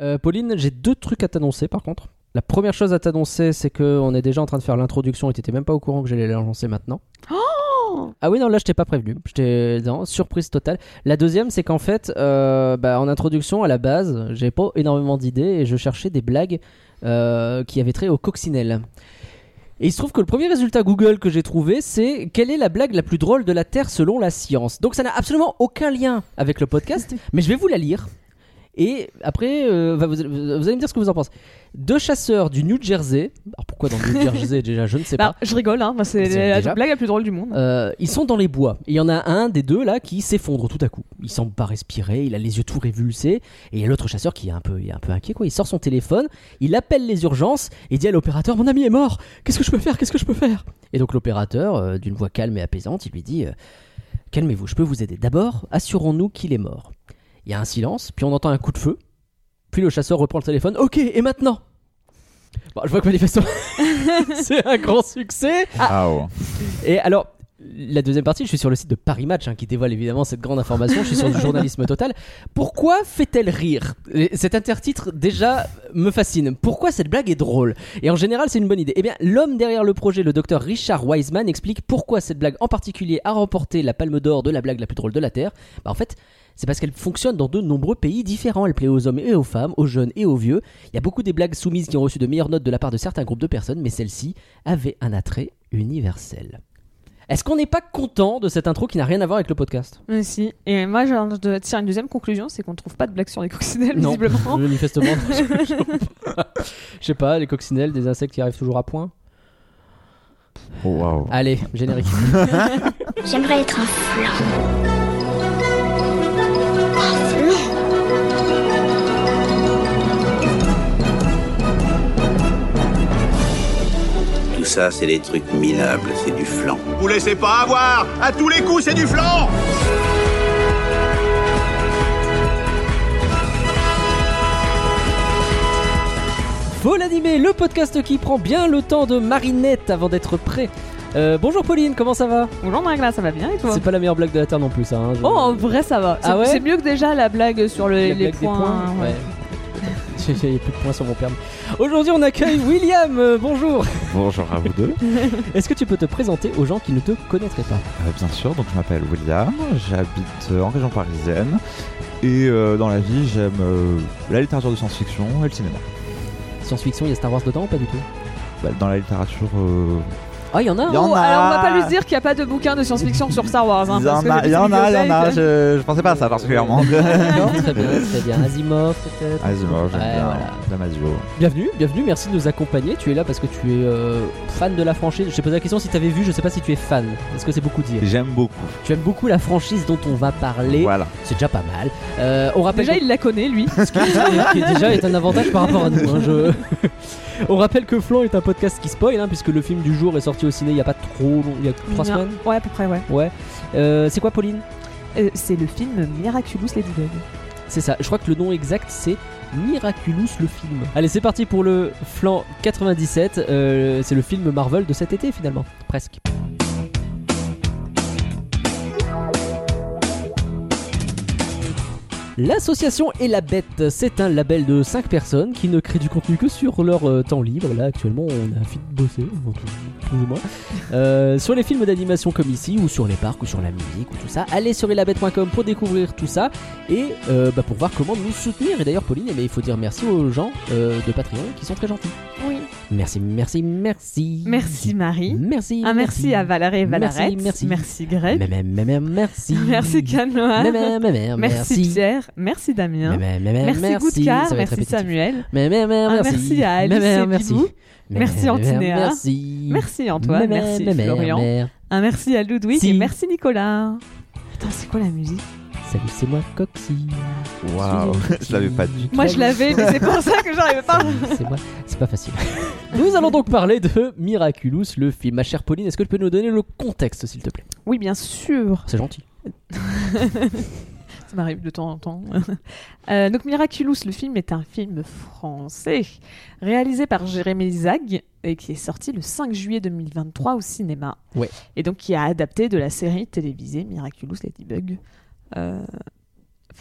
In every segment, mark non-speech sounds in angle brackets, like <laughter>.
Euh, Pauline, j'ai deux trucs à t'annoncer par contre. La première chose à t'annoncer, c'est qu'on est déjà en train de faire l'introduction et t'étais même pas au courant que j'allais la lancer maintenant. ah oui, non, là je t'ai pas prévenu. J'étais non, surprise totale. La deuxième, c'est qu'en fait, euh, bah, en introduction, à la base, j'ai pas énormément d'idées et je cherchais des blagues euh, qui avaient trait au coccinelle. Et il se trouve que le premier résultat Google que j'ai trouvé, c'est quelle est la blague la plus drôle de la Terre selon la science. Donc ça n'a absolument aucun lien avec le podcast, <laughs> mais je vais vous la lire. Et après, euh, va- vous, vous allez me dire ce que vous en pensez. Deux chasseurs du New Jersey. Alors pourquoi dans le New <laughs> Jersey déjà Je ne sais Bah, pas. je rigole, hein. c'est la blague la plus drôle du monde. Euh, ils sont dans les bois. Et il y en a un des deux là qui s'effondre tout à coup. Il semble pas respirer, il a les yeux tout révulsés. Et il y a l'autre chasseur qui est un peu, il est un peu inquiet quoi. Il sort son téléphone, il appelle les urgences et dit à l'opérateur Mon ami est mort, qu'est-ce que je peux faire? Qu'est-ce que je peux faire? Et donc l'opérateur, euh, d'une voix calme et apaisante, il lui dit Calmez-vous, je peux vous aider. D'abord, assurons-nous qu'il est mort. Il y a un silence, puis on entend un coup de feu. Puis le chasseur reprend le téléphone Ok, et maintenant? Bon, je vois que manifestement <laughs> c'est un grand succès. Ah, oh. Et alors, la deuxième partie, je suis sur le site de Paris Match hein, qui dévoile évidemment cette grande information. Je suis sur du journalisme total. Pourquoi fait-elle rire? Et Cet intertitre déjà me fascine. Pourquoi cette blague est drôle? Et en général, c'est une bonne idée. Eh bien, l'homme derrière le projet, le docteur Richard Wiseman, explique pourquoi cette blague en particulier a remporté la Palme d'Or de la blague la plus drôle de la Terre. Bah, en fait. C'est parce qu'elle fonctionne dans de nombreux pays différents. Elle plaît aux hommes et aux femmes, aux jeunes et aux vieux. Il y a beaucoup des blagues soumises qui ont reçu de meilleures notes de la part de certains groupes de personnes, mais celle-ci avait un attrait universel. Est-ce qu'on n'est pas content de cette intro qui n'a rien à voir avec le podcast? Mais si. Et moi, je je tire une deuxième conclusion c'est qu'on ne trouve pas de blague sur les coccinelles, Non, visiblement. <laughs> manifestement. <laughs> Je sais pas, les coccinelles, des insectes qui arrivent toujours à point? Oh, waouh. Allez, générique. <laughs> J'aimerais être un flan. Ça, c'est des trucs minables, c'est du flan. Vous laissez pas avoir À tous les coups, c'est du flan Faut l'animer, le podcast qui prend bien le temps de marinette avant d'être prêt. Euh, bonjour Pauline, comment ça va Bonjour Magla, ça va bien et toi C'est pas la meilleure blague de la Terre non plus, ça. hein, je- Oh, en vrai, ça va. C'est Ah ouais c'est mieux que déjà la blague sur le- La les blague des points. ouais. Ouais. <laughs> J'ai plus de points sur mon permis. Aujourd'hui, on accueille William. euh, bonjour. Bonjour à vous deux. <laughs> Est-ce que tu peux te présenter aux gens qui ne te connaîtraient pas? Euh, bien sûr, donc je m'appelle William, j'habite euh, en région parisienne et euh, dans la vie j'aime la littérature de science-fiction et le cinéma. Science-fiction, il y a Star Wars dedans ou pas du tout? Bah, dans la littérature, Ah, il y en a y en Oh, a. alors on va pas lui dire qu'il n'y a pas de bouquin de science-fiction sur Star Wars. Hein, il y il y en a, il y en a, je, je pensais pas à ça particulièrement. <laughs> D'accord, <laughs> très bien, très bien. Asimov, peut-être Asimov, j'aime Ouais, bien, voilà. Damasio. Bienvenue, bienvenue, merci de nous accompagner. Tu es là parce que tu es euh, fan de la franchise. Je t'ai posé la question si tu avais vu, je sais pas si tu es fan. Est-ce que c'est beaucoup dire J'aime beaucoup. Tu aimes beaucoup la franchise dont on va parler. Voilà. C'est déjà pas mal. Euh, on rappelle Déjà, que- il la connaît, lui. ce qui, est- qui est déjà est un avantage par rapport à nous. hein, je- <laughs> On rappelle que Flan est un podcast qui spoil, hein, puisque le film du jour est sorti au ciné il y a pas trop long, il y a trois semaines. Ouais, à peu près, ouais. Ouais. Euh, c'est quoi, Pauline? Euh, c'est le film Miraculous Ladybug. C'est ça. Je crois que le nom exact c'est Miraculous le film. Allez, c'est parti pour le Flan 97. Euh, c'est le film Marvel de cet été finalement, presque. L'association Et la Bête, c'est un label de 5 personnes qui ne créent du contenu que sur leur euh, temps libre. Là, actuellement, on a fini de bosser, plus ou moins. Euh, sur les films d'animation comme ici, ou sur les parcs, ou sur la musique, ou tout ça. Allez sur elabette.com pour découvrir tout ça et euh, bah, pour voir comment nous soutenir. Et d'ailleurs, Pauline, eh il faut dire merci aux gens de Patreon qui sont très gentils. Oui. Merci, merci, merci. Merci Marie. Merci. Un merci à Valérie et Merci, Valarette. merci. Merci Greg. Mais, <laughs> mais, merci. Merci Canoa. Merci Pierre. Merci Damien. Mais, mais, mais, Merci merci. Goudkar. Ça va être Merci répétitif. Samuel. Mais, mais, mais, Un merci. merci à Alice Mais, mais, et merci. Mais, Merci Antinéa. Merci. Merci Antoine. Mais, Merci Florian. mais. Un merci à Ludwig Si. et merci Nicolas. Attends, c'est quoi la musique? Salut, c'est moi, Coxy. Waouh, <laughs> je l'avais pas dit. Moi je l'avais, mais c'est pour ça que j'arrivais pas. C'est moi, c'est pas facile. Nous allons donc parler de Miraculous, le film. Ma chère Pauline, est-ce que tu peux nous donner le contexte, s'il te plaît? Oui, bien sûr. C'est gentil. <laughs> Ça m'arrive de temps en temps. <laughs> Euh, donc Miraculous, le film est un film français réalisé par Jérémy Zag et qui est sorti le 5 juillet 2023 au cinéma. Ouais. Et donc qui a adapté de la série télévisée Miraculous Ladybug. Euh,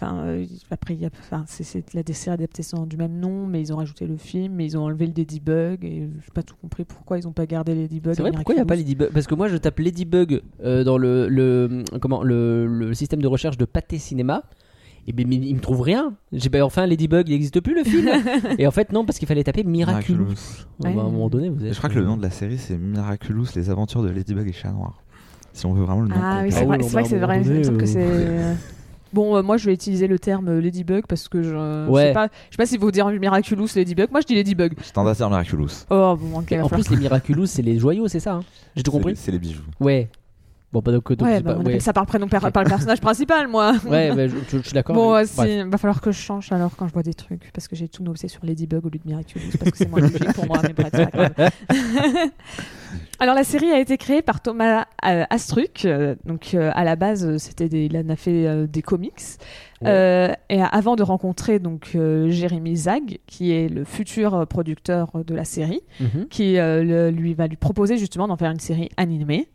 Enfin, euh, après, il y a, enfin, c'est, c'est la série adaptation du même nom, mais ils ont rajouté le film, mais ils ont enlevé le Ladybug, et j'ai pas tout compris pourquoi ils ont pas gardé Ladybug. C'est vrai, pourquoi il n'y a pas. Ladybug? Parce que moi, je tape Ladybug euh, dans le, le, comment, le, le système de recherche de Pâté Cinéma. Et ben, il me trouve rien. J'ai ben, enfin Ladybug, il n'existe plus le film. <laughs> et en fait, non, parce qu'il fallait taper Miraculous. Bah, à un moment donné, vous êtes. Je crois que le nom de la série c'est Miraculous, les aventures de Ladybug et Chat Noir. Si on veut vraiment le nom. Ah oui, c'est Ah vrai, oui, c'est vrai que c'est à un vrai. moment Il me semble que donné, c'est. Bon, euh, moi je vais utiliser le terme euh, Ladybug parce que je. je Ouais. sais pas, je sais pas si vous dire Miraculous Ladybug. Moi je dis Ladybug. À dire Miraculous. Oh bon, ok. va En falloir- plus, les Miraculous, c'est les joyaux, c'est ça hein J'ai tout compris C'est- les bijoux. Ouais. Bon, bah donc, donc Ouais, c'est bah, pas- on ouais. appelle ça par prénom, par, par le personnage principal, moi. <laughs> Ouais, bah, je, je- je suis d'accord. Bon, mais- euh, bref. si, va falloir que je change alors quand je vois des trucs parce que j'ai tout noté sur Ladybug au lieu de Miraculous parce que c'est moins logique pour moi, mais bref, c'est pas grave. <laughs> alors la série a été créée par Thomas euh, Astruc, euh, donc euh, à la base c'était des, il en a fait des comics Ouais. Euh, et avant de rencontrer donc Jérémy Zag qui est le futur producteur de la série Mhm. qui le- lui va lui proposer justement d'en faire une série animée.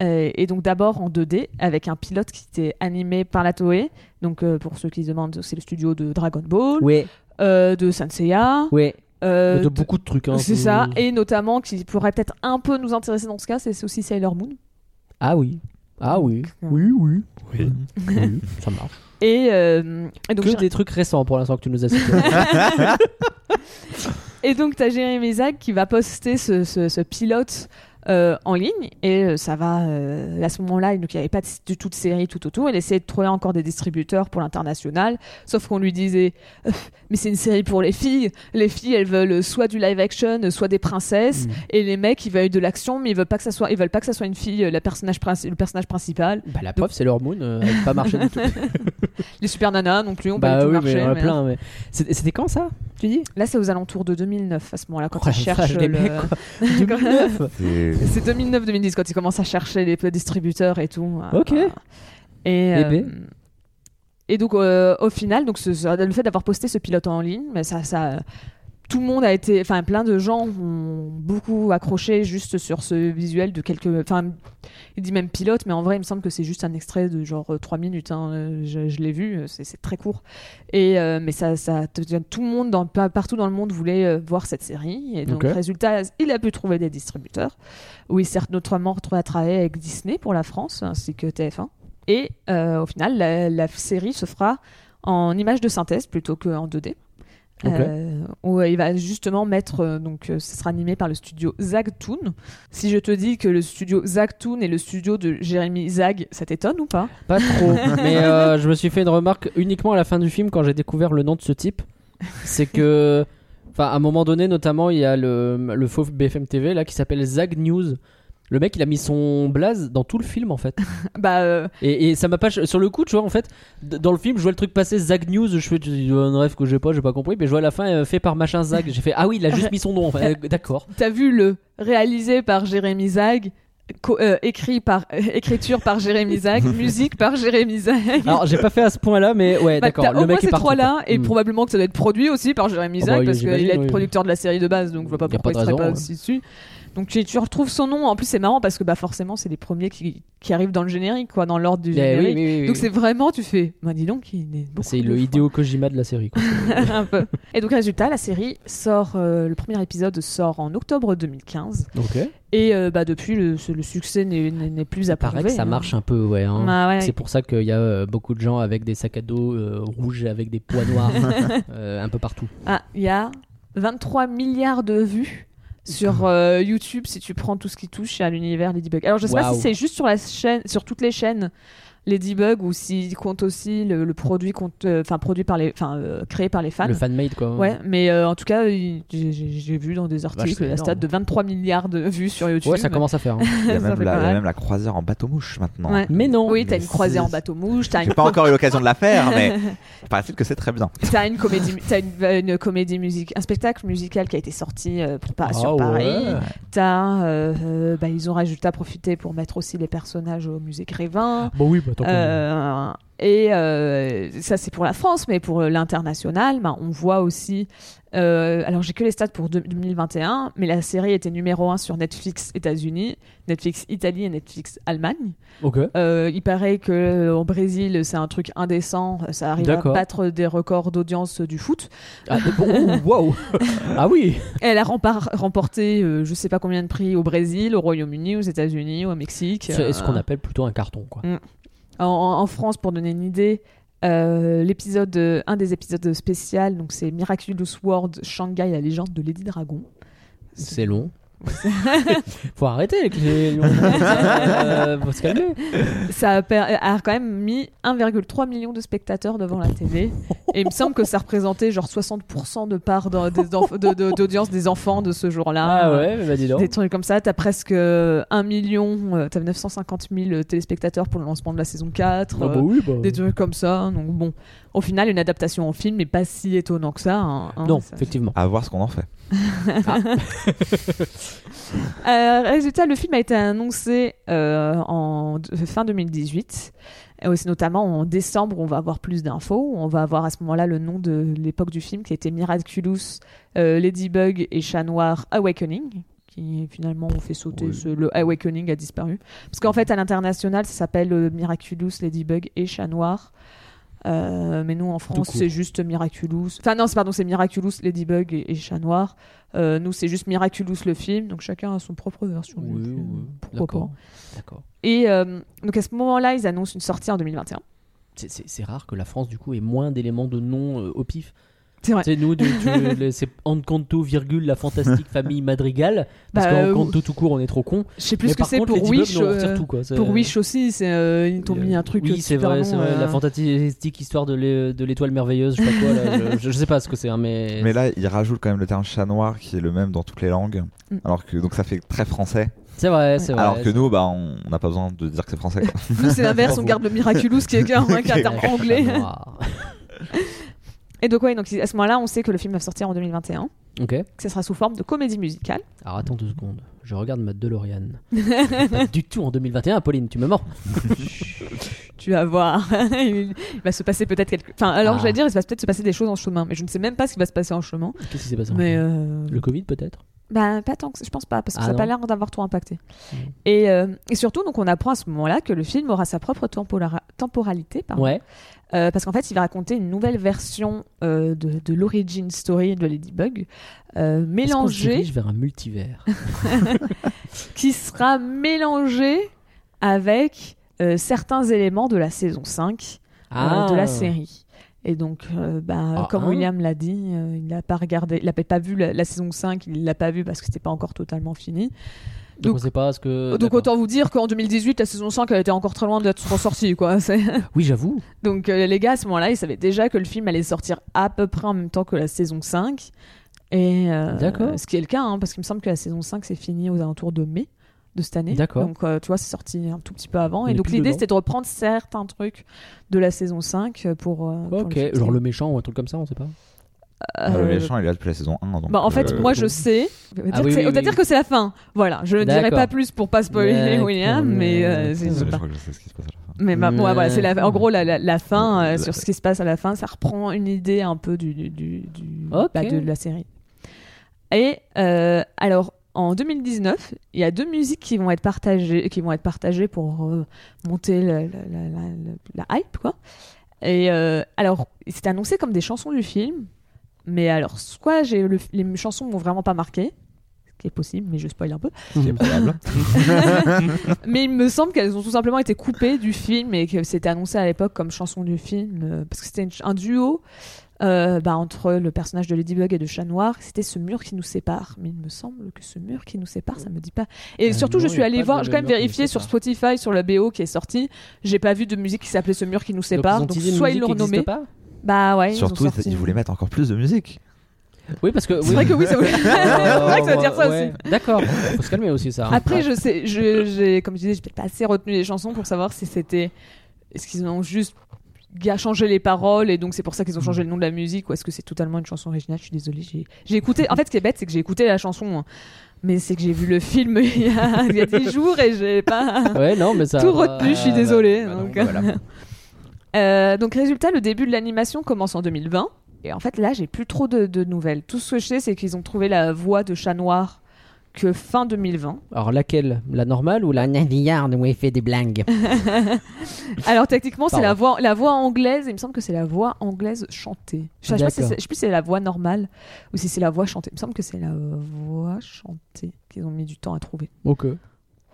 Et donc d'abord en 2D avec un pilote qui était animé par la Toei. Donc pour ceux qui se demandent, c'est le studio de Dragon Ball, Ouais, euh, de Sanseiya, ouais. Euh, de beaucoup de trucs. Hein, c'est ça, et notamment qui pourrait peut-être un peu nous intéresser dans ce cas, c'est aussi Sailor Moon. Ah oui. Ah oui. Donc, Oui, oui. Oui. Oui, ça marche. Et, euh, et donc que des trucs récents pour l'instant que tu nous as cités. <laughs> Et donc, tu as Jérémy Zag qui va poster ce, ce- ce pilote euh, en ligne. Et euh, ça va, euh, à ce moment-là, donc, il n'y avait pas de- du tout de série tout autour. Il essayait de trouver encore des distributeurs pour l'international. Sauf qu'on lui disait Mais c'est une série pour les filles. Les filles, elles veulent soit du live action, soit des princesses. Mm. Et les mecs, ils veulent de l'action, mais ils veulent pas que ça soit, ils veulent pas que ça soit une fille, la personnage le personnage principal. bah, la preuve, c'est leur Moon. elle pas marché du tout. <laughs> Les super nanas non plus, on bah pas tout marché. mais c'était quand ça? Tu dis Là, c'est aux alentours de 2009 à ce moment-là, quand Oh, ils cherchent le- mecs, quoi. <laughs> 2009 C'est- C'est 2009-2010 quand ils commencent à chercher les distributeurs et tout. Ok. Euh, Et, euh, ben. et donc euh, au final, donc ce- ce- le fait d'avoir posté ce pilote en ligne, mais ça, ça, tout le monde a été, enfin plein de gens ont beaucoup accroché juste sur ce visuel de quelques, enfin il dit même pilote, mais en vrai il me semble que c'est juste un extrait de genre 3 minutes. hein. Euh, Je, je l'ai vu, euh, c'est très court. Et euh, mais ça, ça, tout le monde dans, partout dans le monde voulait euh, voir cette série. Et donc résultat, il a pu trouver des distributeurs. Oui, certes, notamment retrouvé à travailler avec Disney pour la France ainsi que TF1. Et euh, au final, la, la série se fera en image de synthèse plutôt qu'en 2D. Euh, où il va justement mettre, euh, donc euh, ce sera animé par le studio Zagtoon. Si je te dis que le studio Zagtoon est le studio de Jérémy Zag, ça t'étonne ou pas? Pas trop. <laughs> mais euh, je me suis fait une remarque uniquement à la fin du film quand j'ai découvert le nom de ce type. C'est que. Enfin, à un moment donné, notamment, il y a le, le faux BFM TV là qui s'appelle Zag News. Le mec, il a mis son blaze dans tout le film en fait. <laughs> Bah, euh, Et, et ça m'a pas. Sur le coup, tu vois, en fait, dans le film, je vois le truc passer Zag News. Je fais un rêve que j'ai pas, j'ai pas compris. Mais je vois à la fin, euh, fait par machin Zag. J'ai fait Ah oui, il a juste mis son nom. Enfin, euh, <laughs> D'accord. t'as vu le réalisé par Jérémy Zag, euh, écrit par euh, écriture par Jérémy Zag, <laughs> musique par Jérémy Zag. Alors, j'ai pas fait à ce point là, mais ouais, Bah, d'accord. Le mec est ces trois-là, et Mm. probablement que ça doit être produit aussi par Jérémy Ah Zag, bah, parce qu'il est oui. producteur de la série de base, donc je vois pas pourquoi il serait pas aussi dessus. Donc tu, tu retrouves son nom, en plus c'est marrant parce que bah forcément c'est les premiers qui, qui arrivent dans le générique, quoi, dans l'ordre du Eh générique. oui, oui, oui, Donc c'est vraiment, tu fais, bah dis donc, il est C'est le. Hideo Kojima de la série. Quoi. <laughs> un peu. Et donc résultat, la série sort, euh, le premier épisode sort en octobre 2015, ok. et euh, bah depuis le, succès n'est- plus à prouver. ça hein. marche un peu, ouais. hein. Bah ouais. C'est pour ça qu'il y a euh, beaucoup de gens avec des sacs à dos rouges avec des poids noirs <laughs> un peu partout. Ah, il y a 23 milliards de vues sur euh, YouTube si tu prends tout ce qui touche à l'univers Ladybug. Alors je sais pas si c'est juste sur la chaîne, sur toutes les chaînes Ladybug ou s'il compte aussi le, le produit compte, euh, enfin produit par les, enfin euh, créé par les fans. Le fan-made, quoi. Ouais, mais euh, en tout cas, j'ai- j'ai j'ai vu dans des articles c'est la stat de 23 milliards de vues sur YouTube. Ouais, ça commence à faire. hein. <laughs> Il y a même la- il y a mal. même la croisière en bateau-mouche maintenant. Ouais. Mais non. Oui, t'as une croisière si. en bateau mouche, t'as une, J'ai pas encore eu <laughs> l'occasion de la faire, mais <laughs> paraît-il que c'est très bien. t'as une comédie, t'as une, une comédie musique, un spectacle musical qui a été sorti euh, pour, pas- Ah sur Paris. ouais. T'as, euh, bah, ils ont rajouté à profiter pour mettre aussi les personnages au musée Grévin. Bon, oui, bah, qu'on- Euh, Et euh, ça, c'est pour la France, mais pour l'international, ben, on voit aussi. euh, alors, j'ai que les stats pour deux- 2021, mais la série était numéro 1 sur Netflix États-Unis, Netflix Italie et Netflix Allemagne. Ok. Euh, il paraît que euh, au Brésil, c'est un truc indécent. Ça arrive à battre des records d'audience du foot. Ah, bon, wow. <laughs> ah oui. Elle a remporté, euh, je sais pas combien de prix au Brésil, au Royaume-Uni, aux États-Unis, au Mexique. C'est ce qu'on Euh, appelle plutôt un carton, quoi. En, France, pour donner une idée, euh, l'épisode, euh, un des épisodes spéciaux, donc c'est Miraculous World Shanghai, la légende de Lady Dragon. C'est long. <laughs> Faut arrêter avec les <laughs> longs. Euh, faut se calmer. Ça a, a quand même mis 1,3 million de spectateurs devant la télé. Et il me semble que ça représentait genre 60% de part dans- des enf- de- de- d'audience des enfants de ce jour-là. Ah ouais, mais bah dis donc. Des trucs comme ça, t'as presque euh, 1 million, euh, t'as 950 000 téléspectateurs pour le lancement de la saison 4. Ah bah euh, oui, bah. des trucs comme ça. Donc bon, au final, une adaptation en film n'est pas si étonnant que ça. hein, hein, Non, ça- effectivement. À voir ce qu'on en fait. <laughs> <laughs> Euh, résultat, le film a été annoncé euh, en fin 2018. Et aussi notamment en décembre, on va avoir plus d'infos. On va avoir à ce moment-là le nom de l'époque du film qui était Miraculous, euh, Ladybug et Chat Noir Awakening. Qui finalement ont fait sauter Oui. ce- le Awakening a disparu. Parce qu'en fait, à l'international, ça s'appelle euh, Miraculous, Ladybug et Chat Noir. Euh, mais nous en France, c'est juste Miraculous. Enfin, non, c'est- pardon, c'est Miraculous, Ladybug et, et Chat Noir. Euh, nous, c'est juste Miraculous le film, donc chacun a son propre version Oui, du film. oui, Pourquoi d'accord. Et euh, donc à ce moment-là, ils annoncent une sortie en 2021. C'est- rare que la France, du coup, ait moins d'éléments de nom au pif. C'est vrai. C'est nous, du- tu- le- c'est Encanto, virgule, la fantastique <laughs> famille Madrigal. Parce Bah, qu'Encanto tout court, on est trop con. Je sais plus Mais ce que par c'est contre, pour Ladybug, Wish. nous, on retire euh, tout, quoi. C'est- pour Wish aussi, c'est euh, ils t'ont mis un truc. Oui, c'est super vrai, long, c'est vrai. euh, La fantastique histoire de l'é- de l'étoile merveilleuse, je sais pas quoi. Là, <laughs> je, je sais pas ce que c'est, hein, mais. Mais là, il rajoute quand même le terme chat noir qui est le même dans toutes les langues. Mm. Alors que donc ça fait très français. C'est vrai, c'est vrai. alors que c'est- nous, bah, on n'a pas besoin de dire que c'est français. quoi. Nous, c'est l'inverse, on garde le Miraculous qui est un, <laughs> qui est un terme anglais. chat noir. Et donc, ouais, donc à ce moment-là, on sait que le film va sortir en 2021, Ok. que ce sera sous forme de comédie musicale. Alors attends deux secondes. Je regarde ma DeLorean. pas du tout en 2021, Pauline, tu me mords. <laughs> Tu vas voir. <laughs> il va se passer peut-être quelque. Enfin, alors Ah. j'allais dire, il va peut-être se passer des choses en chemin, mais je ne sais même pas ce qui va se passer en chemin. Qu'est-ce qui s'est passé en Mais euh, Le Covid peut-être? Bah, pas tant que je pense pas, parce que Ah ça n'a pas l'air d'avoir trop impacté. Et, euh, et surtout, donc, on apprend à ce moment-là que le film aura sa propre tempora- temporalité, pardon. Ouais. Euh, parce qu'en fait, il va raconter une nouvelle version euh, de, de l'origin story de Ladybug, euh, mélangée, dirige vers un multivers? <laughs> qui sera mélangée avec euh, certains éléments de la saison 5 euh, de la série. Et donc, euh, bah, Ah, comme hein. William l'a dit, euh, il n'a pas regardé, il n'avait pas vu la, la saison 5, il l'a pas vu parce que c'était pas encore totalement fini. Donc, Donc- on sait pas ce que. Donc autant vous dire qu'en 2018, la saison 5 elle était encore très loin d'être ressortie, quoi. <laughs> Oui, j'avoue. Donc euh, les gars, à ce moment-là, ils savaient déjà que le film allait sortir à peu près en même temps que la saison 5. Et euh, D'accord. ce qui est le cas, hein, parce qu'il me semble que la saison 5 s'est finie aux alentours de mai de cette année. D'accord. Donc euh, tu vois, c'est sorti un tout petit peu avant. On et donc l'idée, c'était de reprendre certains trucs de la saison 5 pour... euh, pour Ok, le genre le méchant ou un truc comme ça, on sait pas. Ah, le Euh, méchant, il est là depuis la saison 1. Donc, bah, en fait, euh, moi je sais. Va Ah dire oui, que c'est- oui, on va oui. dire que c'est la fin. Voilà, je ne dirai pas plus pour pas spoiler. William, mais euh, c'est- je c'est pas- crois que je sais ce qui se passe à la fin. Mais bah, bon, ouais, voilà, c'est la- en gros la, la, la fin euh, sur ce qui se passe à la fin, ça reprend une idée un peu du, du, bah, de la série. Et euh, alors en 2019, il y a deux musiques qui vont être partagées, qui vont être partagées pour euh, monter la, la, la- la- la hype, quoi. Et euh, alors, c'était annoncé comme des chansons du film, mais alors soit j'ai le- les chansons m'ont vraiment pas marqué, ce qui est possible, mais je spoil un peu. Probable. <laughs> Mais il me semble qu'elles ont tout simplement été coupées du film et que c'était annoncé à l'époque comme chanson du film euh, parce que c'était un duo euh, bah, entre le personnage de Ladybug et de Chat Noir. C'était ce mur qui nous sépare. Mais il me semble que ce mur qui nous sépare, ça me dit pas. Et Ah surtout, non, je suis allée voir, j'ai quand même vérifié sur. Spotify, sur la BO qui est sortie. J'ai pas vu de musique qui s'appelait ce mur qui nous sépare. Donc, soit ils l'ont renommé. pas? Bah ouais. ils Surtout, sorti. ils voulaient mettre encore plus de musique. Oui, parce que. C'est vrai que oui, ça voulait- <laughs> c'est vrai que ça veut dire ça Ouais. aussi. D'accord, faut se calmer aussi ça. Après, je sais, je, j'ai, comme je disais, j'ai peut-être pas assez retenu les chansons pour savoir si c'était. Est-ce qu'ils ont juste ga- changé les paroles et donc c'est pour ça qu'ils ont changé le nom de la musique ou est-ce que c'est totalement une chanson originale? Je suis désolée. J'ai, j'ai écouté. En fait, ce qui est bête, c'est que j'ai écouté la chanson, hein. mais c'est que j'ai vu le film <laughs> il y a, il y a 10 jours et j'ai pas Ouais, non, mais ça. tout retenu. Je suis bah, désolée. bah non, donc, voilà. Euh, donc résultat, le début de l'animation commence en 2020. Et en fait, là, j'ai plus trop de, de nouvelles. Tout ce que je sais, c'est qu'ils ont trouvé la voix de chat noir que fin 2020. Alors laquelle? La normale ou la navillarde où il fait des blagues? <laughs> Alors techniquement, c'est la voix, la voix anglaise. Il me semble que c'est la voix anglaise chantée. Je sais pas si D'accord. c'est- je sais plus si c'est la voix normale ou si c'est la voix chantée. Il me semble que c'est la voix chantée qu'ils ont mis du temps à trouver. Ok.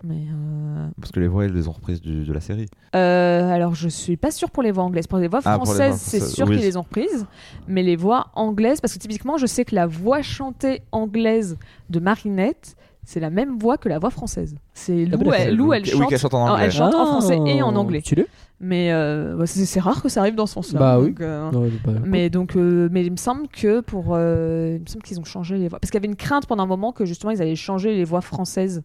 Mais euh, Parce que les voix, elles les ont reprises du- de la série. euh, alors je suis pas sûre pour les voix anglaises. Pour les voix Ah, françaises, voix c'est sûr oui. qu'ils les ont reprises. Mais les voix anglaises, parce que typiquement, je sais que la voix chantée anglaise de Marinette, c'est la même voix que la voix française. C'est Lou, bah d'accord. elle, Lou, elle Oui, chante. qu'elle chante en Ah, anglais. elle chante en français et en Ah, anglais. Tu Mais euh, bah, c'est rare que ça arrive dans ce sens-là. Bah oui. Euh, Non, bah, Mais donc, euh, mais il me semble que pour, euh, il me semble qu'ils ont changé les voix, parce qu'il y avait une crainte pendant un moment que justement ils allaient changer les voix françaises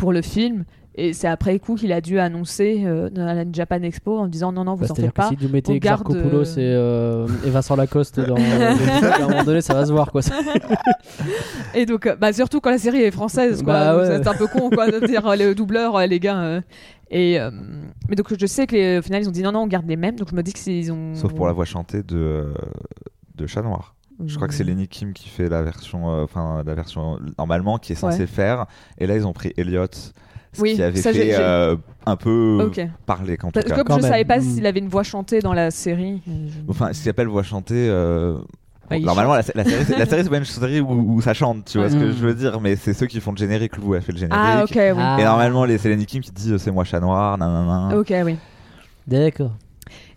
pour le film, et c'est après coup qu'il a dû annoncer euh, dans la Japan Expo en disant non non vous Bah, en faites que pas. si vous mettez on garde, euh, et, euh, et Vincent Lacoste dans <laughs> à un moment donné, ça va se voir quoi. <laughs> Et donc, euh, bah surtout quand la série est française, quoi. Bah ouais. C'est un peu con quoi de <laughs> dire euh, les doubleurs, euh, les gars. euh. Et euh, mais donc je sais que les, au final ils ont dit non non on garde les mêmes, donc je me dis que s'ils ont. Sauf pour la voix chantée de, euh, de Chat Noir. Je crois que c'est Lenny Kim qui fait la version, euh, enfin la version normalement qui est censée Ouais. faire. Et là ils ont pris Elliot, ce Oui, qui avait ça, fait euh, un peu Ok. parler qu'en tout cas. Comme Quand je même. savais pas s'il avait une voix chantée dans la série. je- Enfin, ce qu'il appelle voix chantée. euh, Bah, normalement, la, la série, c'est- la série, c'est pas une série où, où ça chante, tu vois ce que je veux dire, mais c'est ceux qui font le générique. Lou a fait le générique. Ah ok oui. Ah. Et normalement, les- c'est Lenny Kim qui dit c'est moi chat noir, nanana. Ok oui. D'accord.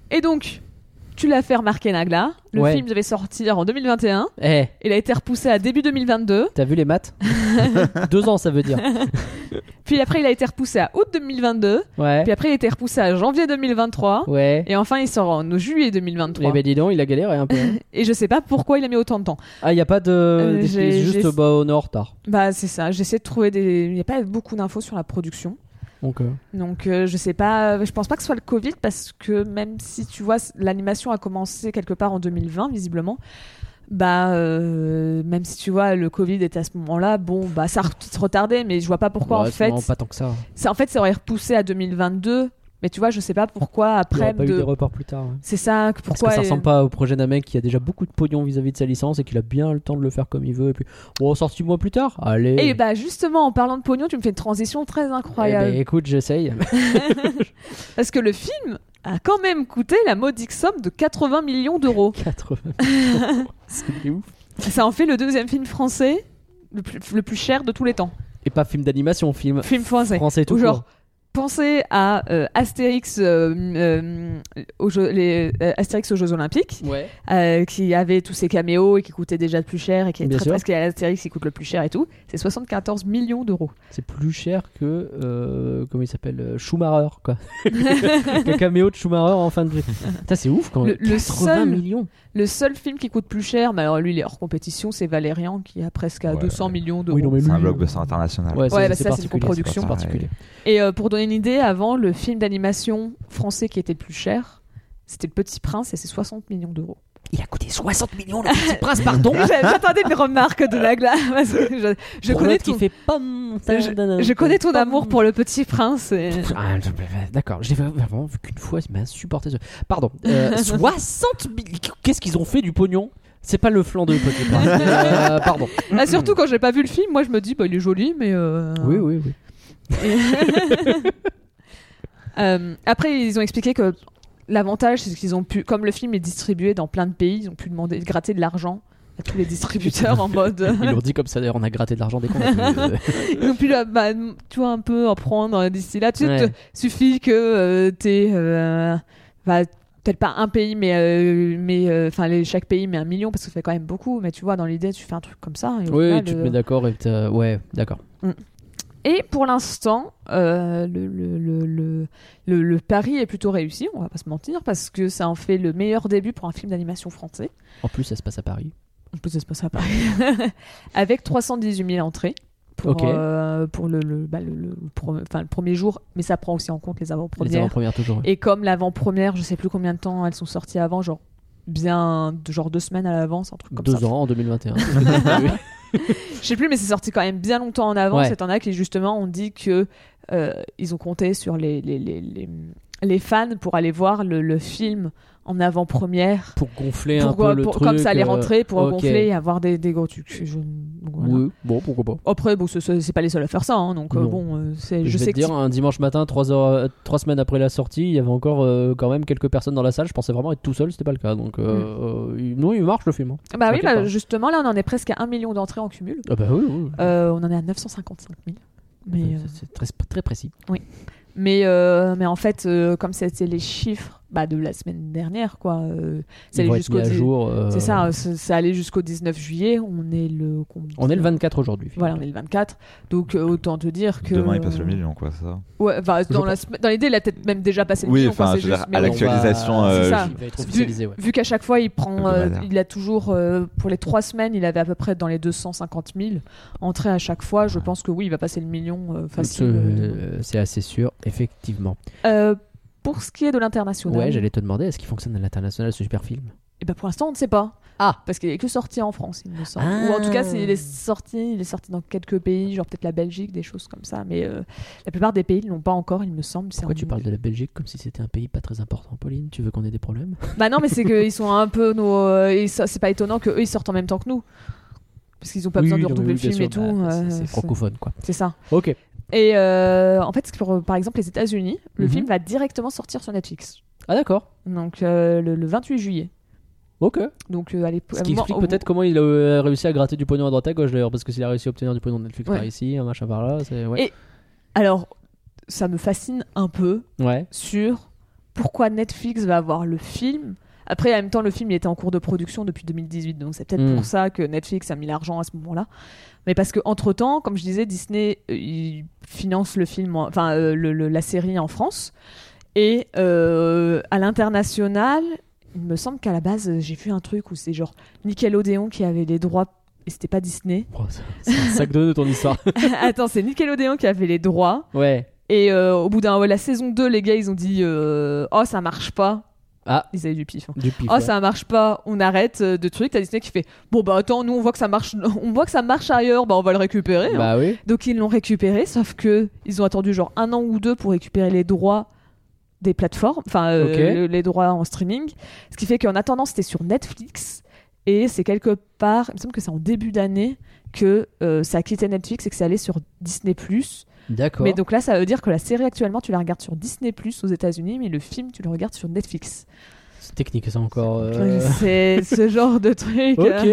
Et donc, tu l'as fait remarquer Nagla. Le Ouais. film devait sortir en 2021. Eh, Il a été repoussé à début 2022. t'as vu les maths <laughs> Deux ans, ça veut dire. <laughs> Puis après, il a été repoussé à août 2022. Ouais. Puis après, il a été repoussé à janvier 2023. Ouais. Et enfin, il sort en juillet Eh 2023. ben dis donc, il a galéré un peu. hein. <laughs> Et je sais pas pourquoi il a mis autant de temps. Ah, il y a pas de. c'est juste bah, on est en retard. Bah, c'est ça. J'essaie de trouver des. Il n'y a pas beaucoup d'infos sur la production. Donc, euh, Donc, euh, je sais pas. Je pense pas que ce soit le Covid parce que même si tu vois, l'animation a commencé quelque part en 2020, visiblement. Bah, euh, même si tu vois, le Covid était à ce moment-là, bon, bah, ça a retardé, mais je vois pas pourquoi ouais, en fait. pas tant que ça. Ça, en fait, ça aurait repoussé à 2022. Mais tu vois, je sais pas pourquoi Il après. pas eu de- des reports plus tard. ouais. C'est ça. que Parce Pourquoi que ça il- ressemble pas au projet d'un mec qui a déjà beaucoup de pognon vis-à-vis de sa licence et qu'il a bien le temps de le faire comme il veut. Et puis, bon, sorti mois plus tard. Allez. Et bah justement, en parlant de pognon, tu me fais une transition très Eh incroyable. ben, écoute, j'essaye. <laughs> Parce que le film a quand même coûté la modique somme de 80 millions d'euros. <laughs> 80. C'est ouf. Ça en fait le deuxième film français le plus, le plus cher de tous les temps. Et pas film d'animation, film Film français. français tout Ou genre, court. Pensez à euh, Astérix, euh, euh, aux Jeux, les, euh, Astérix aux Jeux Olympiques, Ouais. euh, qui avait tous ses caméos et qui coûtait déjà le plus cher et qui est Bien très sûr. presque Astérix qui coûte le plus cher et tout. C'est 74 millions d'euros. C'est plus cher que. euh, comment il s'appelle Schumacher, quoi. <laughs> le caméo de Schumacher en fin de vie. Ça, c'est ouf quand même. Le- le 80 seul- millions. Le seul film qui coûte plus cher, mais alors lui il est hors compétition, c'est Valérian qui a presque à Ouais. 200 millions d'euros. Oui, C'est un blockbuster international. Ouais, Ouais, c'est- bah, c'est ça, c'est une particulier, coproduction. particulier. Et euh, pour donner une idée, avant, le film d'animation français qui était le plus cher, c'était Le Petit Prince et c'est 60 millions d'euros. Il a coûté 60 millions, le petit prince, <laughs> pardon. J'attendais une remarque de Nagla <laughs> parce que je, connais ton, qui fait pom, je, je connais ton amour pour Le Petit Prince. et- Ah, je- D'accord, j'ai vraiment vu qu'une fois, il m'a insupporté. ce- Pardon, euh, <laughs> 60 000 Qu'est-ce qu'ils ont fait du pognon? C'est pas le flanc de Petit Prince. Euh, pardon. Ah, surtout quand j'ai pas vu le film, moi je me dis bah il est joli, mais euh, Oui, oui, oui. <laughs> Euh, après, ils ont expliqué que l'avantage, c'est qu'ils ont pu, comme le film est distribué dans plein de pays, ils ont pu demander, gratter de l'argent à tous les distributeurs en mode. euh, <laughs> Ils l'ont dit comme ça, d'ailleurs, on a gratté de l'argent a pu, euh, <laughs> ils ont pu, là, bah, tu vois, un peu en prendre d'ici là. Tu sais, Ouais. te- suffit que euh, t'aies, euh, bah, peut-être pas un pays, mais, euh, mais euh, enfin, chaque pays met un million parce que ça fait quand même beaucoup. Mais tu vois, dans l'idée, tu fais un truc comme ça. Et Oui, final, tu te euh, mets d'accord et Ouais, d'accord. Et pour l'instant, euh, le, le, le, le, pari est plutôt réussi, on va pas se mentir, parce que ça en fait le meilleur début pour un film d'animation français. En plus, ça se passe à Paris. En plus, ça se passe à Paris. <laughs> Avec 318 000 entrées. Pour, euh, pour le, le, bah, le, le pro- enfin, le premier jour, mais ça prend aussi en compte les Les avant-premières. avant-premières, toujours. Et comme l'avant-première, je sais plus combien de temps elles sont sorties avant, genre bien de genre deux semaines à l'avance, un truc comme Deux ça. ans, en 2021. <laughs> <laughs> Je sais plus, mais c'est sorti quand même bien longtemps en avance. Ouais. Et as qui justement ont dit que euh, ils ont compté sur les, les, les, les, les fans pour aller voir le, le film en avant-première. Pour gonfler Pour- un peu le pour- truc. comme ça allait euh, rentrer pour gonfler et avoir des, des gros trucs. Je- voilà. Oui, bon, pourquoi pas. Après, bon, ce- ce- c'est pas les seuls à faire ça, hein, donc euh, Non. bon, euh, c'est- Je, je vais sais te dire, que un dimanche matin, 3, heures, 3 semaines après la sortie, il y avait encore euh, quand même quelques personnes dans la salle. Je pensais vraiment être tout seul, c'était pas le cas. Donc, euh, euh, il- non, il marche le film. hein. Bah oui, bah, justement, là, on en est presque à 1 million d'entrées en cumul. Ah bah oui, oui. On en est à 955 000. Mais, euh, C'est- très, très précis. mais, euh, mais en fait, comme c'était les chiffres bah, de la semaine dernière, quoi. euh, c'est jusqu'au jour. euh, C'est ça, c'est allé jusqu'au 19 juillet. On est le. On est le 24 aujourd'hui. Voilà, on est le 24. Donc euh, autant te dire que. Demain, il passe le million, quoi, ça. Ouais, enfin, dans, la l'idée, il a peut-être même déjà passé le Oui, million. enfin, dire, mais à l'actualisation, euh, ça. Officialisé, ouais. Vu qu'à chaque fois, il prend, euh, il a toujours, euh, pour les trois semaines, il avait à peu près dans les 250 000 entrées à chaque fois. Je pense que oui, il va passer le million euh, facile. Euh, C'est assez sûr, effectivement. Euh, pour ce qui est de l'international, Ouais, j'allais te demander, est-ce qu'il fonctionne à l'international ce super film? Eh ben, pour l'instant, on ne sait pas. Ah Parce qu'il est que sorti en France, il me semble. Ah. Ou en tout cas, s'il est sorti, il est sorti dans quelques pays, genre peut-être la Belgique, des choses comme ça. Mais euh, la plupart des pays ne l'ont pas encore, il me semble. C'est Pourquoi tu parles de la Belgique comme si c'était un pays pas très important, Pauline? Tu veux qu'on ait des problèmes? <laughs> Bah non, mais c'est qu'ils sont un peu nos. euh, et c'est pas étonnant qu'eux ils sortent en même temps que nous. Parce qu'ils ont pas besoin de redoubler oui, le film et tout. Bah, c'est- euh, c'est- francophone, quoi. c'est ça. Ok. Et euh, en fait, pour, par exemple, les États-Unis, le Mhm. film va directement sortir sur Netflix. Ah d'accord. Donc euh, le, le 28 juillet. Ok. Donc euh, allez, Ce qui explique peut-être comment il a euh, réussi à gratter du pognon à droite à gauche d'ailleurs, parce que s'il a réussi à obtenir du pognon de Netflix Ouais. par ici, un machin par là, c'est ouais. Et- Alors, ça me fascine un peu Ouais. sur pourquoi Netflix va avoir le film. Après, en même temps, le film il était en cours de production depuis 2018, donc c'est peut-être pour ça que Netflix a mis l'argent à ce moment-là. Mais parce que entre temps, comme je disais, Disney euh, il finance le film, en- enfin euh, le- le- la série en France, et euh, à l'international, il me semble qu'à la base j'ai vu un truc où c'est genre Nickelodeon qui avait les droits et c'était pas Disney. Oh, c'est- un sac de nœuds ton histoire. <laughs> Attends, c'est Nickelodeon qui avait les droits. ouais. Et au bout d'un la saison 2, les gars, ils ont dit Oh, ça marche pas. Ah, Ils avaient du pif. hein. du pif. Oh, ouais. ça marche pas, on arrête euh, de trucs. T'as Disney qui fait Bon, bah attends, nous on voit que ça marche, <laughs> on voit que ça marche ailleurs, bah on va le récupérer. hein. Bah oui. Donc ils l'ont récupéré, sauf que ils ont attendu genre un an ou deux pour récupérer les droits des plateformes, enfin euh, le- les droits en streaming. Ce qui fait qu'en attendant, c'était sur Netflix. Et c'est quelque part, il me semble que c'est en début d'année que euh, ça a quitté Netflix et que c'est allé sur Disney+. D'accord. Mais donc là, ça veut dire que la série actuellement, tu la regardes sur Disney Plus aux États-Unis, mais le film, tu le regardes sur Netflix. C'est technique ça encore. euh, C'est ce genre de <laughs> truc. Ok.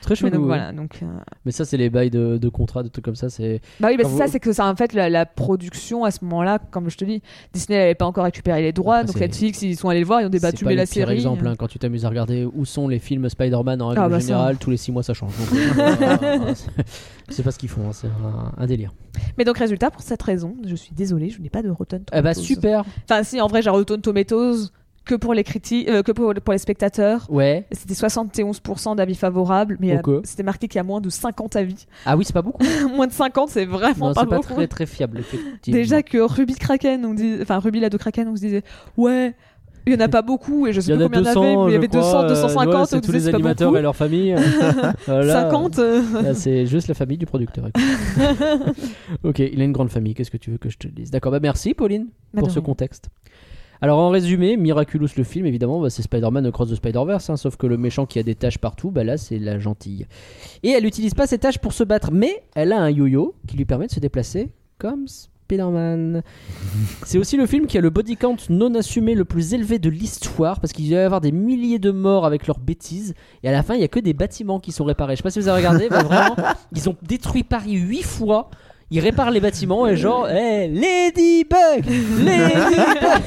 Très Mais chelou. donc ouais. voilà. Donc, euh, Mais ça, c'est les bails de, de contrat, de trucs comme ça. C'est bah oui, bah c'est ça, c'est que ça, en fait, la, la production à ce moment-là, comme je te dis, Disney n'avait pas encore récupéré les droits, Après, donc Netflix, ils sont allés le voir, ils ont débattu mais la série. exemple. hein, quand tu t'amuses à regarder où sont les films Spider-Man en règle Ah, bah, ça. générale, tous les 6 mois ça change. Euh, <laughs> c'est- pas ce qu'ils font, hein, c'est un, un délire. Mais donc, résultat, pour cette raison, je suis désolée, je n'ai pas de Rotten Tomatoes. Eh bah super. Enfin, si, en vrai, j'ai Rotten Tomatoes que pour les critiques, euh, que pour, pour les spectateurs. Ouais. C'était 71% d'avis favorables, mais euh, c'était marqué qu'il y a moins de 50 avis. Ah oui, c'est pas beaucoup. <laughs> moins de 50, c'est vraiment Non, pas c'est pas beaucoup. très très fiable. Déjà que Ruby Kraken, on dit, enfin Ruby la de Kraken, on se disait, ouais, il y en a pas beaucoup, et je sais a combien il y en 200, avait, mais il y avait crois, 200, euh, 250, ouais, on c'est tous les pas animateurs beaucoup. et leur famille. <laughs> <laughs> Voilà. 50 euh, Là, c'est juste la famille du producteur. ok, il a une grande famille. Qu'est-ce que tu veux que je te dise? D'accord, bah merci Pauline Bah, pour de ce rien. contexte. Alors en résumé, Miraculous le film, évidemment, bah, c'est Spider-Man Across the Spider-Verse, hein, sauf que le méchant qui a des taches partout, bah là c'est la gentille. Et elle n'utilise pas ses taches pour se battre, mais elle a un yo-yo qui lui permet de se déplacer comme Spider-Man. <laughs> c'est aussi le film qui a le body count non assumé le plus élevé de l'histoire, parce qu'il va y avoir des milliers de morts avec leurs bêtises, et à la fin il y a que des bâtiments qui sont réparés. Je sais pas si vous avez regardé, mais vraiment, <laughs> ils ont détruit Paris 8 fois. Ils réparent les bâtiments et genre, hey, Ladybug Ladybug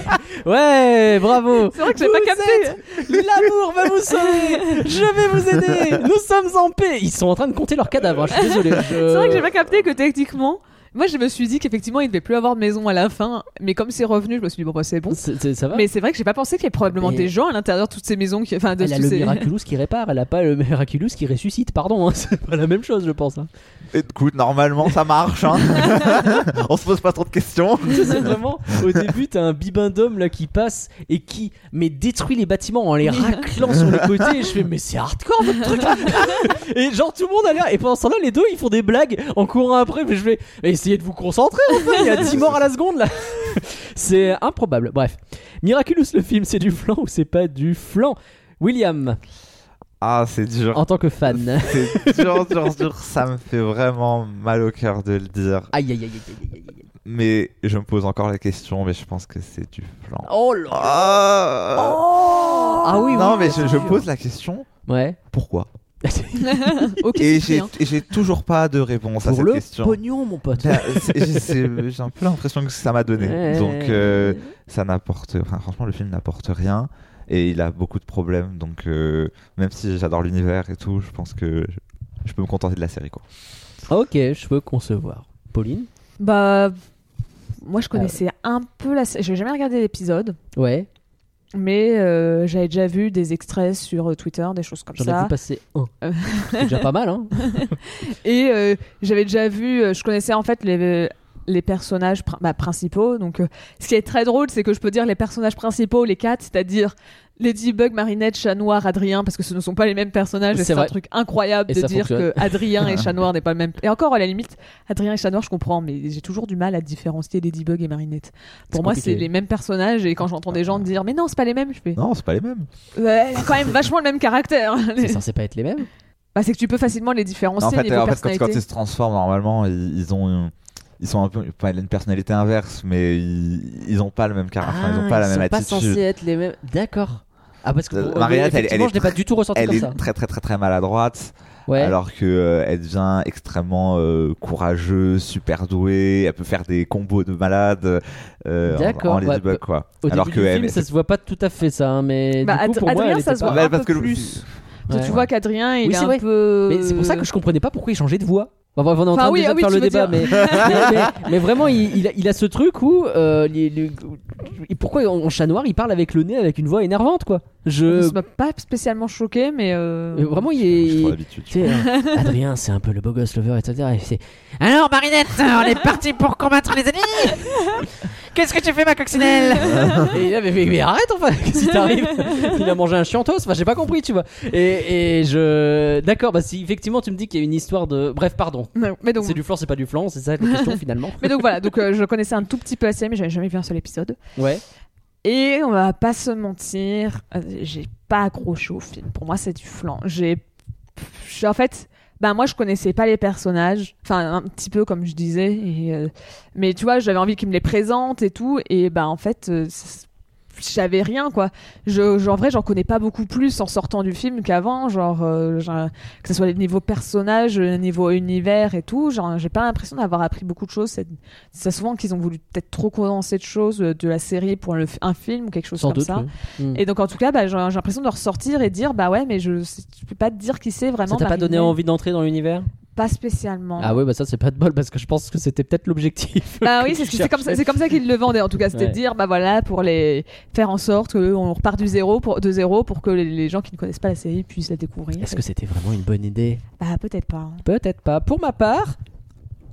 Ouais, bravo. C'est vrai que j'ai pas capté. L'amour va vous sauver. Je vais vous aider. Nous sommes en paix. Ils sont en train de compter leurs cadavres, hein, je suis désolé. je- C'est vrai que j'ai pas capté que techniquement, moi je me suis dit qu'effectivement il devait plus avoir de maison à la fin, mais comme c'est revenu, je me suis dit bon bah c'est bon. C'est- Ça va Mais c'est vrai que j'ai pas pensé qu'il y ait probablement Mais- des gens à l'intérieur de toutes ces maisons qui, enfin de Elle a le ces- Miraculous qui répare, elle a pas le Miraculous qui ressuscite, pardon, hein, <laughs> c'est pas la même chose je pense. hein. Écoute, normalement, ça marche. Hein. <laughs> On se pose pas trop de questions. <laughs> c'est vraiment au début t'as un bibendum là qui passe et qui mais détruit les bâtiments en les raclant sur les côtés et je fais mais c'est hardcore votre truc et genre tout le monde a l'air et pendant ce temps-là les deux ils font des blagues en courant après mais je vais mais essayez de vous concentrer enfin il y a 10 morts à la seconde là <laughs> c'est improbable. Bref. Miraculous le film, c'est du flan ou c'est pas du flan? William, Ah, c'est dur. en tant que fan. C'est <laughs> dur, dur, dur. Ça me fait vraiment mal au cœur de le dire. Aïe aïe aïe aïe aïe aïe. aïe. Mais je me pose encore la question, mais je pense que c'est du flan. Oh là Ah, Ah oui, non, oui, mais je, je pose la question Ouais. pourquoi? Et j'ai toujours pas de réponse à Pour cette le question. pognon, mon pote. C'est- j'ai un peu l'impression que ça m'a donné. Ouais. Donc euh, ça n'apporte. Enfin, franchement, le film n'apporte rien. Et il a beaucoup de problèmes. Donc euh, même si j'adore l'univers et tout, je pense que je, je peux me contenter de la série. Quoi. Ok, je peux concevoir. Pauline? Bah, moi je connaissais un peu la série. J'ai jamais regardé l'épisode, Ouais, mais euh, j'avais déjà vu des extraits sur euh, Twitter, des choses comme j'en ai ça. vu passer un. Euh. C'est déjà pas mal, hein <laughs> Et euh, j'avais déjà vu, je connaissais en fait les, les personnages pr- bah, principaux. Donc, euh, ce qui est très drôle, c'est que je peux dire les personnages principaux, les quatre, c'est-à-dire Ladybug, Marinette, Chat Noir, Adrien, parce que ce ne sont pas les mêmes personnages. C'est un truc incroyable Et de dire fonctionne. que Adrien et <laughs> Chat Noir n'est pas le même. Et encore, à la limite, Adrien et Chat Noir, je comprends, mais j'ai toujours du mal à différencier Ladybug et Marinette. Pour moi, c'est les mêmes personnages. Et quand j'entends des gens dire, mais non, c'est pas les mêmes, je fais, Non, c'est pas les mêmes. a quand même vachement le même caractère. <laughs> C'est censé pas être les mêmes Bah, c'est que tu peux facilement les différencier en fait, niveau en fait quand, ils se transforment, normalement, ils, ils ont. Ils sont un peu, a une personnalité inverse, mais ils, ils ont pas le même caractère, ils ont pas la Ah, ils même sont pas attitude. censés être les mêmes. D'accord. Ah, parce que Euh, Marinette, elle- elle est je n'ai pas du tout ressenti Elle comme est ça. très très très très maladroite, Ouais. alors que euh, elle devient extrêmement euh, courageuse, super douée, elle peut faire des combos de malade euh, en- D'accord, en, ouais, Ladybug bah, quoi. Au alors début que du elle- film, ça se voit pas tout à fait ça, hein, mais Bah, du coup, pour moi, Adrien, elle ça se voit pas- un peu plus. Tu vois qu'Adrien, il est un peu. Mais c'est pour ça que je comprenais pas pourquoi il changeait de voix. Enfin, on est en Enfin, train oui, ah de oui, faire le débat, mais, <laughs> mais, mais- mais vraiment, il, il a, il a ce truc où euh, il- il- il- pourquoi en chat noir il parle avec le nez avec une voix énervante quoi. Je Ça m'a pas spécialement choqué, mais. euh, vraiment il est. sais, euh, Adrien, c'est un peu le beau gosse lover, etc. Et Alors, Marinette, on est parti pour combattre les ennemis Qu'est-ce que tu fais, ma coccinelle <laughs> Et il a mais, mais- mais arrête, enfin, qu'est-ce qui t'arrive <laughs> Il a mangé un chiantos, enfin, j'ai pas compris, tu vois. Et, et je. D'accord, bah si effectivement tu me dis qu'il y a une histoire de. Bref, pardon. non, Mais donc, C'est du flan, c'est pas du flan, c'est ça la question <laughs> finalement. mais donc voilà, donc euh, je connaissais un tout petit peu la série, mais j'avais jamais vu un seul épisode. Ouais. Et on va pas se mentir, euh, j'ai pas accroché au film. Pour moi, c'est du flan. J'ai, j'ai- en fait, ben moi je connaissais pas les personnages, enfin un petit peu comme je disais, euh, mais tu vois, j'avais envie qu'ils me les présentent et tout, et ben en fait. J'avais rien quoi. Je, je- en vrai, j'en connais pas beaucoup plus en sortant du film qu'avant, genre, euh, genre, que ce soit les niveaux personnages, le niveau univers et tout. Genre, j'ai pas l'impression d'avoir appris beaucoup de choses. C'est souvent qu'ils ont voulu peut-être trop condenser de choses euh, de la série pour le, un film ou quelque chose Sans comme doute. ça. oui. Mm. Et donc en tout cas, bah, j'ai l'impression de ressortir et dire bah ouais, mais je, je peux pas te dire qui c'est vraiment. Ça t'a pas donné envie d'entrer dans l'univers? Pas spécialement. Ah ouais, bah ça c'est pas de bol parce que je pense que c'était peut-être l'objectif. <laughs> Bah oui, c'est comme ça, c'est comme ça qu'ils le vendaient en tout cas, c'était Ouais. de dire bah voilà pour les faire en sorte qu'on repart du zéro pour de zéro pour que les, les gens qui ne connaissent pas la série puissent la découvrir. Est-ce que c'était vraiment une bonne idée? Bah peut-être pas. hein. Peut-être pas. Pour ma part,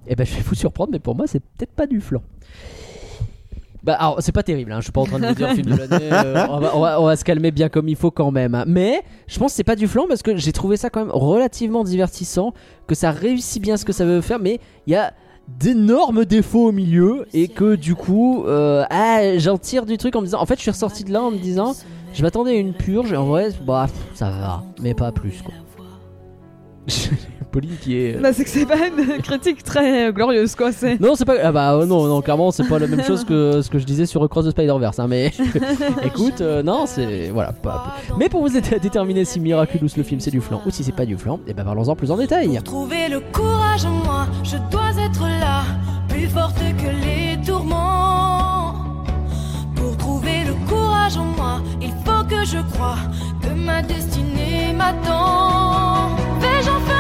eh ben, je vais vous surprendre, mais pour moi, c'est peut-être pas du flan. Bah, alors, c'est pas terrible, hein. je suis pas en train de vous dire film de l'année, euh, on, va, se calmer bien comme il faut quand même. Mais je pense que c'est pas du flan parce que j'ai trouvé ça quand même relativement divertissant, que ça réussit bien ce que ça veut faire, mais il y a d'énormes défauts au milieu et que du coup, euh, ah, j'en tire du truc en me disant, en fait, je suis ressorti de là en me disant, je m'attendais à une purge et en vrai, bah, ça va, mais pas plus quoi. <laughs> Pauline qui est. Bah c'est que c'est pas une <laughs> critique très euh, glorieuse quoi. C'est. Non, c'est pas. Ah bah euh, non, non, clairement, c'est pas la même chose <laughs> que ce que je disais sur Cross the Spider-Verse. hein, mais écoute, euh, non, c'est. Voilà. Pas... Mais pour vous aider à déterminer si Miraculous le film c'est du flan ou si c'est pas du flan, et ben parlons-en plus en détail. Pour trouver le courage en moi, je dois être là, plus forte que les tourments. Pour trouver le courage en moi, il faut que je croie que ma destinée m'attend. Vais-je enfin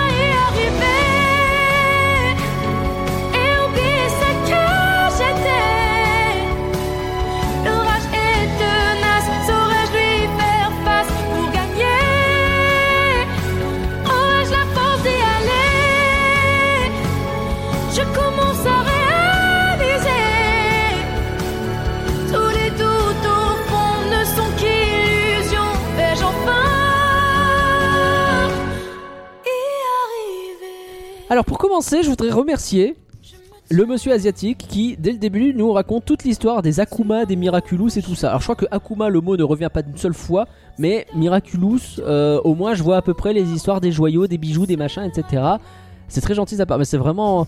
Alors pour commencer, je voudrais remercier le monsieur asiatique qui, dès le début, nous raconte toute l'histoire des Akuma, des Miraculous et tout ça. Alors je crois que Akuma, le mot ne revient pas d'une seule fois, mais Miraculous, euh, au moins je vois à peu près les histoires des joyaux, des bijoux, des machins, etc. C'est très gentil sa part, mais c'est vraiment...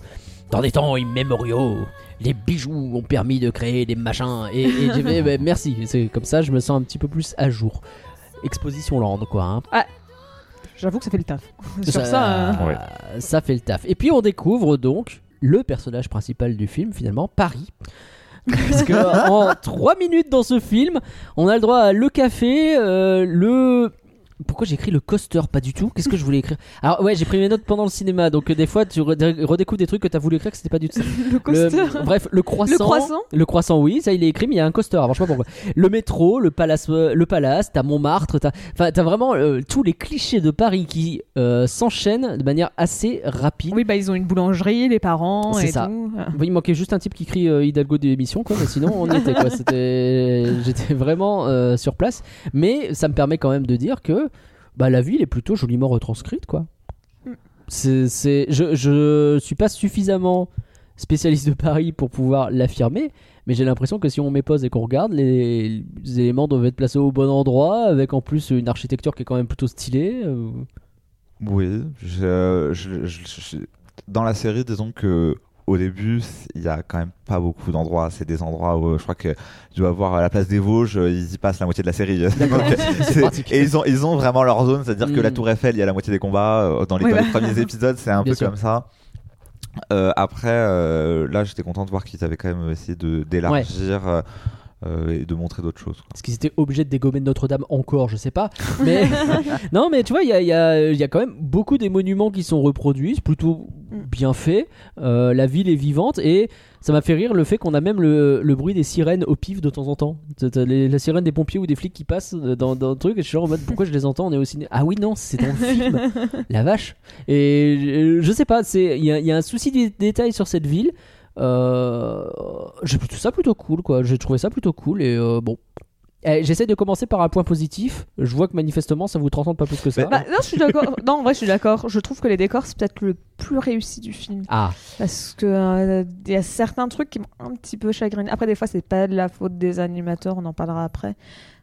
Dans des temps immémoriaux, les bijoux ont permis de créer des machins. Et, et j'ai fait, <laughs> bah, merci, c'est comme ça, je me sens un petit peu plus à jour. Exposition Land, quoi. hein. J'avoue que ça fait le taf. <laughs> Sur ça, euh, Ouais. ça fait le taf. Et puis on découvre donc le personnage principal du film, finalement, Paris. Parce que <laughs> en 3 minutes dans ce film, on a le droit à le café, euh, le. Pourquoi j'ai écrit le coaster Pas du tout. Qu'est-ce que je voulais écrire? Alors, ouais, j'ai pris mes notes pendant le cinéma, donc euh, des fois tu redé- redécouvres des trucs que t'as voulu écrire que c'était pas du tout ça. <laughs> le coaster. Le- bref, le croissant. Le croissant Le croissant, oui, ça il est écrit, mais il y a un coaster. Alors, je sais pas pourquoi. Le métro, le palace, euh, le palace, t'as Montmartre, t'as, enfin, t'as vraiment euh, tous les clichés de Paris qui euh, s'enchaînent de manière assez rapide. Oui, bah ils ont une boulangerie, les parents C'est et ça. tout. Oui, il manquait juste un type qui crie euh, Hidalgo d'émission, quoi. Mais sinon, on y était, quoi. <laughs> C'était, j'étais vraiment euh, sur place. Mais ça me permet quand même de dire que bah, la ville est plutôt joliment retranscrite, quoi. Mm. C'est, c'est, je, je suis pas suffisamment spécialiste de Paris pour pouvoir l'affirmer, mais j'ai l'impression que si on met pause et qu'on regarde, les, les éléments doivent être placés au bon endroit, avec en plus une architecture qui est quand même plutôt stylée. euh. Oui, je, je- je- je- dans la série, disons que au début, il y a quand même pas beaucoup d'endroits. C'est des endroits où je crois que tu dois voir à la place des Vosges, ils y passent la moitié de la série. <laughs> Donc, et ils ont, ils ont vraiment leur zone, c'est-à-dire que Mm. la Tour Eiffel, il y a la moitié des combats. euh, Dans les, Oui, dans les premiers épisodes, c'est un Bien peu sûr. comme ça. Euh, après, euh, là, j'étais content de voir qu'ils avaient quand même essayé de d'élargir euh, euh, et de montrer d'autres choses. quoi. Est-ce qu'ils étaient obligés de dégommer Notre-Dame encore Je sais pas. <laughs> Mais <laughs> non, mais tu vois, il y a, il y a- il y a quand même beaucoup des monuments qui sont reproduits, c'est plutôt Mm. bien fait. Euh, la ville est vivante et ça m'a fait rire le fait qu'on a même le, le bruit des sirènes au pif de temps en temps. Les- la sirène des pompiers ou des flics qui passent dans, dans le truc et je suis genre en mode pourquoi je les entends? On est au ciné. Ah oui, non, c'est dans le film. <laughs> la vache. Et euh, je sais pas, c'est il y, a- il y a un souci des détails sur cette ville. Euh, j'ai plutôt ça plutôt cool quoi. J'ai trouvé ça plutôt cool et euh, bon. Eh, J'essaie de commencer par un point positif. Je vois que manifestement ça vous transcende pas plus que ça. Bah, non, je suis d'accord. <laughs> non, en vrai, je suis d'accord. Je trouve que les décors, c'est peut-être le plus réussi du film. Ah, Parce que euh, il y a certains trucs qui m'ont un petit peu chagriné. Après, des fois, c'est pas de la faute des animateurs, on en parlera après.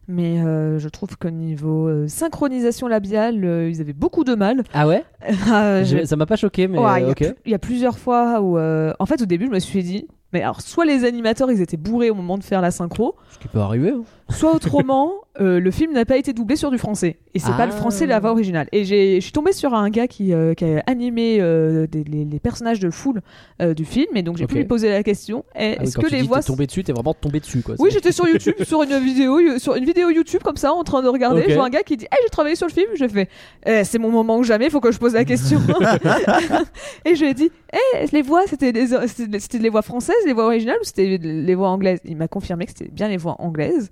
Mais euh, je trouve que niveau euh, synchronisation labiale, euh, ils avaient beaucoup de mal. ah ouais? <laughs> Ah, je- Ça m'a pas choqué, mais Ouais, il y ok. il y, a plusieurs fois où, euh, en fait, au début, je me suis dit, mais alors, soit les animateurs, ils étaient bourrés au moment de faire la synchro, Ce qui peut arriver. hein. soit <laughs> autrement, euh, le film n'a pas été doublé sur du français. Et c'est Ah. pas le français la voix originale. Et je suis tombée sur un gars qui, euh, qui a animé euh, des- les, les personnages de Fool euh, du film, et donc j'ai Ok. pu lui poser la question eh, Ah oui, est-ce que tu les voix t'es tombé dessus, t'es vraiment tombé dessus quoi. oui, j'étais sur YouTube, sur une vidéo, sur une vidéo YouTube comme ça, en train de regarder. Je vois un gars qui dit, hey, j'ai travaillé sur le film. Je fais, Eh, c'est mon moment ou jamais, faut que je pose la question. <laughs> <laughs> et je lui ai dit, hey, les voix, c'était les, les voix françaises, les voix originales ou c'était les voix anglaises? Il m'a confirmé que c'était bien les voix anglaises.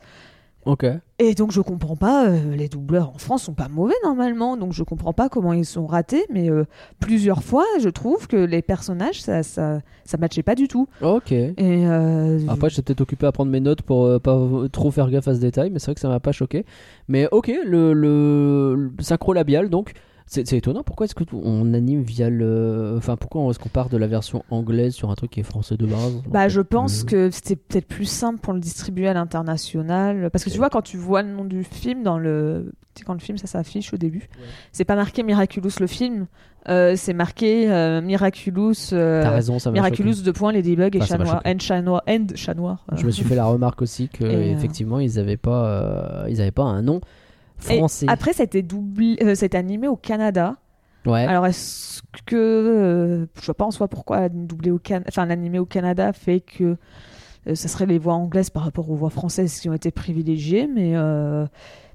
Ok. Et donc je comprends pas, euh, les doubleurs en France sont pas mauvais normalement, donc je comprends pas comment ils sont ratés, mais euh, plusieurs fois je trouve que les personnages ça ça ça matchait pas du tout. Ok. Et euh, Après, j'étais peut-être occupé à prendre mes notes pour euh, pas trop faire gaffe à ce détail, mais c'est vrai que ça m'a pas choqué. Mais ok, le, le, le synchro labial, donc c'est étonnant. Pourquoi est-ce que on anime via le, enfin pourquoi est-ce qu'on part de la version anglaise sur un truc qui est français de base? Bah, je pense Euh, que c'était peut-être plus simple pour le distribuer à l'international. Parce que tu vois, quand tu vois le nom du film dans le. Quand le film, ça s'affiche au début, c'est pas marqué Miraculous le film, euh, c'est marqué euh, Miraculous. euh, raison, ça Miraculous de point Ladybug et Ah, chat noir. And chat noir. And chat noir. choqué. Je me suis fait la remarque aussi que effectivement ils avaient pas, ils avaient pas un nom Et. Après, ça a été doublé, euh, ça a été animé au Canada. Ouais. Alors, est-ce que euh, je vois pas en soi pourquoi doublé au Can... enfin l'animé au Canada fait que euh, ça serait les voix anglaises par rapport aux voix françaises qui ont été privilégiées, mais euh,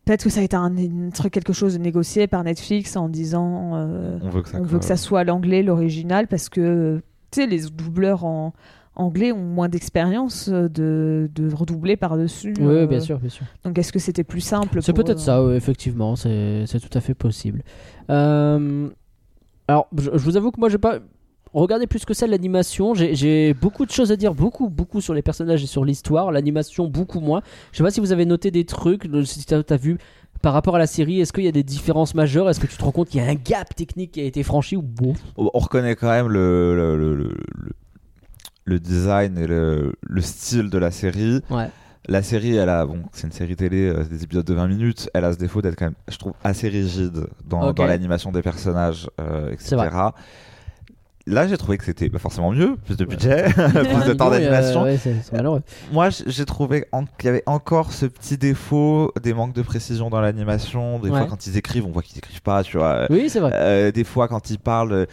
peut-être que ça a été un, un truc quelque chose de négocié par Netflix en disant euh, On veut que ça. on veut que ça soit l'anglais l'original parce que tu sais les doubleurs en anglais ont moins d'expérience euh, de, de redoubler par dessus. Oui, bien sûr, bien sûr. Donc est-ce que c'était plus simple C'est peut-être eux ça, ouais, effectivement, c'est tout à fait possible. Euh, alors, je, je vous avoue que moi, j'ai pas regardé plus que ça l'animation. J'ai- beaucoup de choses à dire, beaucoup, beaucoup sur les personnages et sur l'histoire. L'animation, beaucoup moins. Je sais pas si vous avez noté des trucs, si t'as as vu par rapport à la série, est-ce qu'il y a des différences majeures? Est-ce que tu te rends compte qu'il y a un gap technique qui a été franchi ou bon? On on reconnaît quand même le, le, le- le- design et le, le style de la série. Ouais. La série, elle a, bon, c'est une série télé, euh, des épisodes de 20 minutes, elle a ce défaut d'être quand même, je trouve, assez rigide dans, dans l'animation des personnages, euh, etc. Là, j'ai trouvé que c'était pas forcément mieux, plus de budget, <laughs> <laughs> plus de temps a- d'animation. ouais, c'est malheureux. Moi, j'ai trouvé qu'il y avait encore ce petit défaut, des manques de précision dans l'animation. Des fois, Ouais. quand ils écrivent, on voit qu'ils écrivent pas, tu vois. Oui, c'est vrai. Euh, des fois, quand ils parlent, euh,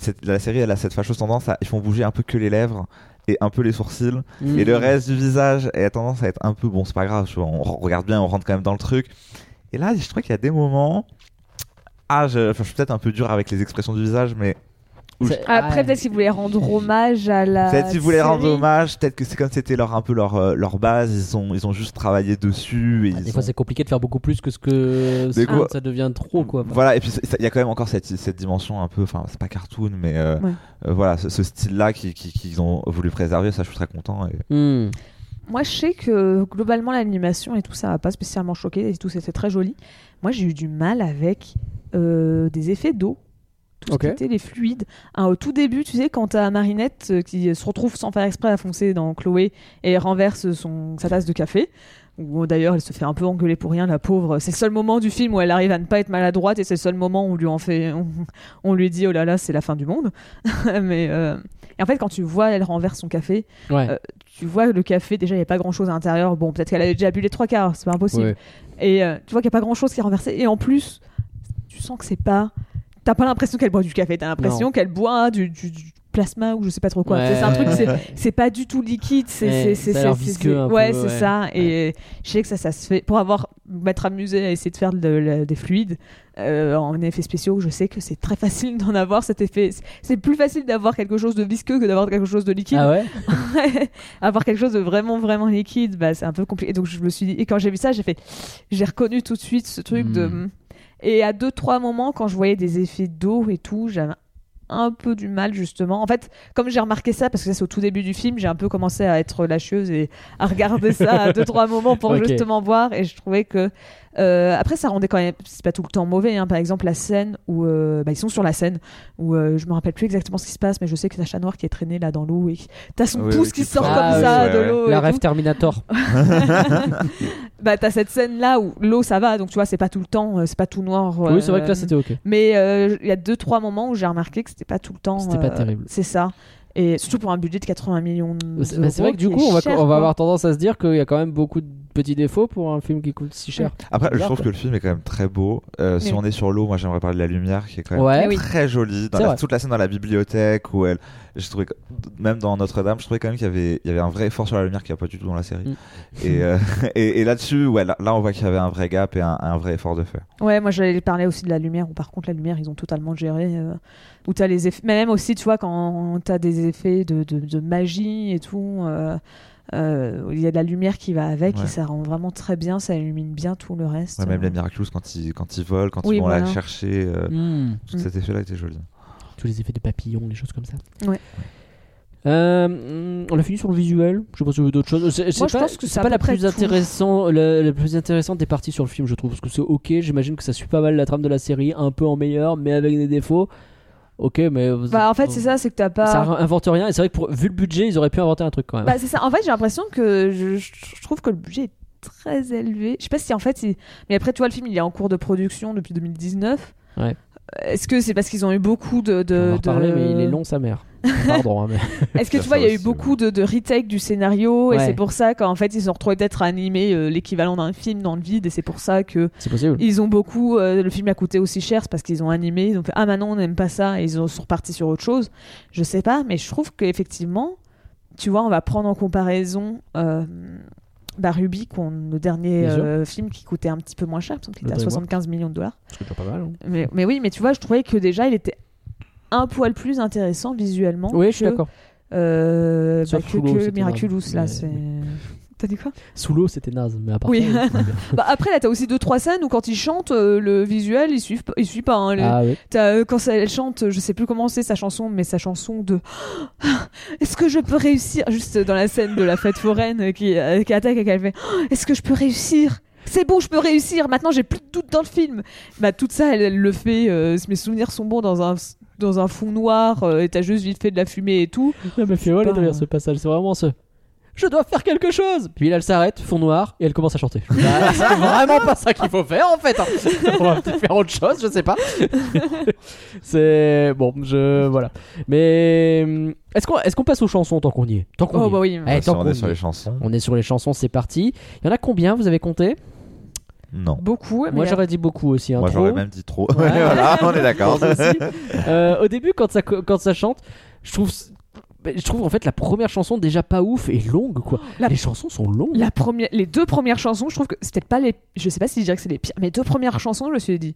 cette- la série, elle a cette fâcheuse tendance à, ils font bouger un peu que les lèvres et un peu les sourcils. Mm. Et le reste du visage a tendance à être un peu, bon, c'est pas grave, on re- regarde bien, on rentre quand même dans le truc. Et là, je trouve qu'il y a des moments. Ah, je, enfin, je suis peut-être un peu dur avec les expressions du visage, mais. Après, Ouais. peut-être qu'ils voulaient rendre hommage à la. Peut-être qu'ils voulaient rendre hommage, peut-être que c'est comme c'était leur, un peu leur, euh, leur base, ils ont, ils ont juste travaillé dessus. Et Ah, Des fois, ont- c'est compliqué de faire beaucoup plus que ce que ça- devient trop, quoi. Voilà, et puis il y a quand même encore cette, cette dimension un peu, enfin, c'est pas cartoon, mais euh, Ouais. euh, voilà, ce, ce style-là qu'ils qui, qu'ils ont voulu préserver, ça je suis très content. Et... Hmm. Moi, je sais que globalement, l'animation et tout ça m'a pas spécialement choqué et tout, c'était très joli. Moi, j'ai eu du mal avec euh, des effets d'eau. Tout Ok. ce qui était les fluides. Au tout début, tu sais, quand t'as Marinette euh, qui se retrouve sans faire exprès à foncer dans Chloé et renverse son, sa tasse de café, ou d'ailleurs elle se fait un peu engueuler pour rien, la pauvre. C'est le seul moment du film où elle arrive à ne pas être maladroite et c'est le seul moment où on lui, en fait, <laughs> on, on lui dit oh là là, c'est la fin du monde. <laughs> Mais euh, et en fait, quand tu vois elle renverse son café, Ouais. Euh, tu vois le café, déjà il n'y a pas grand chose à l'intérieur. Bon, peut-être qu'elle avait déjà bu les trois quarts, c'est pas impossible. Ouais. Et euh, tu vois qu'il n'y a pas grand chose qui est renversé. Et en plus, tu sens que c'est pas. T'as pas l'impression qu'elle boit du café, t'as l'impression qu'elle boit du, du- du plasma ou je sais pas trop quoi. Ouais. C'est un truc, c'est- pas du tout liquide, c'est Ouais, visqueux c'est- un peu, Ouais, c'est ouais. ça. Et je sais que ça, ça se fait. Pour avoir m'être amusé à essayer de faire de- le- des fluides euh, en effets spéciaux, je sais que c'est très facile d'en avoir cet effet. C'est- plus facile d'avoir quelque chose de visqueux que d'avoir quelque chose de liquide. Ah ouais <laughs> avoir quelque chose de vraiment vraiment liquide bah, c'est un peu compliqué donc je me suis dit et quand j'ai vu ça j'ai fait j'ai reconnu tout de suite ce truc de Hmm. Et à deux trois moments quand je voyais des effets d'eau et tout j'avais un peu du mal justement. En fait comme j'ai remarqué ça parce que ça c'est au tout début du film j'ai un peu commencé à être lâcheuse et à regarder ça à deux trois moments pour <laughs> justement voir. Et je trouvais que euh, après ça rendait quand même c'est pas tout le temps mauvais hein. par exemple la scène où euh, bah, ils sont sur la scène où euh, je me rappelle plus exactement ce qui se passe mais je sais que t'as chat noir qui est traîné là dans l'eau et t'as son Oui, pouce oui, qui qui sort comme Ah, ça oui, de ouais, l'eau La rêve tout. Terminator. <laughs> <laughs> bah t'as cette scène là où l'eau ça va donc tu vois c'est pas tout le temps euh, c'est pas tout noir Oui, c'est vrai que là, c'était ok. mais euh, il y a deux trois moments où j'ai remarqué que c'était pas tout le temps C'était pas terrible. c'est ça et surtout pour un budget de 80 millions d'euros C'est bah, c'est vrai que du coup, on va, cher, on va avoir tendance à se dire qu'il y a quand même beaucoup de petits défauts pour un film qui coûte si cher. Après, je trouve quoi. que le film est quand même très beau. Euh, Si Oui. on est sur l'eau, moi j'aimerais parler de la lumière qui est quand même Ouais. Eh oui. très jolie. Dans la- toute la scène dans la bibliothèque où elle, j'ai trouvé que- même dans Notre-Dame, je trouvais quand même qu'il y avait, il y avait un vrai effort sur la lumière qu'il n'y a pas du tout dans la série. Mm. Et, euh, <laughs> <laughs> et, et là-dessus, ouais, là, là, on voit qu'il y avait un vrai gap et un, un vrai effort de fait. Ouais, moi j'allais parler aussi de la lumière, où par contre la lumière ils ont totalement géré. euh, où t'as les effets. Mais même aussi, tu vois, quand t'as des effets de, de, de magie et tout, euh, il y a de la lumière qui va avec Ouais. et ça rend vraiment très bien, ça illumine bien tout le reste. Ouais, même Euh, les Miraculous quand ils, quand ils volent, quand Oui, ils vont la voilà. chercher, euh, Hmm. tout cet effet-là était joli. Tous les effets de papillons, les choses comme ça. Ouais. Euh, on a fini sur le visuel. Je sais pas si vous avez d'autres choses. C'est c'est Moi, je pas, pense que c'est pas la plus tout. intéressant, la, la plus intéressante des parties sur le film, je trouve, parce que c'est ok. J'imagine que ça suit pas mal la trame de la série, un peu en meilleur, mais avec des défauts. Ok, mais vous- Bah, en fait, c'est ça, c'est que t'as pas. Ça invente rien. Et c'est vrai que pour, vu le budget, ils auraient pu inventer un truc quand même. Bah, c'est ça. En fait, j'ai l'impression que je, je trouve que le budget est très élevé. Je sais pas si en fait, mais après, tu vois, le film il est en cours de production depuis 2019. Ouais. Est-ce que c'est parce qu'ils ont eu beaucoup de. de on de- mais il est long sa mère. Pardon, hein, mais... <laughs> Est-ce que tu vois, il y a eu aussi, beaucoup de, de retake du scénario et c'est pour ça qu'en fait ils se sont retrouvés peut-être à animer euh, l'équivalent d'un film dans le vide et c'est pour ça que c'est possible. ils ont beaucoup. euh, le film a coûté aussi cher, c'est parce qu'ils ont animé, ils ont fait ah maintenant on n'aime pas ça et ils ont- sont repartis sur autre chose. Je sais pas, mais je trouve qu'effectivement, tu vois, on va prendre en comparaison. Euh, bah, Ruby, qu'on- le dernier euh, film qui coûtait un petit peu moins cher, semble qu'il était à Dreamworks. 75 millions de dollars. C'est pas mal. hein. Mais, mais oui, mais tu vois, je trouvais que déjà il était un poil plus intéressant visuellement. Oui, je suis d'accord. euh, bah, que, Miraculous là. T'as dit quoi Sous l'eau, c'était naze, mais à part Oui. ça, <laughs> bah, Après, là, t'as aussi deux trois scènes où quand ils chantent, euh, le visuel, il suit, il suit pas. hein, le- Ah oui. T'as, euh, quand ça- elle chante, je sais plus comment c'est sa chanson, mais sa chanson de <gasps> Est-ce que je peux réussir? Juste dans la scène de la fête foraine euh, qui, euh, qui attaque et qu'elle fait Est-ce que je peux réussir? C'est bon, je peux réussir. Maintenant, j'ai plus de doute dans le film. Bah, tout ça, elle, elle le fait. mes souvenirs sont bons dans un dans un fond noir et t'as juste vite fait de la fumée et tout. Elle m'a fait voler pas- de rire ce passage, c'est vraiment ce. Je dois faire quelque chose Puis là, elle s'arrête, fond noir, et elle commence à chanter. Je me dis, Ah, c'est vraiment pas ça qu'il faut faire en fait hein. <laughs> On va peut-être faire autre chose, je sais pas. <laughs> c'est. Bon, je. Voilà. Mais. hum, Est-ce qu'on est qu'on passe aux chansons tant qu'on y est? Tant qu'on y Oh est. bah oui. Eh, tant on est sur les chansons. On est sur les chansons, c'est parti. Il y en a combien, vous avez compté? Non. Beaucoup. Moi, j'aurais dit beaucoup aussi. Hein, Moi, j'aurais même dit trop. Ouais. <laughs> voilà, on est d'accord. Euh, au début, quand ça, quand ça chante, je trouve, je trouve en fait la première chanson déjà pas ouf et longue quoi. <gasps> La- Les chansons sont longues. La première, les deux premières chansons, je trouve que c'était pas les. Je sais pas si je dirais que c'est les pires, mais les deux premières chansons, je me suis dit.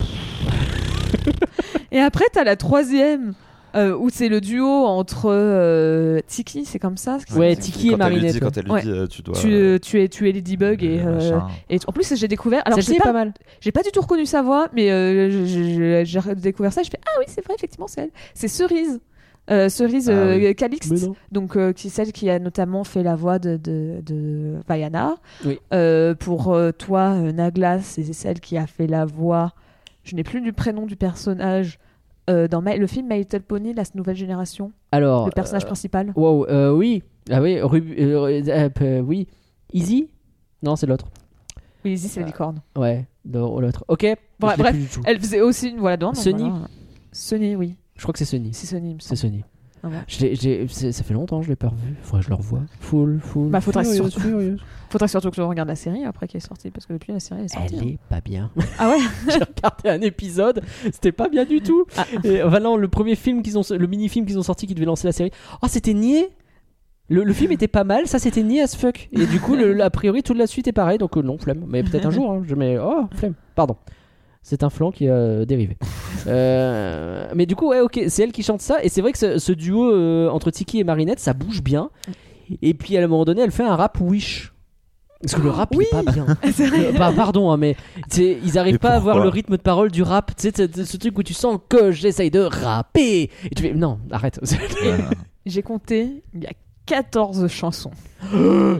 <laughs> et après, t'as la troisième, euh, où c'est le duo entre euh, Tiki, c'est comme ça ce Ouais, c'est- Tiki et Quand elle lui Marinette. dit- Quand elle lui Ouais. dit, euh, tu dois. Tu, tu es, tu es Ladybug et, euh, et en plus j'ai découvert. Alors j'ai pas, pas mal. j'ai pas du tout reconnu sa voix, mais euh, j'ai découvert ça. Je fais ah oui c'est vrai effectivement c'est elle. C'est Cerise, Euh, Cerise Ah euh, oui. Calixte. Donc euh, qui celle qui a notamment fait la voix de, de, de Vaiana. Oui. Euh, pour euh, toi, Naglas, c'est celle qui a fait la voix. Je n'ai plus du prénom du personnage dans My- le film My Little Pony, la nouvelle génération, Alors. le personnage principal. Wow, oui. Ah oui, Rub- euh, oui. Easy Non, c'est l'autre. Oui, Izzy, c'est la licorne. Ouais, l'autre. Ok. Bon, bref. Elle faisait aussi une voix dedans. donc Sunny voilà. Sunny, oui. Je crois que c'est Sony. C'est me C'est. Sony. Ah ouais. Je l'ai- j'ai- c'est- ça fait longtemps que je l'ai pas revu. Faudrait que je le revoie. Full, full. Bah, surtout-. Faudrait surtout que je regarde la série après qu'elle est sortie, parce que depuis la série est sortie. Elle est pas bien. hein. Ah ouais <laughs> J'ai regardé un épisode, c'était pas bien du tout. Ah. Et enfin non, le premier film qu'ils ont, le mini-film qu'ils ont sorti qui devait lancer la série, oh c'était niais. Le, le film était pas mal, ça c'était niais as fuck. Et du coup, le, a priori, toute la suite est pareil, donc euh, non, flemme. Mais peut-être un <laughs> jour, hein, je mets, oh, flemme, pardon. C'est un flanc qui a euh, dérivé. <laughs> Euh, mais du coup, ouais, ok, c'est elle qui chante ça. Et c'est vrai que ce, ce duo euh, entre Tiki et Marinette, ça bouge bien. Et puis à un moment donné, elle fait un rap Wish. Parce que le rap, il est pas bien. <laughs> Vrai. Bah, pardon, hein, mais ils arrivent Mais pas à avoir le rythme de parole du rap. Tu sais, ce truc où tu sens que j'essaye de rapper. Et tu fais, non, arrête. <laughs> J'ai compté, il y a 14 chansons. <gasps> Non,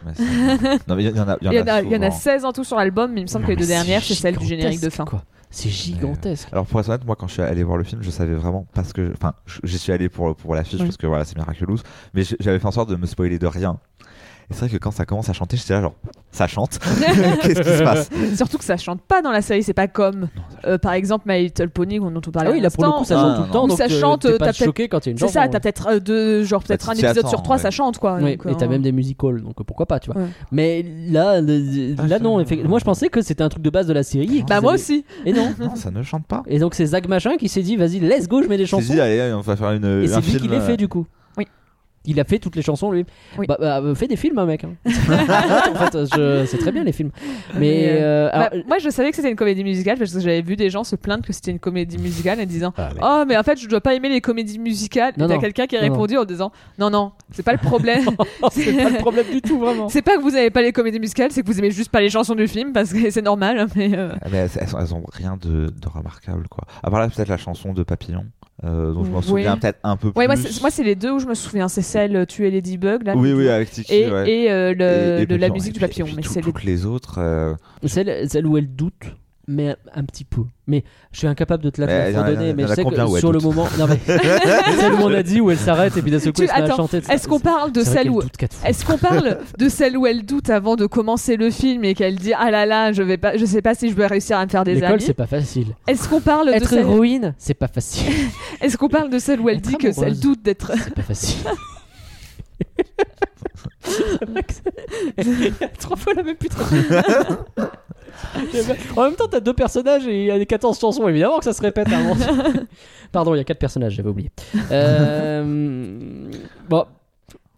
mais il y en a. Il y en a, il y en a souvent. 16 en tout sur l'album, mais il me semble que les deux dernières, c'est celle du générique de fin. Quoi. C'est gigantesque. Alors pour être honnête, moi quand je suis allé voir le film, je savais vraiment parce que, enfin, j'y suis allé pour pour l'affiche Oui. parce que voilà, c'est Miraculous, mais j'avais fait en sorte de me spoiler de rien. Et c'est vrai que quand ça commence à chanter, j'étais là genre, ça chante. <laughs> Qu'est-ce qui se <laughs> passe? Surtout que ça chante pas dans la série, c'est pas comme euh, par exemple My Little Pony dont on parlait. Ah oui, là pour le coup, ça chante Ah, tout le temps. Donc Ça euh, chante, t'es t'as pas peut-être- choqué quand il y a une C'est ça, chanson. t'as peut-être euh, deux, genre peut-être un épisode sur trois, ouais. ça chante quoi. Oui, donc, et t'as euh, même des music-halls, donc pourquoi pas, tu vois. Ouais. Mais là, le- Ah, là non. Moi, je pensais que c'était un truc de base de la série. Bah moi aussi. Et non. <laughs> Non, ça ne chante pas. Et donc c'est Zach Machin qui s'est dit, vas-y, let's go, je mets des chansons. dit, allez, on va faire une. Et c'est lui qui les fait du coup. Il a fait toutes les chansons lui. Oui. Bah, bah, euh, fais des films, hein, mec. hein. <laughs> en fait, je... c'est très bien les films. Mais Mais, euh, alors, Bah, moi je savais que c'était une comédie musicale parce que j'avais vu des gens se plaindre que c'était une comédie musicale en disant Ah, mais- Oh, mais en fait je dois pas aimer les comédies musicales. Non, et il y a quelqu'un qui a Non, non. répondu en disant Non, non, c'est pas le problème. <laughs> c'est pas le problème du tout, vraiment. c'est pas que vous avez pas les comédies musicales, c'est que vous aimez juste pas les chansons du film parce que c'est normal. Mais euh, Mais elles, elles ont rien de, de remarquable quoi. À part là peut-être la chanson de Papillon, euh, dont je m'en Oui. souviens peut-être un peu Ouais, plus. moi c'est les deux où je me souviens. C'est celle euh, Tu es Ladybug là. oui oui avec Tiki. Et, ouais. et, euh, le, Et- et de la musique Et du papillon. et puis Mais c'est les toutes les autres. euh, Celle, celle où elle doute, mais un, petit peu. Mais je suis incapable de te la Mais il y en a- donner. il y en Mais je sais que sur le moment. Non, mais <laughs> celle où on a dit où elle s'arrête et puis d'un seul coup Tu- elle se met à attends, chanter. Est-ce qu'on parle de celle où. Est-ce qu'on parle de celle où elle doute avant de commencer le film et qu'elle dit ah là là je vais pas je sais pas si je vais réussir à me faire des L'école, amis c'est pas facile. Est-ce qu'on parle de Être celle héroïne, c'est pas facile. <laughs> Est-ce qu'on parle de celle où elle dit que elle doute d'être C'est pas facile. <laughs> Vrai que c'est- Trois fois la même putain. <laughs> en même temps, t'as deux personnages et il y a des 14 chansons. Évidemment que ça se répète un moment. <laughs> Pardon, il y a quatre personnages, j'avais oublié. Euh... Bon,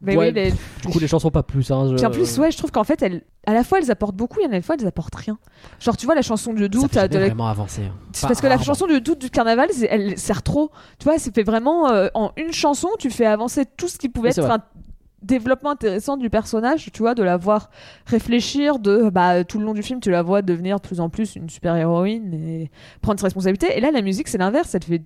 Mais Ouais, oui, les- du coup, les chansons pas plus. Hein, je- Puis en plus ouais je trouve qu'en fait à la fois elles apportent beaucoup et à la fois elles apportent rien. Genre tu vois la chanson de ça doute fait à- jamais de la- vraiment avancer. hein. Parce que la chanson de doute du carnaval, elle sert trop. Tu vois, c'est fait vraiment euh, en une chanson, tu fais avancer tout ce qui pouvait être vrai. un développement intéressant du personnage, tu vois, de la voir réfléchir, de bah tout le long du film, tu la vois devenir de plus en plus une super héroïne et prendre ses responsabilités. Et là, la musique, c'est l'inverse, elle fait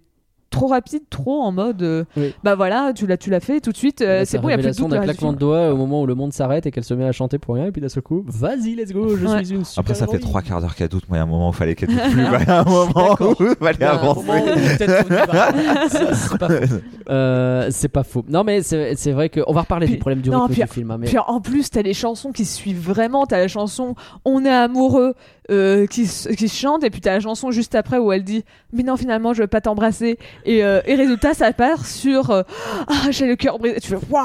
trop rapide, trop en mode euh, Oui. bah voilà, tu l'as tu l'as fait tout de suite, euh, c'est bon, il y a plus de doute. d'un claquement de doigts au moment où le monde s'arrête et qu'elle se met à chanter pour rien et puis d'un seul coup, vas-y, let's go, je Ouais. suis une super Après, ça fait trois quarts d'heure qu'elle doute. Moi, il y a un moment où il fallait qu'elle doute plus. Il y a un moment où il fallait Il y a un avancer. moment où peut-être faut <laughs> dire, ça, c'est pas faux. Euh, c'est pas faux. Non, mais c'est c'est vrai qu'on va reparler Puis- du problème du non, rythme puis- du film. hein, mais... Puis en plus, t'as les chansons qui suivent vraiment. T'as la chanson On est amoureux euh, qui, se- qui chante, et puis t'as la chanson juste après où elle dit Mais non, finalement, je veux pas t'embrasser. Et, euh, et résultat, ça part sur euh, Ah, j'ai le cœur brisé. Tu fais Waouh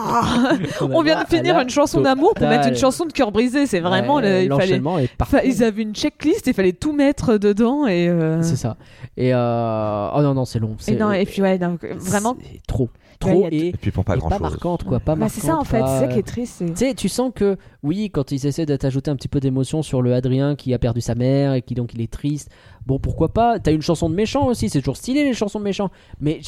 <laughs> On vient de finir une chanson d'amour pour mettre une chanson de cœur brisé. C'est vraiment. Ouais, le- il fallait, L'enchaînement est Enfin, parfait. ils avaient une checklist, il fallait tout mettre dedans. Et, euh, C'est ça. Et euh... oh non non c'est long. et, non, puis ouais, donc, vraiment. trop, Ouais, trop et, Et puis pour pas et grand pas chose. marquante quoi, pas Bah, c'est ça en fait, pas- c'est ça qui est triste. Tu sais, tu sens que oui, quand ils essaient de t'ajouter un petit peu d'émotion sur le Adrien qui a perdu sa mère et qui donc il est triste. Bon, pourquoi pas? T'as une chanson de méchant aussi, c'est toujours stylé les chansons de méchants. Mais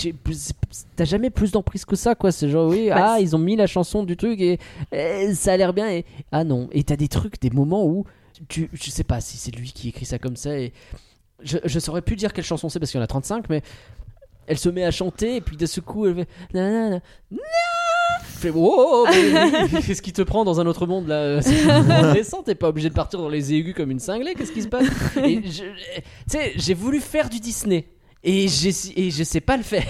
t'as jamais plus d'emprise que ça, quoi. C'est genre oui, Bah, ah ils ont mis la chanson du truc et, et ça a l'air bien. Et ah non. Et t'as des trucs, des moments où tu, je sais pas si c'est lui qui écrit ça comme ça et je, je saurais plus dire quelle chanson c'est parce qu'il y en a 35, mais elle se met à chanter et puis de ce coup elle fait nanana, na je fais wow, <laughs> qu'est-ce qui te prend dans un autre monde là? C'est intéressant, t'es pas obligé de partir dans les aigus comme une cinglée, qu'est-ce qui se passe? Tu sais, j'ai voulu faire du Disney et, et je sais pas le faire.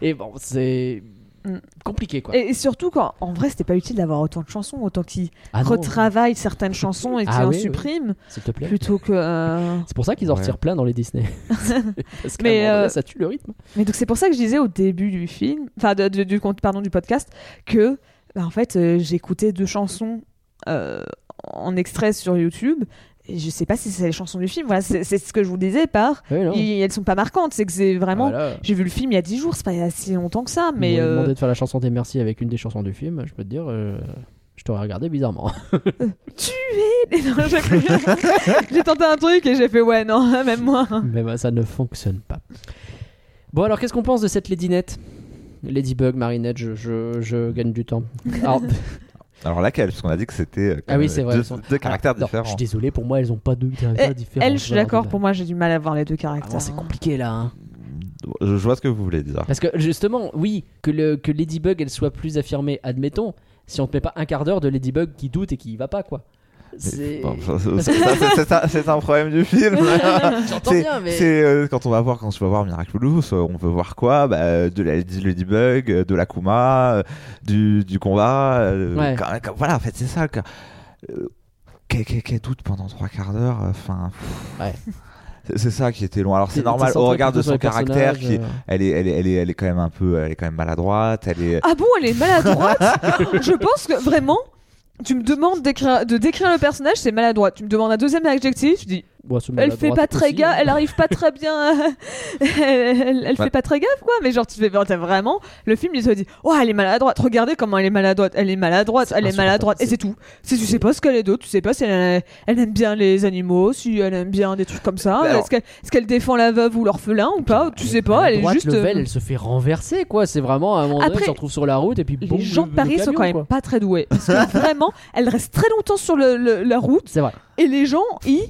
Et bon, c'est Mm. compliqué quoi. Et, et surtout quand, en vrai, c'était pas utile d'avoir autant de chansons, autant qu'ils Ah non, retravaillent certaines chansons et qu'ils Ah en oui, oui. suppriment, s'il te plaît. plutôt que. euh, C'est pour ça qu'ils en Ouais. retirent plein dans les Disney. <laughs> Parce <laughs> Mais, euh, ça tue le rythme. Mais donc c'est pour ça que je disais au début du film, enfin du compte, pardon du podcast, que bah, en fait euh, j'écoutais deux chansons euh, en extrait sur YouTube. Et je sais pas si c'est les chansons du film. Voilà, c'est ce que je vous disais par. Non. y- elles sont pas marquantes. C'est que c'est vraiment. Voilà. J'ai vu le film il y a 10 jours. C'est pas il y a si longtemps que ça. Mais euh, demandé de faire la chanson des merci avec une des chansons du film, je peux te dire, euh, je t'aurais regardé bizarrement. <laughs> Et non, <laughs> j'ai tenté un truc et j'ai fait ouais non <laughs> même moi. Mais bah, ça ne fonctionne pas. Bon, alors qu'est-ce qu'on pense de cette Ladynette Ladybug, Marinette, je, je, je gagne du temps. Alors, Alors laquelle? Parce qu'on a dit que c'était euh, Ah oui, euh, c'est vrai, deux, sont- deux caractères alors, non, différents. je suis désolé, pour moi, elles ont pas deux caractères Eh, différents. Elle, je suis d'accord. Pour moi, j'ai du mal à voir les deux Ah, caractères. bon, c'est compliqué là. hein. Je, vois ce que vous voulez dire. Parce que justement, oui, que, le, que Ladybug elle soit plus affirmée, admettons, si on te met pas un quart d'heure de Ladybug qui doute et qui y va pas, quoi. C'est. Bon, un- problème du film. J'entends C'est- bien, mais. C'est euh, quand on va voir quand tu vas voir Miraculous, euh, on veut voir quoi? Bah, De la Lady- Ladybug, euh, de la Kuma, euh, du, du combat. euh, Ouais. quand- quand- voilà, en fait, c'est ça. que- euh, Qu'elle qu'elle- qu'elle doute pendant trois quarts d'heure. Enfin. Ouais. C'est ça qui était long. Alors c'est normal au regard de son caractère, qui, euh. elle est, elle est, elle est, elle est quand même un peu, elle est quand même maladroite. Elle est. Ah bon, elle est maladroite? <laughs> Je pense que vraiment, tu me demandes de décrire le personnage, c'est maladroite. Tu me demandes un deuxième adjectif, je dis C'est elle fait pas très gaffe, elle arrive pas très bien, à- <laughs> elle, elle- elle Ouais. fait pas très gaffe quoi. Mais genre tu fais t'as vraiment le film il te dit oh elle est maladroite, regardez comment elle est maladroite, elle est maladroite, elle est maladroite et C'est- tout. C'est tu sais pas ce qu'elle est d'autre, tu sais pas si elle, elle aime bien les animaux, si elle aime bien des trucs comme ça, alors- est-ce qu'elle défend la veuve ou l'orphelin ou pas, tu sais pas, elle est juste. euh, elle se fait renverser, quoi. C'est vraiment à un moment donné, elle se retrouve sur la route et puis boum, les gens de Paris le sont camion, quand même quoi. pas très doués. Parce que <laughs> vraiment, elle reste très longtemps sur le- le- la route C'est vrai. et les gens, ils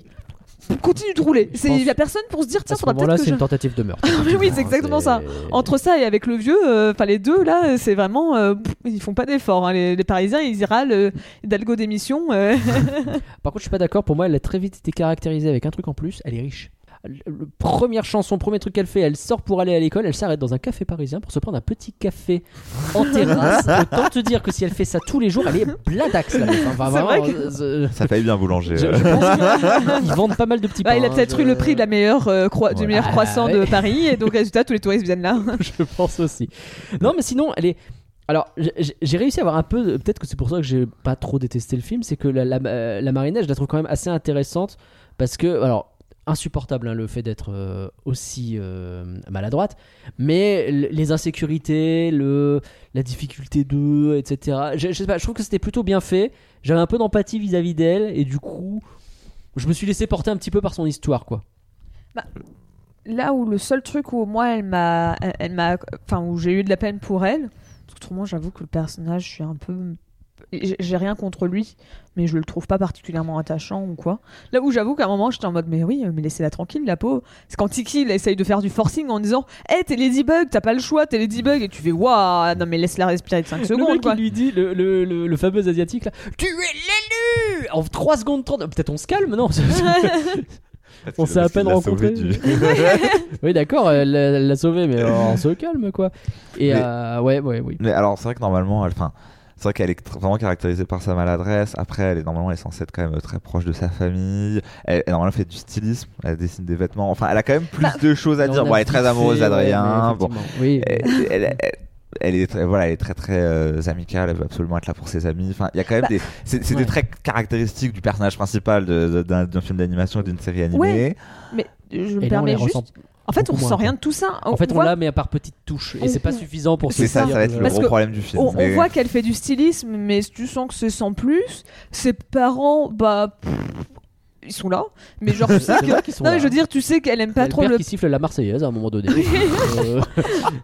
continuent de rouler. Il y a personne pour se dire, tiens, faudra moment-là, peut-être que c'est je... une tentative de meurtre. <laughs> Mais oui, c'est exactement ça. Entre ça et avec le vieux, euh, enfin les deux là, c'est vraiment, euh, pff, ils font pas d'efforts. hein. Les, les Parisiens, ils y râlent euh, d'algo d'émission. euh. <laughs> Par contre, je suis pas d'accord. Pour moi, elle a très vite été caractérisée avec un truc en plus. Elle est riche. Le- première chanson, premier truc qu'elle fait, elle sort pour aller à l'école. Elle s'arrête dans un café parisien pour se prendre un petit café en <laughs> terrasse. Autant te dire que si elle fait ça tous les jours, elle est bladax. Enfin, vrai vraiment, que- euh, Ça paye bien boulanger. je, euh. je pense qu'ils <laughs> vendent pas mal de petits Bah, pains. il a hein. peut-être Je- eu le prix de la meilleure euh, croi- du meilleur Ah, croissant ouais. de Paris et donc <laughs> résultat tous les touristes viennent là. je pense aussi. Non, mais sinon, elle est. Alors, j'ai- réussi à avoir un peu. Peut-être que c'est pour ça que j'ai pas trop détesté le film, c'est que la, la, euh, la marinette, je la trouve quand même assez intéressante parce que, alors, insupportable hein, le fait d'être euh, aussi euh, maladroite, mais les insécurités, le, la difficulté d'eux, etc. Je, sais pas, je trouve que c'était plutôt bien fait. J'avais un peu d'empathie vis-à-vis d'elle et du coup, je me suis laissé porter un petit peu par son histoire, quoi. là où le seul truc où moi elle m'a elle, m'a enfin où j'ai eu de la peine pour elle autrement j'avoue que le personnage je suis un peu j'ai rien contre lui, mais je le trouve pas particulièrement attachant ou quoi. Là où j'avoue qu'à un moment, j'étais en mode, mais oui, mais laissez-la tranquille, la peau. C'est quand Tiki, il essaye de faire du forcing en disant, hé, t'es Ladybug, t'as pas le choix, t'es Ladybug, et tu fais, waouh, non, mais laisse-la respirer de 5 Le secondes, mec, quoi. il lui dit, le, le, le, le fameux asiatique là, tu es l'élu En 3 secondes 30, peut-être on se calme, non? <laughs> On s'est à peine rencontrés. <laughs> Oui, d'accord, elle l'a sauvé, mais on se calme quoi. Et Mais- euh, ouais, ouais, oui. Mais alors, c'est vrai que normalement, elle, enfin, c'est vrai qu'elle est vraiment caractérisée par sa maladresse. Après, elle est normalement, elle est censée être quand même très proche de sa famille. Elle, elle normalement fait du stylisme. Elle dessine des vêtements. Enfin, elle a quand même plus Bah, de choses à dire. a Bon, elle est très amoureuse d'Adrien. bon, Oui. elle, elle- elle- elle est très, voilà, elle est très très euh, amicale. Elle veut absolument être là pour ses amis. Enfin, il y a quand même Bah, des, c'est ouais. des traits caractéristiques du personnage principal d'un film d'animation et d'une série animée. Ouais. Mais je me Et permets juste. ressent. En fait, on beaucoup ressent rien de tout ça. En fait, on voit- l'a, mais par petites touches. Et c'est pas suffisant pour se C'est ça, dire ça va être le Parce gros problème du film. On, voit qu'elle fait du stylisme, mais tu sens que c'est sans plus. Ses parents, bah, pff, ils sont là. Mais genre, tu <laughs> sais que. Non, mais là. je veux dire, tu sais qu'elle aime pas trop le père qui siffle la Marseillaise à un moment donné. <laughs> Euh,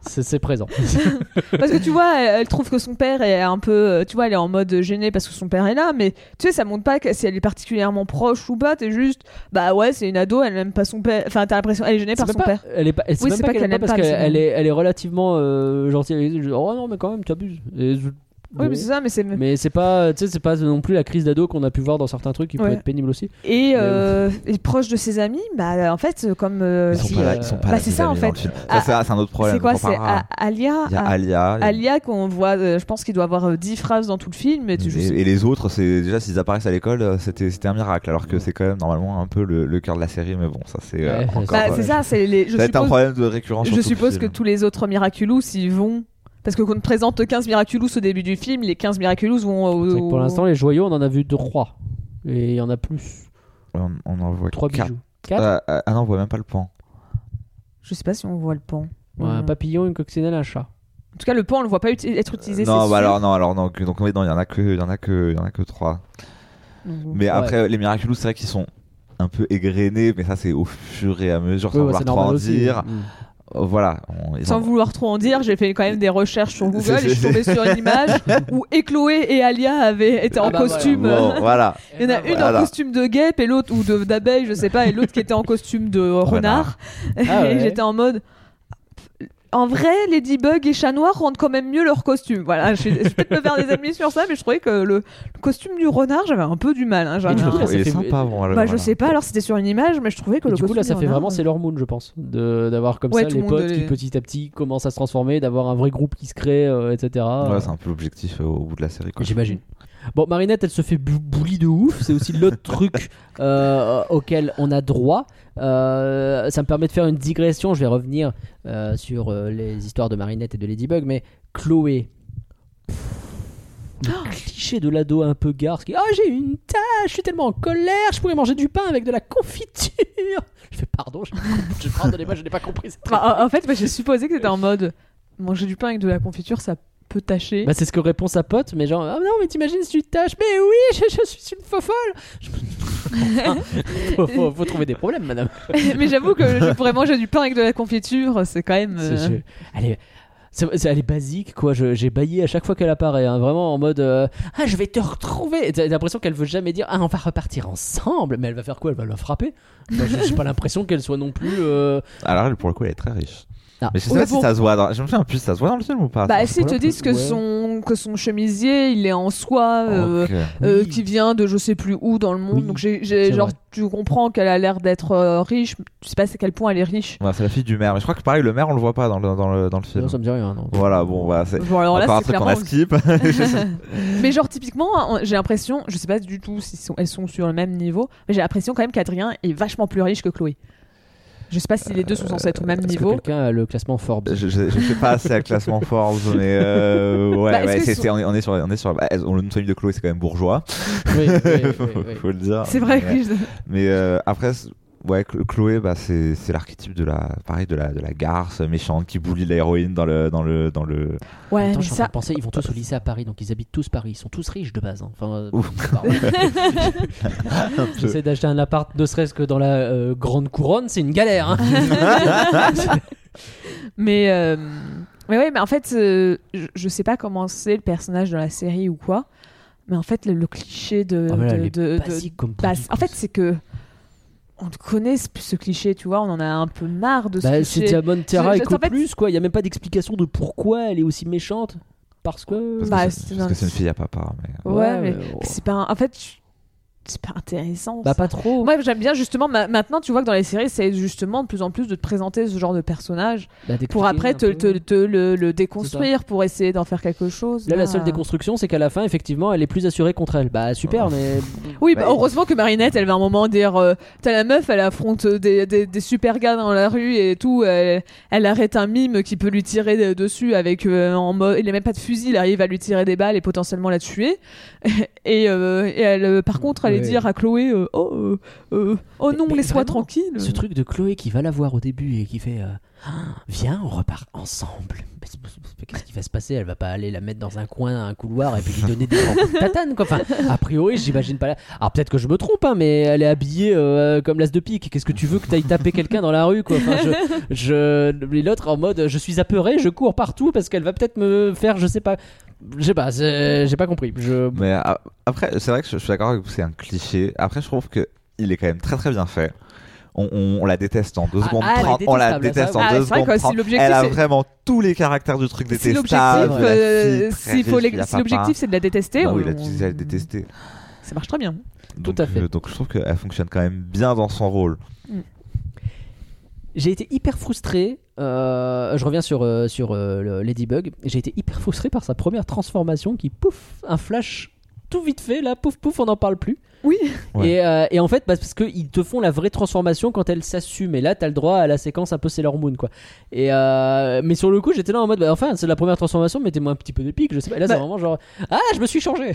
c'est présent. <laughs> Parce que tu vois, elle, elle trouve que son père est un peu. euh, Tu vois, elle est en mode gênée parce que son père est là. Mais tu sais, ça montre pas que si elle est particulièrement proche ou pas. T'es juste. Bah ouais, c'est une ado, elle aime pas son père. Enfin, t'as l'impression. Elle est gênée par son pas- père. Elle est pas, c'est Oui, même c'est pas pas qu'elle qu'elle aime pas parce qu'elle est, elle est relativement euh, gentille. Elle Oh non, mais quand même, tu abuses. Et je- Oui, bon. mais c'est ça, mais c'est. Mais c'est pas, tu sais, c'est pas non plus la crise d'ado qu'on a pu voir dans certains trucs qui peut Ouais. être pénible aussi. Et, euh, et proche de ses amis, bah en fait, comme. euh, Ils sont si, pas là, euh, ils sont pas bah, là, c'est ces ça, en fait. dans le film. Ah, Ça, c'est un autre problème. c'est quoi C'est Alia Il y a A- Alia. et- Alia qu'on voit, euh, je pense qu'il doit avoir euh, 10 phrases dans tout le film. Et tu Et, les autres, c'est déjà s'ils apparaissent à l'école, euh, c'était c'était un miracle. Alors que c'est quand même normalement un peu le, le cœur de la série, mais bon, ça c'est euh, Ouais, encore. Bah, euh, c'est ça, c'est les. Je un suppose, problème de récurrence. je suppose que tous les autres Miraculous, ils vont. Parce que quand on te présente 15 Miraculous au début du film, les 15 Miraculous vont. au- que pour au- l'instant, les joyaux, on en a vu 3. Et il y en a plus. on, on en voit 3 quatre. bijoux. 4 Euh, euh, ah non, on voit même pas le pan. Je sais pas si on voit le pan. Un Hmm. papillon, une coccinelle, un chat. En tout cas, le pan, on le voit pas uti- être utilisé. non, bah sûr. alors non, alors non. que- Donc oui, non, il y en a que, il y en a que, il y en a que trois. Mais Ouais. après, les Miraculous, c'est vrai qu'ils sont un peu égrenés, mais ça c'est au fur et à mesure, sans Ouais, ouais, vouloir c'est trop en Voilà. on- Sans en- vouloir trop en dire, j'ai fait quand même des recherches sur Google et je suis tombée sur une image où <laughs> Chloé et Alia avaient été en Ah bah costume. Bon, <laughs> voilà. Il y en a une voilà. en costume de guêpe et l'autre ou d'abeille, je sais pas, et l'autre qui était en costume de renard. <laughs> Ah ouais. et j'étais en mode. En vrai, Ladybug et Chat Noir rendent quand même mieux leur costume. Voilà, je, je vais peut-être me faire des <laughs> ennemis sur ça, mais je trouvais que le, le costume du renard, j'avais un peu du mal. hein, j'avais Et du un- coup, là, ça il est fait- sympa, bon, alors, bah, je voilà. sais pas, alors c'était sur une image, mais je trouvais que Et le du coup, costume là, ça fait renard, vraiment Sailor Moon, je pense. de- D'avoir comme Ouais, ça les potes qui petit à petit commencent à se transformer, d'avoir un vrai groupe qui se crée, euh, etc. Ouais, c'est un peu l'objectif euh, au bout de la série. quoi. J'imagine. Bon, Marinette, elle se fait bou- bouli de ouf. C'est aussi l'autre <laughs> truc euh, auquel on a droit. Euh, ça me permet de faire une digression. Je vais revenir euh, sur euh, les histoires de Marinette et de Ladybug. Mais Chloé. Le cliché de l'ado un peu garce qui Ah, j'ai une tâche, je suis tellement en colère, je pourrais manger du pain avec de la confiture. Je fais pardon, je, je pardonnez-moi, je n'ai pas compris cette Bah, en- fait, moi, j'ai supposé que c'était en mode manger du pain avec de la confiture, ça peut tâcher. Bah, c'est ce que répond sa pote, mais genre, ah non, mais t'imagines si tu te tâches, mais oui, <laughs> je, je suis une faux folle. Faut, <laughs> faut- faut trouver des problèmes, madame. <laughs> mais j'avoue que je pourrais manger du pain avec de la confiture, c'est quand même. C'est- euh, Elle est, c'est- c'est- elle est basique, quoi. Je- J'ai baillé à chaque fois qu'elle apparaît, hein, vraiment en mode euh, Ah, je vais te retrouver. Et T'as l'impression qu'elle veut jamais dire Ah, on va repartir ensemble. Mais elle va faire quoi? Elle va la frapper J'ai pas l'impression qu'elle soit non plus. euh, Alors, elle, pour le coup, elle est très riche. Mais je sais pas si ça se voit. Dans... Je me souviens plus, ça se voit dans le film ou pas Bah, si ils te disent que, ouais. son, que son chemisier, il est en soie, euh, euh, Oui. qui vient de je sais plus où dans le monde. Oui, Donc, j'ai, genre, vrai. tu comprends qu'elle a l'air d'être euh, riche. Tu sais pas à quel point elle est riche. Ouais, c'est la fille du maire. Mais je crois que pareil, le maire, on le voit pas dans le, dans le, dans le film. non, ça me dit rien, non. Voilà, bon, voilà, c'est Bon, alors là, encore un truc qu'on a clairement. skip. <laughs> mais genre, typiquement, on- j'ai l'impression, je sais pas du tout si elles sont sur le même niveau, mais j'ai l'impression quand même qu'Adrien est vachement plus riche que Chloé. Je sais pas si les deux sont censés être au même niveau. quelqu'un a le classement Forbes je, je, je sais pas à le classement <laughs> Forbes, mais euh, ouais, Bah, ouais c'est, c'est- on, est, on est sur, on est sur, bah, ont le nom de Chloé, c'est quand même bourgeois, Oui, oui, oui, faut, <laughs> oui, oui. faut le dire. C'est vrai mais, que je- Mais euh, après, ouais, Chloé, bah, c'est, c'est l'archétype de la, pareil, de la, de la garce méchante qui bully l'héroïne dans le, dans le, dans le. Ouais, Attends, mais je suis en train ça. de penser, ils vont tous au lycée à Paris, donc ils habitent tous Paris, ils sont tous riches de base. hein. Enfin, euh. <laughs> J'essaie d'acheter un appart, ne serait-ce que dans la euh, grande couronne, c'est une galère. hein. <laughs> Mais, euh, mais ouais, mais en fait, euh, je, je sais pas comment c'est le personnage dans la série ou quoi. Mais en fait, le, le cliché de. Ah, mais là, de- de- de- basique comme produit, en fait, c'est que. On le connaît ce, cliché, tu vois, on en a un peu marre de ce Bah, c'est cliché. Diamond Terra et en fait- plus quoi. Il y a même pas d'explication de pourquoi elle est aussi méchante. Parce que. Parce Bah, que c'est c'est c'est une fille à papa. Mais... Ouais, mais bon. c'est pas. un- En fait, je- c'est pas intéressant. Bah ça. pas trop. Moi, j'aime bien justement. ma- maintenant, tu vois que dans les séries, c'est justement de plus en plus de te présenter ce genre de personnage Bah, pour après te, peu. te- te le, le déconstruire, pour essayer d'en faire quelque chose. Là, la seule Là. déconstruction, c'est qu'à la fin, effectivement, elle est plus assurée contre elle. Bah super, mais <laughs> Oui, bah, Ouais. heureusement que Marinette, elle va un moment dire euh, T'as la meuf, elle affronte des, des, des super gars dans la rue et tout. Elle, elle arrête un mime qui peut lui tirer de- dessus avec euh, en mode. Il n'a même pas de fusil, il arrive à lui tirer des balles et potentiellement la tuer. <laughs> et, euh, et elle, euh, par contre, Ouais. dire à Chloé euh, Oh, euh, euh, oh non, mais laisse-moi tranquille. ce truc de Chloé qui va la voir au début et qui fait Viens, on repart ensemble. Qu'est-ce qui va se passer? Elle va pas aller la mettre dans un coin, un couloir et puis lui donner des <laughs> grands coups de tatane quoi. Enfin, a priori, j'imagine pas. La... Alors peut-être que je me trompe, hein, mais elle est habillée euh, comme l'as de pique. Qu'est-ce que tu veux que t'ailles taper quelqu'un dans la rue quoi? Enfin, je, je... l'autre en mode Je suis apeuré, je cours partout parce qu'elle va peut-être me faire, je sais pas. Je sais pas, j'ai pas compris. Je... Mais après, c'est vrai que je, je suis d'accord avec vous, c'est un cliché. Après, je trouve que il est quand même très très bien fait. On, on- on la déteste en 2 Ah, secondes ah, elle est 30. On la déteste ça, en Ah, 2 c'est vrai secondes que si 30. l'objectif, Elle a vraiment tous les caractères du truc Si détestable. la euh, si papa. l'objectif c'est de la détester, Bah oui, là, tu disais elle détester. ça marche très bien. Donc, à fait. euh, donc je trouve qu'elle fonctionne quand même bien dans son rôle. J'ai été hyper frustré. euh, je reviens sur, euh, sur euh, Ladybug. J'ai été hyper frustré par sa première transformation qui, pouf, un flash tout vite fait. Là, pouf, pouf, on n'en parle plus. Oui. Ouais. Et, euh, et en fait, bah, parce qu'ils te font la vraie transformation quand elle s'assume. Et là, t'as le droit à la séquence un peu Sailor Moon, quoi. Et euh, mais sur le coup, j'étais là en mode, bah, enfin, c'est la première transformation, mettez-moi un petit peu d'épique, je sais pas. Et là, Bah- c'est vraiment genre, ah, je me suis changé.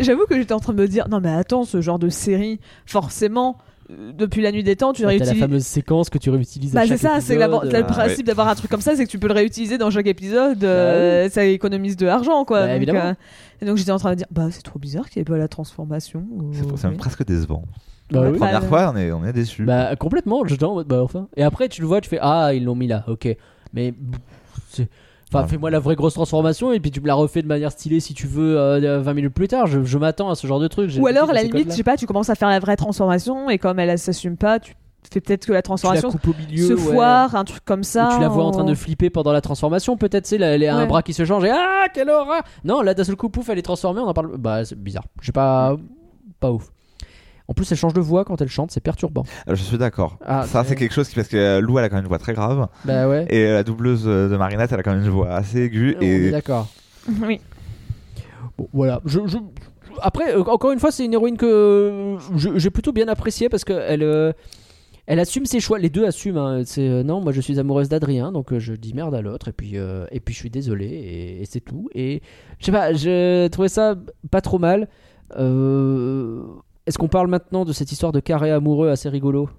J'avoue que j'étais en train de me dire non mais attends ce genre de série forcément depuis la nuit des temps tu T'as la réutilises fameuse séquence que tu réutilises. bah c'est chaque ça c'est le Ah, principe d'avoir un truc comme ça c'est que tu peux le réutiliser dans chaque épisode euh, ça économise de l'argent quoi Bah, donc, évidemment. euh, et donc j'étais en train de dire bah c'est trop bizarre qu'il n'y ait pas la transformation C'est euh, c'est même oui. presque décevant. Bah oui. bah, Première euh, fois, on est, on est déçu. Bah complètement, mode bah enfin. Et après tu le vois, tu fais ah ils l'ont mis là, ok. Mais enfin Ouais. fais-moi la vraie grosse transformation et puis tu me la refais de manière stylée si tu veux euh, 20 minutes plus tard. Je, je m'attends à ce genre de truc. ou alors à la limite je sais pas tu commences à faire la vraie transformation et comme elle elle s'assume pas tu fais peut-être que la la transformation coupes au milieu, se ouais. foire un truc comme ça Ou tu la vois en train de flipper pendant la transformation, peut-être, c'est elle a un Ouais. bras qui se change et ah, quelle horreur! Non, là d'un seul coup, pouf, elle est transformée, on en parle. Bah, c'est bizarre. J'ai pas. Pas ouf. En plus, elle change de voix quand elle chante, c'est perturbant. Euh, Je suis d'accord. Ah, ça, c'est quelque chose qui, parce que euh, Lou, elle a quand même une voix très grave. Bah ouais. Et la doubleuse euh, de Marinette, elle a quand même une voix assez aiguë. On est Et d'accord. <laughs> oui Bon, voilà. Je, je- Après, euh, encore une fois, c'est une héroïne que j'ai plutôt bien appréciée parce qu'elle elle elle assume ses choix. Les deux assument. hein. C'est euh, non, moi je suis amoureuse d'Adrien, donc euh, je dis merde à l'autre et puis euh, et puis je suis désolé et, et c'est tout. Et je sais pas, j'ai trouvé ça pas trop mal. Est-ce qu'on parle maintenant de cette histoire de carré amoureux assez rigolo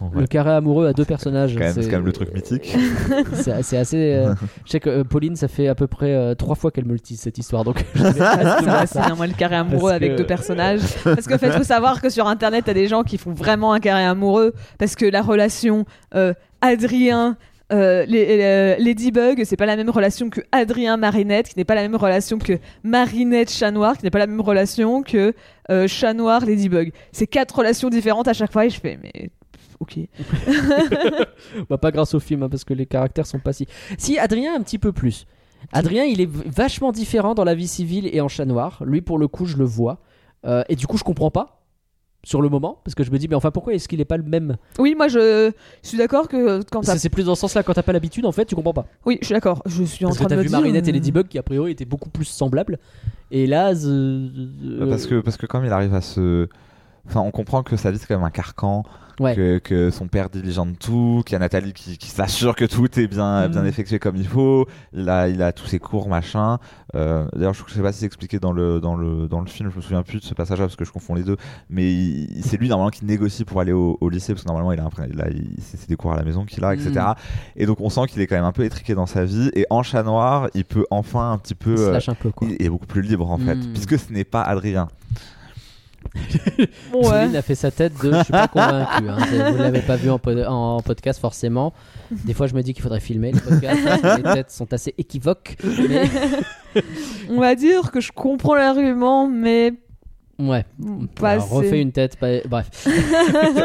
Ouais. Le carré amoureux à deux personnages. c'est quand même le truc mythique. <laughs> C'est assez. euh, <laughs> je sais que euh, Pauline, ça fait à peu près euh, trois fois qu'elle me le tease cette histoire, donc. <laughs> je vais pas c'est moi le carré amoureux Parce avec que- deux personnages. Parce que fait, faut savoir que sur internet, t'as des gens qui font vraiment un carré amoureux parce que la relation euh, Adrien. Euh, les, euh, Ladybug, c'est pas la même relation que Adrien Marinette, qui n'est pas la même relation que Marinette Chat Noir, qui n'est pas la même relation que euh, Chat Noir Ladybug. C'est quatre relations différentes à chaque fois et je fais mais ok. <laughs> Bah, pas grâce au film, hein, parce que les caractères sont pas si. Si, Adrien, un petit peu plus. Adrien, il est vachement différent dans la vie civile et en chat noir. Lui, pour le coup, je le vois. Et du coup, je comprends pas. Sur le moment, parce que je me dis, mais enfin, pourquoi est-ce qu'il est pas le même Oui, moi je, je suis d'accord que quand t'as. que c'est plus dans ce sens-là, quand t'as pas l'habitude, en fait, tu comprends pas. Oui, je suis d'accord. Je suis en Parce que train t'as de me vu dire. Marinette et euh, Ladybug qui, a priori, étaient beaucoup plus semblables. Et là, euh, Parce que, parce que comme il arrive à se. Enfin, on comprend que sa vie, c'est quand même un carcan. Ouais. Que, que son père diligente tout, qu'il y a Nathalie qui, qui s'assure que tout est bien, Mm. bien effectué comme il faut. Il a, il a tous ses cours, machin. Euh, D'ailleurs, je sais pas si c'est expliqué dans le, dans, le, dans le film, je me souviens plus de ce passage-là parce que je confonds les deux. Mais c'est lui, normalement, qui négocie pour aller au, au lycée parce que normalement, il a, un, il a c'est des cours à la maison qu'il a, etc. Mm. Et donc, on sent qu'il est quand même un peu étriqué dans sa vie. Et en chat noir, il peut enfin un petit peu. il se euh, lâche un peu, quoi. il est beaucoup plus libre en fait, Mm. puisque ce n'est pas Adrien. Ouais. Céline a fait sa tête de je suis pas convaincu. hein. C'est- Vous l'avez pas vu en, pod- en podcast forcément. Des fois, je me dis qu'il faudrait filmer les podcasts. parce que les têtes sont assez équivoques. Mais <laughs> On va dire que je comprends l'argument, mais ouais. pas Alors, refais une tête. pas- Bref.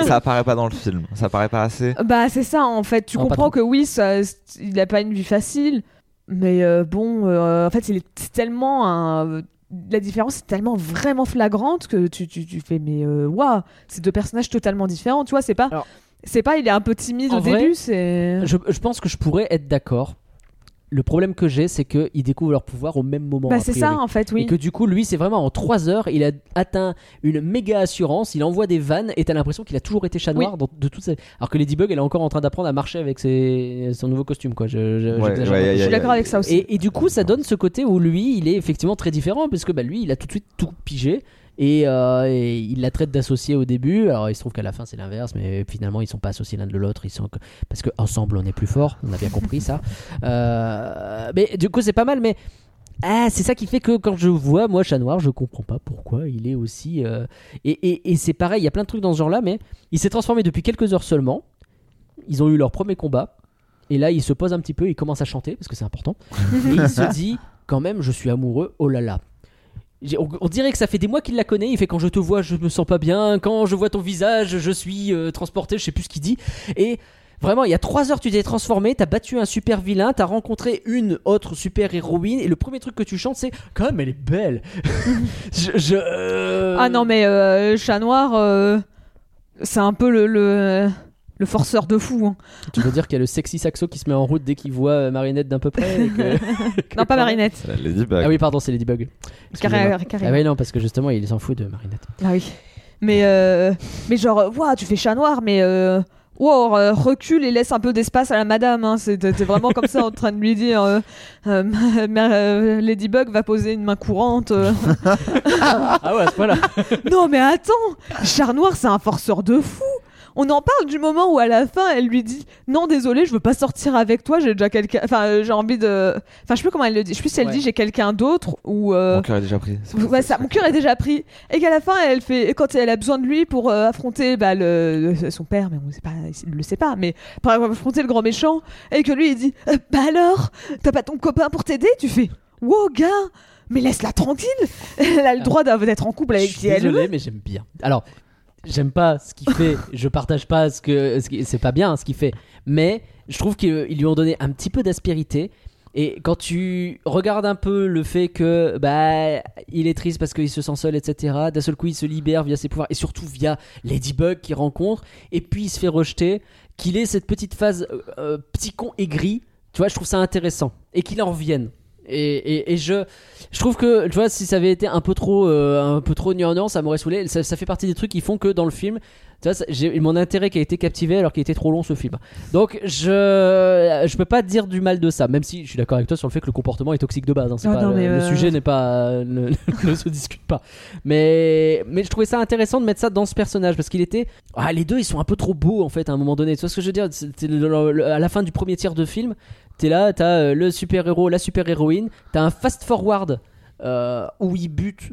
ça, apparaît pas dans le film. Ça apparaît pas assez. Bah c'est ça en fait. Tu Non, comprends que oui, ça, il a pas une vie facile, mais euh, bon, euh, en fait, il est tellement un. La différence est tellement vraiment flagrante que tu, tu, tu fais mais euh, waouh, c'est deux personnages totalement différents. Tu vois, c'est pas. Alors- c'est pas, il est un peu timide au vrai, début, c'est. Je, je pense que je pourrais être d'accord. Le problème que j'ai, c'est qu'ils découvrent leur pouvoir au même moment. Bah c'est ça en fait, oui. Et que du coup, lui, c'est vraiment en 3 heures, il a atteint une méga assurance, il envoie des vannes et t'as l'impression qu'il a toujours été chat noir dans, de toutes ces... Alors que Ladybug, elle est encore en train d'apprendre à marcher avec ses... son nouveau costume, quoi. Je, je- Ouais, ouais, suis d'accord avec ça aussi. Et, et du coup, ça donne ce côté où lui, il est effectivement très différent, parce que bah, lui, il a tout de suite tout pigé. Et, euh, et il la traite d'associé au début. Alors il se trouve qu'à la fin c'est l'inverse, mais finalement ils sont pas associés l'un de l'autre. Ils sont parce que ensemble on est plus fort. On a bien compris ça. <laughs> Euh, mais du coup c'est pas mal. Mais ah, c'est ça qui fait que quand je vois moi Chat Noir, je comprends pas pourquoi il est aussi. euh, Et, et- et c'est pareil, il y a plein de trucs dans ce genre-là, mais il s'est transformé depuis quelques heures seulement. Ils ont eu leur premier combat. Et là, il se pose un petit peu, il commence à chanter, parce que c'est important. et il se <laughs> dit, quand même, je suis amoureux, oh là là. On, dirait que ça fait des mois qu'il la connaît. Il fait quand je te vois, je me sens pas bien. Quand je vois ton visage, je suis euh, transporté. Je sais plus ce qu'il dit. Et vraiment, il y a trois heures, tu t'es transformé. T'as battu un super vilain. T'as rencontré une autre super héroïne. Et le premier truc que tu chantes, c'est quand elle est belle. <laughs> je, euh, Ah non mais euh, Chat Noir, c'est un peu le le forceur de fou. hein. Tu veux dire qu'il y a le sexy saxo qui se met en route dès qu'il voit euh, Marinette d'un peu près et que- <laughs> Non pas Marinette. Ladybug. Ah oui, pardon, c'est Ladybug. Carré- carré- Ah oui, non, parce que justement, il s'en fout de Marinette. Ah oui. Mais, euh, mais genre, euh, ouah, tu fais chat noir, mais euh, wow, euh, recule et laisse un peu d'espace à la madame. Hein. T'es vraiment comme ça en train de lui dire euh, euh, euh, Ladybug va poser une main courante. euh. <laughs> Ah ouais, voilà. non, mais attends, chat noir, c'est un forceur de fou. On en parle du moment où à la fin elle lui dit non désolé je veux pas sortir avec toi j'ai déjà quelqu'un enfin euh, j'ai envie de enfin je sais plus comment elle le dit je sais plus si elle Ouais. dit j'ai quelqu'un d'autre ou euh, Mon cœur est déjà pris. Ouais, ça, mon cœur est déjà pris. Et qu'à la fin, elle fait, quand elle a besoin de lui pour euh, affronter bah, le, son père, mais on sait pas, il le sait pas, mais pour affronter le grand méchant, et que lui il dit, Euh, bah alors, t'as pas ton copain pour t'aider? Tu fais, wow gars, mais laisse-la tranquille. <laughs> Elle a le droit d'av- d'être en couple avec Je suis qui elle désolé, veut. mais j'aime bien. Alors, j'aime pas ce qu'il fait. je partage pas ce que. C'est pas bien ce qu'il fait. Mais je trouve qu'ils lui ont donné un petit peu d'aspérité. Et quand tu regardes un peu le fait que bah il est triste parce qu'il se sent seul, etc. D'un seul coup, il se libère via ses pouvoirs et surtout via Ladybug qu'il rencontre. Et puis il se fait rejeter. Qu'il ait cette petite phase euh, euh, petit con aigri. Tu vois, je trouve ça intéressant. Et qu'il en revienne. Et, et, et je, je trouve que, tu vois, si ça avait été un peu trop, euh, un peu trop gnangnan, ça m'aurait saoulé. Ça, ça fait partie des trucs qui font que dans le film, ça- j'ai mon intérêt qui a été captivé alors qu'il était trop long ce film. Donc, je, je peux pas dire du mal de ça, même si je suis d'accord avec toi sur le fait que le comportement est toxique de base. hein. C'est Ah pas- non, le, le euh, sujet n'est pas, ne, <laughs> ne se discute pas. Mais, mais je trouvais ça intéressant de mettre ça dans ce personnage parce qu'il était, ah, les deux ils sont un peu trop beaux en fait à un moment donné. Tu vois ce que je veux dire? Le- à la fin du premier tiers de film. T'es là, t'as euh, le super-héros, la super-héroïne, t'as un fast-forward euh, où il bute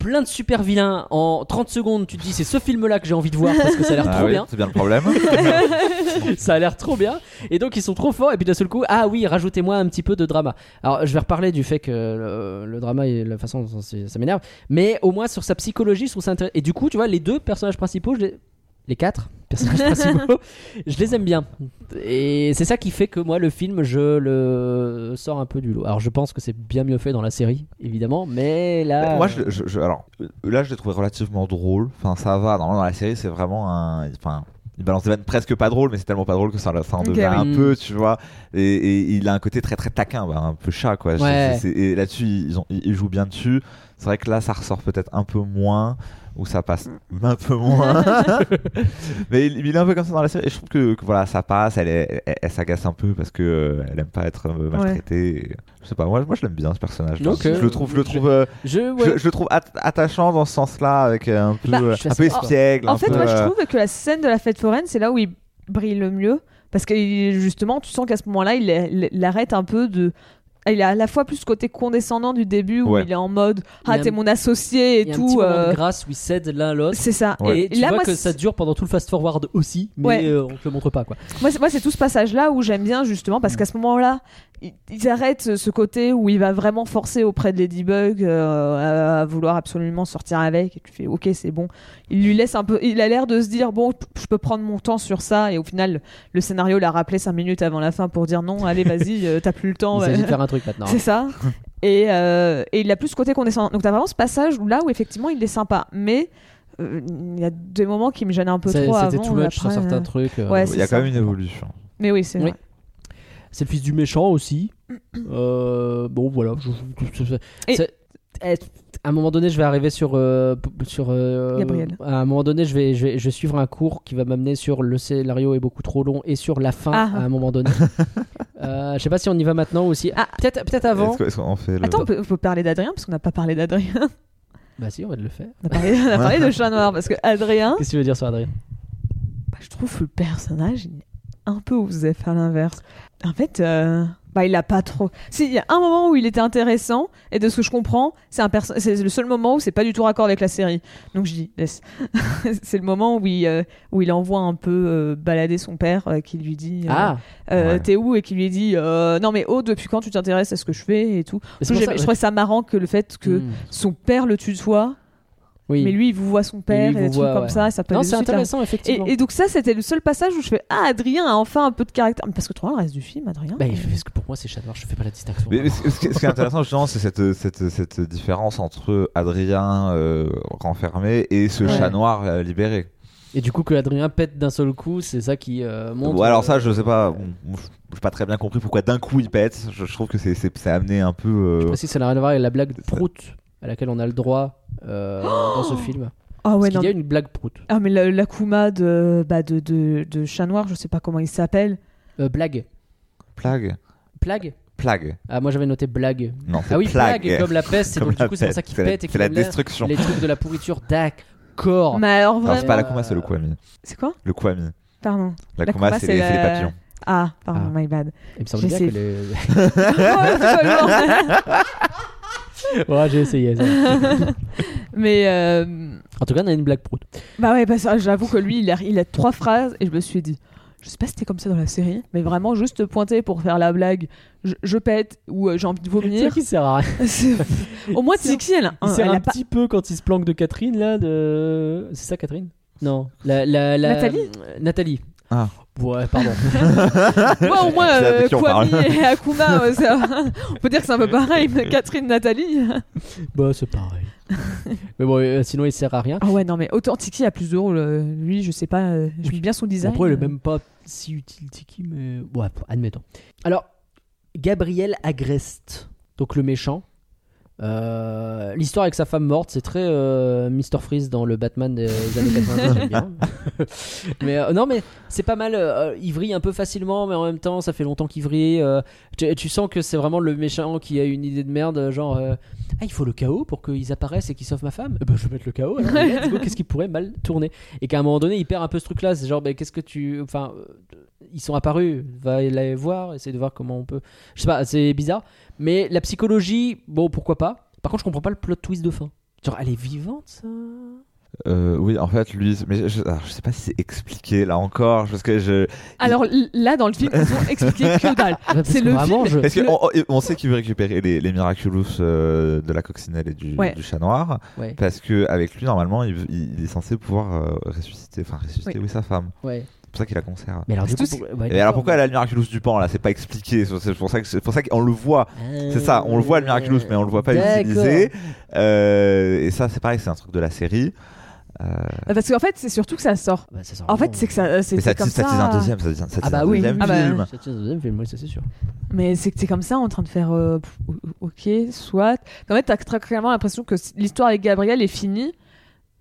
plein de super vilains en 30 secondes. Tu te dis, c'est ce film-là que j'ai envie de voir parce que ça a l'air Ah trop oui, bien. c'est bien le problème. <laughs> <laughs> ça a l'air trop bien. Et donc, ils sont trop forts. Et puis d'un seul coup, ah oui, rajoutez-moi un petit peu de drama. Alors, je vais reparler du fait que le, le drama et la façon dont ça m'énerve. Mais au moins, sur sa psychologie, je trouve ça intéressant. Et du coup, tu vois, les deux personnages principaux, je les. Les quatre personnages <laughs> principaux, je les aime bien. Et c'est ça qui fait que moi, le film, je le sors un peu du lot. Alors, je pense que c'est bien mieux fait dans la série, évidemment. Mais là. Moi, je, je- je- alors euh, là, je l'ai trouvé relativement drôle. Enfin, ça va. Dans, dans la série, c'est vraiment un. Enfin, il balance des vannes presque pas drôles, mais c'est tellement pas drôle que ça, ça en devient oui. un peu, tu vois. Et, et il a un côté très très taquin, bah, un peu chat, quoi. Ouais. C'est- c'est- et là-dessus, ils, ont- ils jouent bien dessus. C'est vrai que là, ça ressort peut-être un peu moins, ou ça passe un peu moins. <laughs> mais il, il est un peu comme ça dans la série. Et je trouve que, que voilà, ça passe. Elle, est- elle, elle s'agace un peu parce que euh, elle aime pas être euh, maltraitée. Je sais pas. Moi, moi, je l'aime bien ce personnage. Je le trouve, je le trouve. euh, Je, je, ouais. je le trouve at- attachant dans ce sens-là, avec euh, un peu, Bah, euh, un peu espiègle. En un fait, peu, moi je trouve que la scène de la fête foraine, c'est là où il brille le mieux. Parce que justement, tu sens qu'à ce moment-là, il, il- il arrête un peu de il a à la fois plus ce côté condescendant du début où Ouais. il est en mode ah t'es mon associé et Il y a un petit tout. moment euh, de grâce où s'aident l'un l'autre. c'est ça. Ouais. Et, Et tu là, vois moi, que ça dure pendant tout le fast-forward aussi, mais Ouais. euh, on te le montre pas quoi. Moi, c'est- moi, c'est tout ce passage-là où j'aime bien justement Mm. parce qu'à ce moment-là, ils, ils arrêtent ce côté où il va vraiment forcer auprès de Ladybug euh, à, à vouloir absolument sortir avec. Et tu fais OK, c'est bon. Il lui laisse un peu. Il a l'air de se dire bon, je peux prendre mon temps sur ça. Et au final, le scénario l'a rappelé cinq minutes avant la fin pour dire non, allez, vas-y, euh, t'as plus le temps. Il s'agit de faire un truc maintenant. <laughs> C'est ça. et, euh, et il a plus ce côté condescendant. Donc t'as vraiment ce passage où là où effectivement il est sympa, mais euh, il y a des moments qui me gênent un peu trop C'était et much sur certains euh, trucs. euh, Ouais, Il y a ça. quand même une évolution. Mais oui, c'est Oui. vrai. C'est le fils du méchant aussi. <clears throat> Euh, bon, voilà. je- je- je- Et- c'est- à un moment donné, je vais arriver sur. euh, sur euh, Gabriel. À un moment donné, je vais, je, vais, je vais suivre un cours qui va m'amener sur le scénario est beaucoup trop long et sur la fin Ah. à un moment donné. <laughs> euh, je sais pas si on y va maintenant aussi. Ah. Peut-être peut avant. Fait le... Attends, on peut, on peut parler d'Adrien parce qu'on n'a pas parlé d'Adrien. Bah si, on va le faire. On a parlé, on a parlé de Chat Noir parce que Adrien, Qu'est-ce que tu veux dire sur Adrien? Bah, je trouve que le personnage il est un peu osé faire l'inverse. En fait, euh, bah, il a pas trop. Si, il y a un moment où il était intéressant et de ce que je comprends, c'est un perso- c'est le seul moment où c'est pas du tout raccord avec la série. Donc je dis laisse. <laughs> c'est le moment où il, euh, où il envoie un peu euh, balader son père qui lui dit Ah Ouais. t'es où? Et qui lui dit non mais oh depuis quand tu t'intéresses à ce que je fais et tout? Je trouvais ça marrant que le fait que Hmm. son père le tutoie, Oui. mais lui il vous voit son père lui, il et des vous trucs voit, comme ouais. ça, et ça peut Non, c'est de là. intéressant, effectivement. Et, et donc ça, c'était le seul passage où je fais Ah, Adrien a enfin un peu de caractère. Parce que tu vois, le reste du film, Adrien. Bah, parce que pour moi, c'est chat noir, je fais pas la distinction. Mais, mais ce, ce qui est- intéressant justement, c'est cette, cette, cette différence entre Adrien euh, renfermé et ce Ouais. chat noir euh, libéré. Et du coup, que Adrien pète d'un seul coup, c'est ça qui euh, montre. Bon, alors euh, ça, je sais pas. bon, je j'ai pas très bien compris pourquoi d'un coup il pète. Je, je trouve que c'est c'est c'est amené un peu. euh, Je sais pas si ça n'a rien à voir avec la blague prout à laquelle on a le droit euh, <gasps> dans ce film. Ah ouais, Parce non. qu'il y a une blague prout. Ah, mais la- l'Akuma de, bah, de, de, de Chat Noir, je sais pas comment il s'appelle. Euh, blague. Plague. Plague Plague. Ah, moi j'avais noté blague. Non, c'est Ah oui, plague. plague, comme la peste, et <laughs> Comme donc du coup c'est pour ça qu'il c'est la- pète et C'est qu'il la destruction. les trucs de la pourriture. D'accord. Mais alors Non, vraiment. c'est pas la Kuma, c'est le Kwami. C'est quoi Le Kwami. Pardon. La La Kuma, Kuma, c'est c'est les, c'est papillons. Ah, pardon, Ah. my bad. Il me semble bien que les. <laughs> <laughs> <laughs> Ouais, c'est j'ai essayé ça. <laughs> mais euh, En tout cas, on a une blague prout. bah ouais, parce que j'avoue que lui, il a, il a trois phrases et je me suis dit. Je sais pas si c'était comme ça dans la série, mais vraiment juste pointer pour faire la blague, je, je pète ou euh, j'ai envie de C'est ça vomir. qui sert à rien. <laughs> C'est- Au moins Il sert- Tiki, elle, a- Il sert elle un a pas. petit peu quand il se planque de Catherine là. De... C'est ça, Catherine? Non. La, la, la- Nathalie? Nathalie. Ah. Ouais, pardon. <laughs> Moi, au moins, euh, Kwame et Akuma, euh, ça- on peut dire que c'est un peu pareil, mais Catherine, Nathalie. bah, c'est pareil. Mais bon, euh, sinon il sert à rien. Ah ouais, non, mais autant Tiki a plus de rôle. euh, Lui, je sais pas, euh, j'aime bien son design. Après, il est même pas si utile, Tiki, mais. Ouais, admettons. Alors, Gabriel Agreste, donc le méchant. Euh, L'histoire avec sa femme morte, c'est très euh, Mr. Freeze dans le Batman des années 90, j'aime bien. <laughs> mais euh, non, mais c'est pas mal. euh, il vrille un peu facilement, mais en même temps, ça fait longtemps qu'il vrille. tu, tu sens que c'est vraiment le méchant qui a une idée de merde, genre Ah, il faut le chaos pour qu'ils apparaissent et qu'ils sauvent ma femme? Eh ben, je vais mettre le chaos. <laughs> Qu'est-ce qui pourrait mal tourner? Et qu'à un moment donné, il perd un peu ce truc-là. C'est genre, ben, qu'est-ce que tu. Enfin, ils sont apparus. Va les voir, essayer de voir comment on peut. Je sais pas, c'est bizarre. Mais la psychologie, bon, pourquoi pas. Par contre, je comprends pas le plot twist de fin. Genre, elle est vivante, ça? Euh, oui, en fait, lui, mais je, alors, je sais pas si c'est expliqué là encore, parce que je. Alors là, dans le film, ils ont expliqué <laughs> que dalle. Ah, C'est le vraiment, film- je- Parce qu'on on, on sait qu'il veut récupérer les, les Miraculous euh, de la coccinelle et du, Ouais. du chat noir, Ouais, parce que avec lui, normalement, il, il- il est censé pouvoir euh, ressusciter, enfin ressusciter, Oui. oui, sa femme. ouais. C'est pour ça qu'il la conserve. Mais alors, du C'est coup, tout ce- pour- ouais, Et alors d'accord. pourquoi elle a le Miraculous du pan là? C'est pas expliqué. C'est pour ça que c'est pour ça qu'on le voit. C'est ça, on le voit le Miraculous, mais on le voit pas utilisé. Euh, et ça, c'est pareil, c'est un truc de la série. Euh, Parce qu'en fait, c'est surtout que ça sort. Bah, ça sort En fait, c'est que ça, c'est ça c'est comme ça ça. un deuxième, ça ça Ah bah un oui. deuxième Ah bah, film. Ça le deuxième film, oui, ça c'est sûr. Mais c'est que c'est comme ça, en train de faire. euh, ok, soit. En fait, t'as très clairement l'impression que l'histoire avec Gabriel est finie.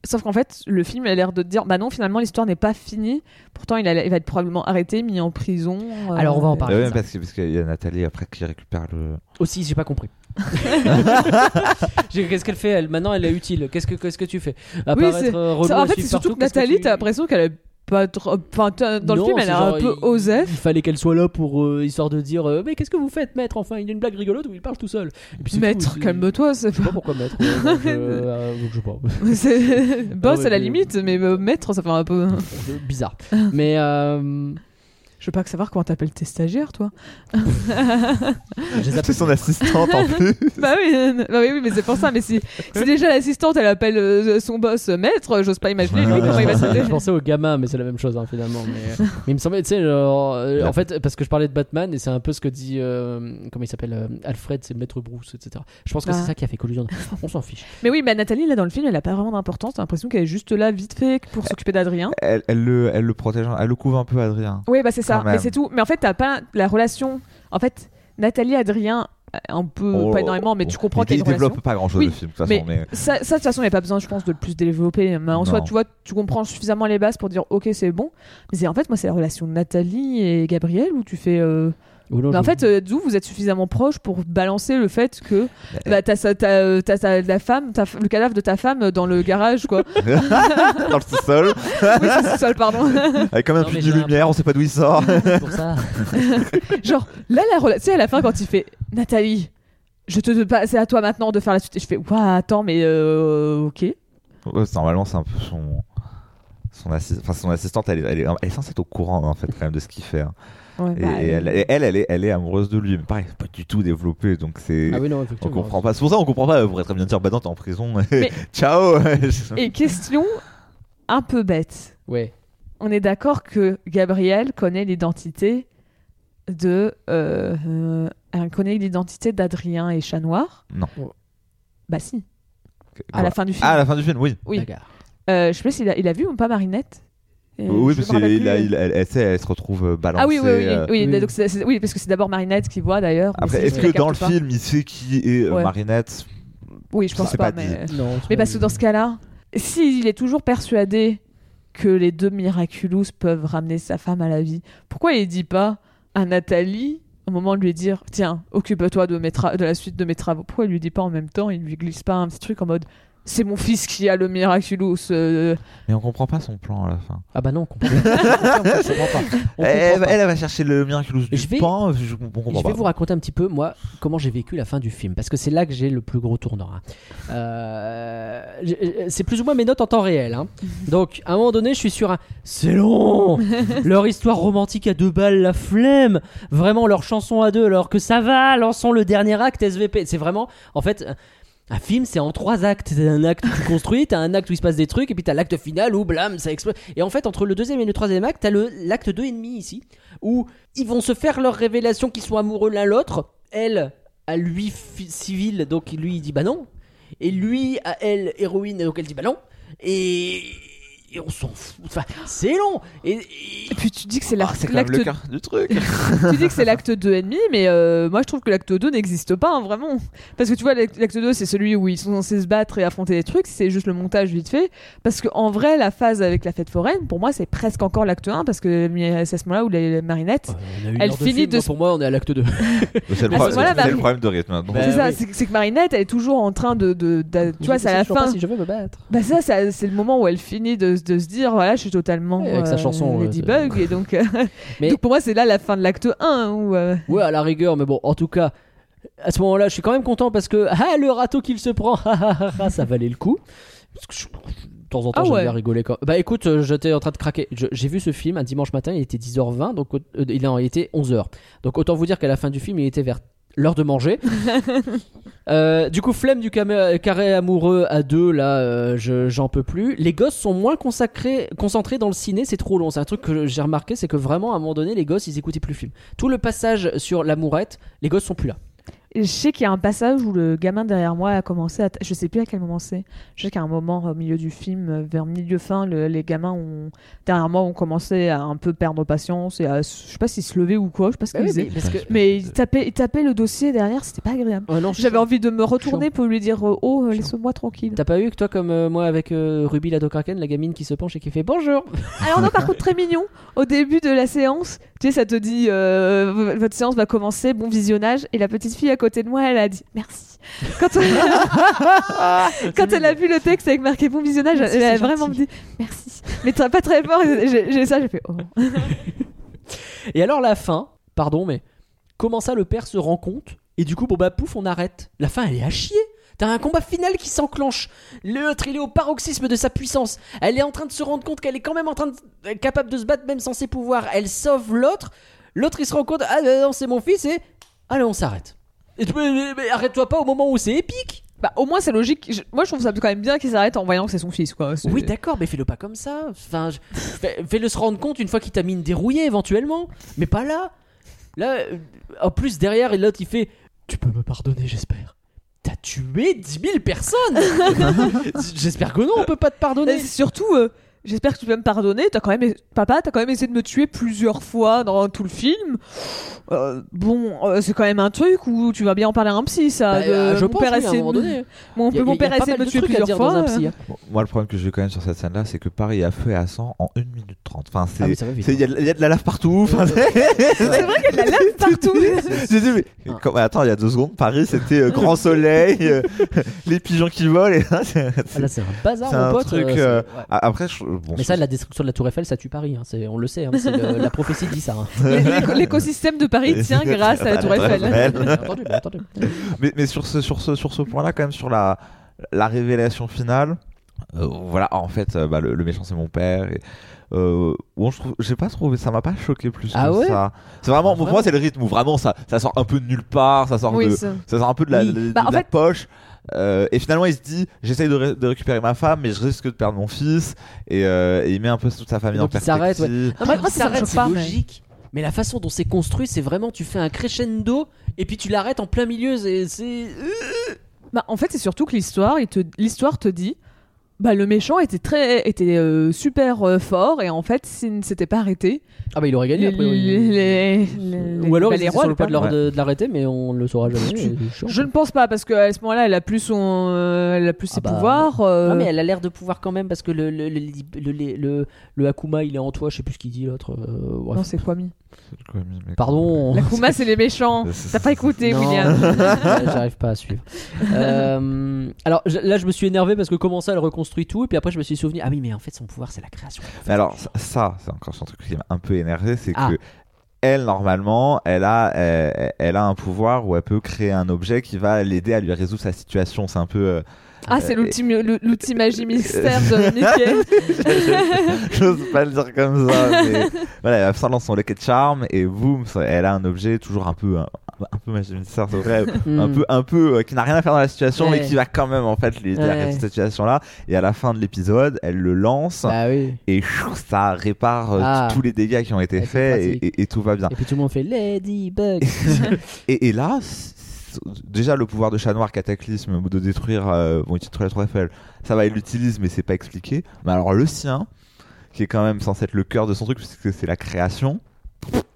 Sauf qu'en fait, le film a l'air de te dire, bah non, finalement, l'histoire n'est pas finie. Pourtant, il, a- il va être probablement arrêté, mis en prison. euh, Alors, on va en parler. Ouais, ça. parce que- parce qu'il y a Nathalie après qui récupère le. Aussi, j'ai pas compris. <laughs> J'ai- Qu'est-ce qu'elle fait elle? Maintenant, elle est utile. Qu'est-ce que qu'est-ce que tu fais? Apparaître, c'est- euh, en fait, c'est surtout que Nathalie, tu- t'as l'impression qu'elle a pas trop. Enfin, t'as- dans le film, elle est genre, un peu il- osef. Il fallait qu'elle soit là pour euh, histoire de dire euh, mais qu'est-ce que vous faites maître enfin il y a une blague rigolote où il parle tout seul. Et puis Maître, calme-toi, c'est Je sais pas pourquoi maître. <laughs> euh, donc je sais pas. <laughs> C'est- Boss à la limite, mais maître, ça fait un peu. <laughs> Bizarre. Mais Je veux pas que savoir comment t'appelles tes stagiaires, toi. C'est <laughs> son assistante en <laughs> plus. bah oui, euh, bah oui, oui, mais c'est pour ça. Mais si, si déjà l'assistante, elle appelle euh, son boss euh, maître, j'ose pas imaginer lui comment il va s'appeler. je pensais au gamin, mais c'est la même chose hein, finalement. Mais, mais il me semblait, tu sais, genre, euh, en fait, parce que je parlais de Batman et c'est un peu ce que dit, euh, comment il s'appelle, euh, Alfred, c'est Maître Bruce, etc. Je pense que Ah. c'est ça qui a fait collusion. On s'en fiche. Mais oui, mais Nathalie, là, dans le film, elle a pas vraiment d'importance. T'as l'impression qu'elle est juste là, vite fait, pour s'occuper d'Adrien. Elle, elle le, elle le protège, elle le couvre un peu, Adrien. Oui, bah c'est ça. Mais c'est tout. Mais en fait, t'as pas la relation. En fait, Nathalie, Adrien, un peu, Oh, pas énormément, mais tu comprends il, qu'il y a il une relation. développe pas grand chose Oui, le film, de toute façon. Mais, Ça, ça, de toute façon, il n'y a pas besoin, je pense, de le plus développer. Mais en Non. soi, tu vois, tu comprends suffisamment les bases pour dire, ok, c'est bon. Mais en fait, moi, c'est la relation de Nathalie et Gabriel où tu fais. euh, Mais en je- fait, euh, d'où vous êtes suffisamment proche pour balancer le fait que bah, t'as ça- t'as, euh, t'as ta- la femme, le cadavre de ta femme dans le garage, quoi. <laughs> dans le sous-sol, oui, c'est ça, pardon. <laughs> avec comme un Non, puits mais de j'ai un- lumière, on sait pas d'où il sort. <laughs> c'est pour ça. Genre, là, la relation, tu sais, à la fin, quand il fait Nathalie, je te pas, c'est à toi maintenant de faire la suite. Et je fais, ouah, attends, mais euh, ok. Ouais, normalement, c'est un peu son. Son, assi- enfin, son assistante, elle est, elle, est, elle est censée être au courant en fait quand même de ce qu'il fait. hein. Ouais, Et, bah, et elle, elle, elle est, elle est amoureuse de lui, mais pareil, c'est pas du tout développé, donc c'est. Ah oui, non, On comprend pas. C'est pour ça qu'on comprend pas. On pourrait très bien dire, bah non, t'es en prison. Mais- <laughs> Ciao. Et question un peu bête. Ouais. On est d'accord que Gabriel connaît l'identité de. Euh, euh, elle connaît l'identité d'Adrien et Chat Noir? Non. Bah si, à la fin du film. Ah, à la fin du film, oui. oui. Euh, je sais pas s'il a, il a vu ou pas Marinette? Et oui, parce il- elle, elle, se retrouve euh, balancée. Ah oui, oui, oui, euh, oui, oui. donc oui, parce que c'est d'abord Marinette qui voit d'ailleurs. Après, est-ce que qu'elle dans le film, il sait qui est euh, Ouais. Marinette? Oui, je pense pas, pas mais. Non, Mais pas parce que dans ce cas-là, s'il est toujours persuadé que les deux Miraculous peuvent ramener sa femme à la vie, pourquoi il dit pas à Nathalie au moment de lui dire tiens occupe-toi de, de la suite de mes travaux pourquoi il lui dit pas en même temps il lui glisse pas un petit truc en mode c'est mon fils qui a le Miraculous euh, Mais on comprend pas son plan à la fin. Ah bah non, on comprend pas. <laughs> on comprend pas. On Elle, comprend pas. elle, elle va chercher le miraculous du Je vais- pan. Je, Je pas. vais vous raconter un petit peu, moi, comment j'ai vécu la fin du film, parce que c'est là que j'ai le plus gros tournant. hein. Euh, c'est plus ou moins mes notes en temps réel. hein. <laughs> Donc, à un moment donné, je suis sur un. C'est long <laughs> Leur histoire romantique à deux balles, la flemme Vraiment, leur chanson à deux, alors que ça va, lançons le dernier acte SVP. C'est vraiment. En fait. Un film, c'est en trois actes. T'as un acte où tu t'as un acte où il se passe des trucs, et puis t'as l'acte final où blam, ça explose. Et en fait, entre le deuxième et le troisième acte, t'as l'acte 2 et demi ici, où ils vont se faire leur révélation qu'ils sont amoureux l'un l'autre. Elle, à lui civil, donc lui il dit bah non. Et lui, à elle, héroïne, donc elle dit bah non. Et, et on s'en fout. Enfin, c'est long. Et, et- et puis tu dis que c'est Ah, l'acte c'est quand même le l'acte- cœur du truc. <laughs> tu dis que c'est l'acte 2 et demi mais euh, moi je trouve que l'acte 2 n'existe pas hein, vraiment parce que tu vois l'acte l'acte 2 c'est celui où ils sont censés se battre et affronter des trucs c'est juste le montage vite fait parce que en vrai la phase avec la fête foraine pour moi c'est presque encore l'acte 1 parce que c'est à ce moment là où les marinettes on a une Elle de finit film, de moi, pour moi, on est à l'acte 2. <laughs> C'est le, pro- moment-là, problème de rythme. hein. Bah, c'est ça oui. c'est c'est que Marinette elle est toujours en train de, de- de- tu vois c'est à la fin si je veux me battre. bah ça, ça, c'est le moment où elle finit de, de se dire voilà je suis totalement avec sa euh, chanson, Ladybug et donc, euh, <laughs> Mais- donc pour moi c'est là la fin de l'acte 1 où euh, Ouais, à la rigueur, mais bon, en tout cas, à ce moment-là, je suis quand même content parce que ah, le râteau qu'il se prend, <laughs> ça valait le coup. Parce que je- de temps en temps, Ah j'aime ouais. bien rigoler. Quand... Bah écoute, j'étais en train de craquer. J'ai vu ce film un dimanche matin, il était 10h20, donc euh, il, en, il était 11h. Donc autant vous dire qu'à la fin du film, il était vers l'heure de manger. <laughs> Euh, du coup, flemme du carré amoureux à deux, là, euh, je- j'en peux plus. Les gosses sont moins consacrés, concentrés dans le ciné, c'est trop long. C'est un truc que j'ai remarqué, c'est que vraiment, à un moment donné, les gosses, ils écoutaient plus le film. Tout le passage sur l'amourette, les gosses sont plus là. Et Je sais qu'il y a un passage où le gamin derrière moi a commencé à. Je sais plus à quel moment c'est. Je sais qu'à un moment au milieu du film, euh, vers milieu fin, le- les gamins ont derrière moi ont commencé à un peu perdre patience et à. Je sais pas s'ils se levaient ou quoi. Je sais pas ce qu'ils faisaient. que... Mais ils tapaient, ils tapaient le dossier derrière. C'était pas agréable. J'avais envie de me retourner Chiant. pour lui dire euh, oh euh, laisse-moi tranquille. T'as pas eu que toi, comme euh, moi avec euh, Ruby la Dokraken, la gamine qui se penche et qui fait bonjour? Alors non par contre très mignon. Au début de la séance, Tu sais, ça te dit euh, votre séance va commencer, bon visionnage. Et la petite fille à côté de moi, elle a dit merci. Quand, <laughs> quand elle a vu le texte avec marqué bon visionnage, Merci, elle a vraiment gentil. dit merci. Mais très- pas très fort. j'ai ça, j'ai fait oh. <laughs> Et alors la fin, pardon, mais comment ça le père se rend compte Et du coup, bon bah pouf, on arrête. La fin, elle est à chier. T'as un combat final qui s'enclenche. L'autre, il est au paroxysme de sa puissance. Elle est en train de se rendre compte qu'elle est quand même en train de est capable de se battre même sans ses pouvoirs. Elle sauve l'autre. L'autre, il se rend compte, ah non, c'est mon fils et allez, on s'arrête. Et arrête-toi pas au moment où c'est épique. Bah, au moins, c'est logique. Je- moi, je trouve ça quand même bien qu'il s'arrête en voyant que c'est son fils, quoi. Oui, d'accord, mais fais-le pas comme ça. Enfin, je- fais- fais-le se rendre compte une fois qu'il t'a mis une dérouillée éventuellement. Mais pas là. Là, euh, en plus, derrière, l'autre, il fait Tu peux me pardonner, j'espère. T'as tué 10 000 personnes <laughs> J'espère que non, on peut pas te pardonner. Et surtout, euh, j'espère que tu vas me pardonner. T'as quand même, papa, t'as quand même essayé de me tuer plusieurs fois dans tout le film. Euh, bon, euh, c'est quand même un truc où tu vas bien en parler à un psy, ça. Bah, de- euh, je mon pense, père oui, à un moment donné. Mon, père a essayé de me tuer à plusieurs fois. dans un psy. hein. Bon, moi, le problème que j'ai quand même sur cette scène-là, c'est que Paris a feu et à sang en 1 minute 30. Enfin, c'est. Ah c'est- Il y, a de- il y a de la lave partout. Enfin, <laughs> C'est vrai qu'il y a de la lave partout. J'ai dit, mais Ah. comme- attends, il y a deux secondes, Paris c'était euh, grand soleil, euh, <laughs> les pigeons qui volent. Et là, c'est Ah, là, c'est un bazar, mon pote. Après, je- bon, Mais ça, la destruction de la Tour Eiffel, ça tue Paris. hein. C'est- On le sait. hein. C'est <laughs> le- la prophétie dit ça. hein. <laughs> L'éco- L'écosystème de Paris tient <laughs> grâce à la Tour Eiffel. Entendu, entendu. mais, mais sur ce, sur ce, sur ce point-là, quand même, sur la, la révélation finale, euh, voilà, en fait, euh, bah, le, le méchant c'est mon père. Et, euh, bon, je trouve, j'ai pas trouvé, ça m'a pas choqué plus Ah que ouais ça. C'est vraiment, Ah, pour vraiment moi, c'est le rythme où vraiment ça, ça sort un peu de nulle part, ça sort Oui, de, ça- ça sort un peu de la, Oui. de Bah, en la fait- poche. Euh, et finalement, il se dit j'essaye de, ré- de récupérer ma femme, mais je risque de perdre mon fils. Et, euh, et il met un peu toute sa famille Donc en il s'arrête, perspective. Non, moi, s'arrête, c'est pas, mais- logique. Mais la façon dont c'est construit, c'est vraiment tu fais un crescendo et puis tu l'arrêtes en plein milieu. C'est c'est- Bah, en fait, c'est surtout que l'histoire, te- l'histoire te dit, bah, le méchant était très, était euh, super euh, fort et en fait, s'il ne s'était pas arrêté, ah bah il aurait gagné les, après. oui. les- les- Ou alors bah, ils les étaient rois sur le point de, leur- de- de l'arrêter, mais on le saura jamais. Je- ne pense pas parce qu'à ce moment-là, elle a plus son, euh, elle a plus Ah ses bah, pouvoirs. euh, Ah, mais elle a l'air de pouvoir quand même parce que le, le, le, le, le- le- le Akuma il est en toi, je sais plus ce qu'il dit l'autre. euh. Non, c'est quoi mi Quoi, mais- Pardon. La Kuma, c'est les méchants. T'as pas écouté, Non. William. <laughs> J'arrive pas à suivre. Euh, alors je- là, je me suis énervé parce que comment ça, elle reconstruit tout, et puis après, je me suis souvenu. Ah oui, mais en fait, son pouvoir, c'est la création. Mais alors, ça, ça, c'est encore un truc qui m'a un peu énervé, c'est Ah. que elle, normalement, elle a, elle, elle a un pouvoir où elle peut créer un objet qui va l'aider à lui résoudre sa situation. C'est un peu. euh, Ah, c'est Euh, l'outil le- l'outil magie <laughs> mystère de Mickey. <laughs> J'ose pas le dire comme ça, mais voilà, elle a ça dans son lequet de charme et boum, elle a un objet toujours un peu, un, un peu magicien, c'est vrai, un Hmm. peu, un peu euh, qui n'a rien à faire dans la situation, mais qui va quand même en fait Ouais. résoudre cette situation-là. Et à la fin de l'épisode, elle le lance Bah oui. et chou, ça répare euh, Ah. tous les dégâts qui ont été c'est faits et, pratique. et- et tout va bien. Et puis tout le monde fait Ladybug. <laughs> Et, et là, déjà le pouvoir de chat noir cataclysme de détruire, euh, bon, la ça va, il l'utilise, mais c'est pas expliqué. Mais alors le sien, qui est quand même censé être le cœur de son truc, puisque c'est la création,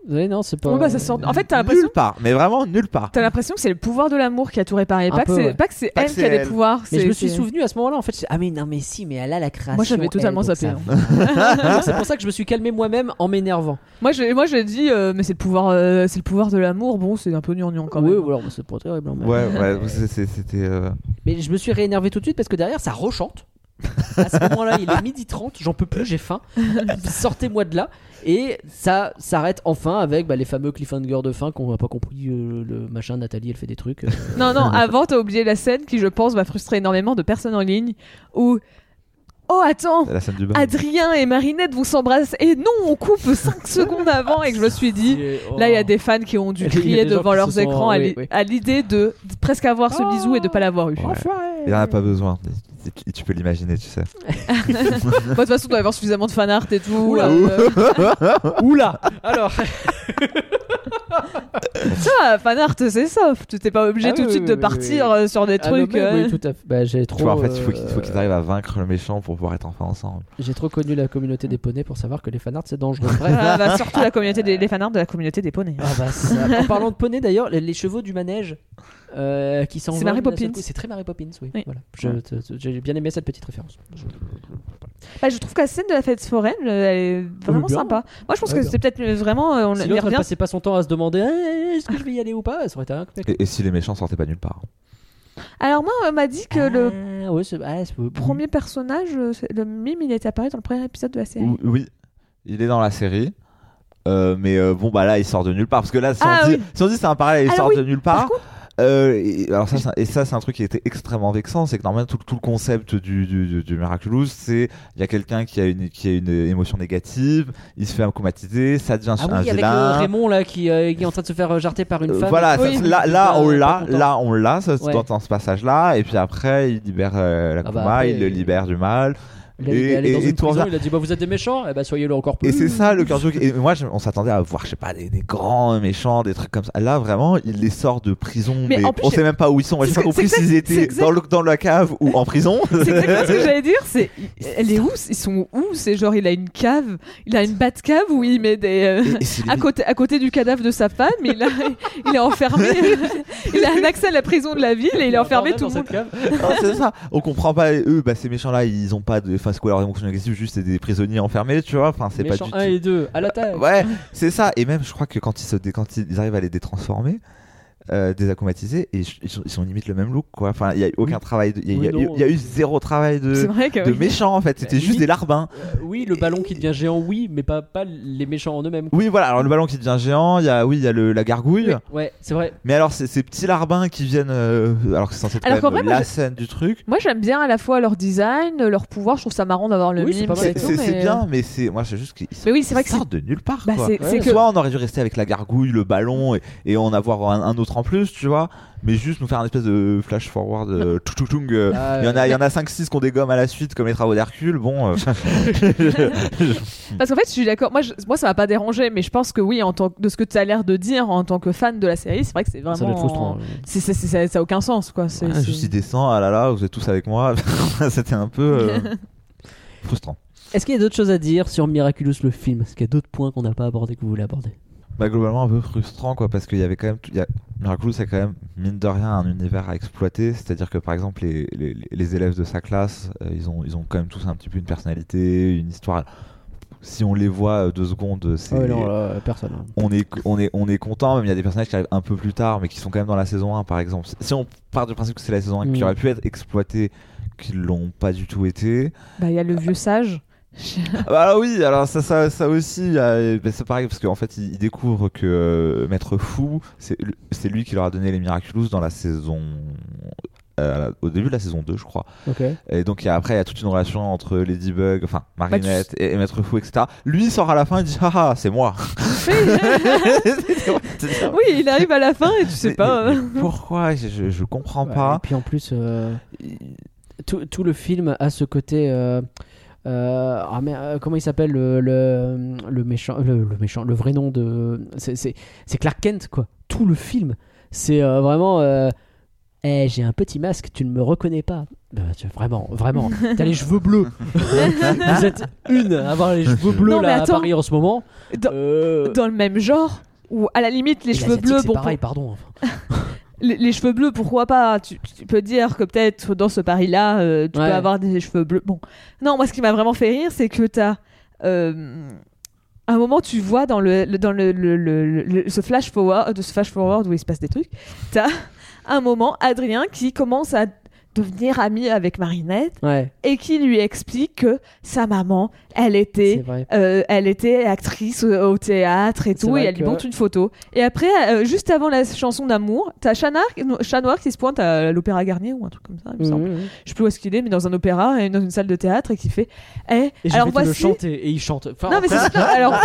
oui, non, c'est pas. Ouais, bah, ça sort- En fait, t'as l'impression. nulle part, mais vraiment nulle part. T'as l'impression que c'est le pouvoir de l'amour qui a tout réparé. Pas que peu, ouais. pas que c'est elle qui a des pouvoirs. Mais je me suis souvenu à ce moment-là en fait. je- Ah mais non mais si mais elle a la création. Moi, j'avais totalement zappé, ça va. <laughs> c'est pour ça que je me suis calmé moi-même en m'énervant. Moi, je, moi, j'ai dit, euh, mais c'est le pouvoir, euh, c'est le pouvoir de l'amour. Bon, c'est un peu gnangnan quand oui, même. voilà, c'est pas terrible. hein, mais- Ouais, ouais, c'est- c'était. euh, Mais je me suis réénervé tout de suite parce que derrière ça rechante. À ce moment-là, il est midi 30, j'en peux plus, j'ai faim. <laughs> Sortez-moi de là. Et ça s'arrête enfin avec bah, les fameux cliffhangers de fin qu'on n'a pas compris. euh, le machin, Nathalie, elle fait des trucs. euh, Non, non, avant, t'as oublié la scène qui, je pense, va frustrer énormément de personnes en ligne où. Oh, attends! la scène du bain. Adrien et Marinette vont s'embrasser. Et non, on coupe 5 <laughs> secondes avant. Et que je me suis dit. Là, il y a des fans qui ont dû <laughs> Il y a des crier gens devant qui se leurs sont- écrans à oui, l'i- oui. à l'idée de, presque avoir ce bisou et de pas l'avoir eu. Il y en a pas besoin. Tu- Tu peux l'imaginer, tu sais. <laughs> Bah, De toute façon, doit y avoir suffisamment de fanart et tout. Oula. euh, <laughs> Oula Alors, <laughs> ça, fanart, c'est soft. T'es pas obligé Ah tout oui, de suite oui, de partir oui. euh, sur des Ah, non, trucs. mais euh, oui, tout à fait. Bah, j'ai trop. Tu vois, en fait, il faut qu'ils faut euh, qu'ils arrivent à vaincre le méchant pour pouvoir être enfin ensemble. J'ai trop connu la communauté des poneys pour savoir que les fanarts c'est dangereux. Bref. Voilà, bah, surtout la communauté des les fanarts de la communauté des poneys. Ah bah, ça- En parlant de poney d'ailleurs, les, les chevaux du manège euh, qui s'envolent. Mary d'un seul Poppins. C'est très Mary Poppins, oui. Oui. Voilà. J'ai bien aimé cette petite référence. Je- Bah, je trouve que la scène de la fête foraine, euh, elle est vraiment sympa. Moi, je pense Ouais, que c'est peut-être vraiment. euh, On y elle revient. passait pas son temps à se demander Eh, est-ce que je vais y aller ou pas? Ça aurait été un Et, et si les méchants sortaient pas nulle part? Alors, moi, on m'a dit que le Ah, ouais, c'est- ah, c'est- premier personnage, c'est- le mime, il était apparu dans le premier épisode de la série. Ou- Oui, il est dans la série. Euh, mais euh, bon bah là il sort de nulle part parce que là si Ah, on dit, oui. si on dit c'est un parallèle il Alors sort oui, de nulle Par part contre, Euh, et, alors ça, c'est un- et ça, c'est un truc qui était extrêmement vexant, c'est que normalement tout, tout le concept du, du, du, Miraculous, c'est il y a quelqu'un qui a une qui a une émotion négative, il se fait accomatiser, ça devient Ah un oui, avec vilain. euh, Raymond là qui, euh, qui est en train de se faire jarter par une femme. voilà, Oui. ça- là, là, on l'a, là, on l'a, Ouais. dans, ce passage-là, et puis après, il libère euh, la Ah bah Kuma, après, il le libère du mal. Il est Et- allé dans et- une et prison, il a dit bah, vous êtes des méchants, et bah soyez-le encore plus. Et c'est ça le cœur du truc. Et moi, je- on s'attendait à voir, je sais pas, des, des grands méchants, des trucs comme ça. Là, vraiment, il les sort de prison, Mais mais, en plus, on sait même pas où ils sont. J'ai pas compris s'ils étaient exact. dans, le, dans la cave ou en prison. C'est exactement ce que j'allais <laughs> dire. C'est, elle est où? Ils sont où? C'est genre, il a une cave, il a une batte cave où il met des. euh, Et- et c'est à côté, à côté du cadavre de sa femme, il, a, <laughs> il est enfermé. <laughs> il a un accès à la prison de la ville et il est enfermé tout le monde. C'est ça. On comprend pas. Eux, bah, ces méchants-là, ils ont pas de. Enfin, c'est quoi leur émotion négative Juste c'est des prisonniers enfermés, tu vois. Enfin, c'est pas du 1 tout. et 2, à l'attaque. Ouais, c'est ça. Et même, je crois que quand ils, se dé- quand ils arrivent à les détransformer, euh, et ils sont, ils sont limite le même look, quoi. Enfin, il y a eu aucun Oui. travail. de- Il y, Oui, y a- y eu zéro travail de, vrai que. de oui. méchants, en fait. C'était Bah, juste limite- des larbins. Euh, oui, le ballon qui devient géant, oui, mais pas, pas les méchants en eux-mêmes. Oui, voilà. Alors, le ballon qui devient géant, il y a, oui, il y a le, la gargouille. Ouais, c'est vrai. Mais alors, c'est ces petits larbins qui viennent. euh, alors que c'est censé être Alors quand même la je- scène du truc. Moi, j'aime bien à la fois leur design, leur pouvoir. Je trouve ça marrant d'avoir le Oui, c'est mime C'est c'est- c'est mais- bien, mais c'est. Moi, c'est juste qu'ils Mais oui, c'est vrai que c'est. sortent de nulle part. Bah. Soit on aurait dû rester avec la gargouille, le ballon et, en avoir un, un en plus, tu vois. Mais juste nous faire un espèce de flash forward. Euh, <laughs> tchou, tchou, tchoung, euh, Ah, il y en a, ouais. il y en a 5-6 qu'on dégomme à la suite, comme les travaux d'Hercule. Bon, euh, <laughs> Parce qu'en fait, je suis d'accord. Moi, je- moi, ça m'a pas dérangé, mais je pense que oui, en tant que- de ce que tu as l'air de dire en tant que fan de la série, c'est vrai que c'est vraiment. Ça doit être frustrant. C'est- ça, ça a aucun sens, quoi. C'est, c'est- juste il descend, ah là là, vous êtes tous avec moi. <laughs> C'était un peu euh, frustrant. Est-ce qu'il y a d'autres choses à dire sur Miraculous le film? Est-ce qu'il y a d'autres points qu'on n'a pas abordés que vous voulez aborder? Bah, globalement un peu frustrant quoi parce qu'il y avait quand même tout- il y a Miraculous c'est quand même mine de rien un univers à exploiter c'est à dire que par exemple les, les, les élèves de sa classe euh, ils ont ils ont quand même tous un petit peu une personnalité une histoire si on les voit euh, deux secondes c'est Ah non, là, personne. hein. on est on est on est content même il y a des personnages qui arrivent un peu plus tard mais qui sont quand même dans la saison 1 par exemple si on part du principe que c'est la saison 1 qui Mm. aurait pu être exploité qui l'ont pas du tout été Bah, il y a le vieux sage. <laughs> ah Bah oui, alors ça, ça, ça aussi, euh, bah, c'est pareil parce qu'en fait, il, il découvre que euh, Maître Fou, c'est c'est lui qui leur a donné les Miraculous dans la saison. euh, au début de la saison 2, je crois. Et donc, il y a- après, il y a toute une relation entre Ladybug, enfin, Marinette et, et Maître Fou, etc. Lui, il sort à la fin et dit Ah, ah, c'est moi <laughs> oui, il arrive à la fin et tu sais Mais- pas. mais- mais pourquoi? Je, je, je comprends Ouais, pas. Et puis en plus, euh, tout, tout le film a ce côté. Euh, ah, mais, euh, comment il s'appelle le, le, le méchant, le, le méchant, le vrai nom de. C'est c'est- c'est Clark Kent, quoi. Tout le film. C'est euh, vraiment. euh, Eh, j'ai un petit masque, tu ne me reconnais pas. Euh, tu- vraiment, vraiment. <laughs> T'as les cheveux bleus. <laughs> Vous êtes une à avoir les cheveux bleus Non, là, à. Paris en ce moment. Dans- Euh, Dans le même genre, ou à la limite, les et cheveux bleus, c'est bon, pareil, pour- pardon. <laughs> les, cheveux bleus, pourquoi pas tu, tu peux dire que peut-être dans ce Paris-là, euh, tu Ouais. peux avoir des cheveux bleus. Bon, non, moi, ce qui m'a vraiment fait rire, c'est que t'as. Euh, à un moment, tu vois dans le, le- dans le, le- le- le- ce flash forward, de ce flash forward où il se passe des trucs, t'as un moment Adrien qui commence à devenir ami avec Marinette Ouais, et qui lui explique que sa maman, elle était euh, elle était actrice au, au théâtre et tout, et elle lui montre une photo. Et après, euh, juste avant la chanson d'amour, t'as Chat Noir, qui se pointe à l'Opéra Garnier ou un truc comme ça, il me semble. Mhm. Je sais plus où est-ce qu'il est, mais dans un opéra et dans une salle de théâtre et qui fait Eh, Et je alors vais te le voici. chanter et il chante. Enfin, Non, mais c'est ça. Alors, <laughs>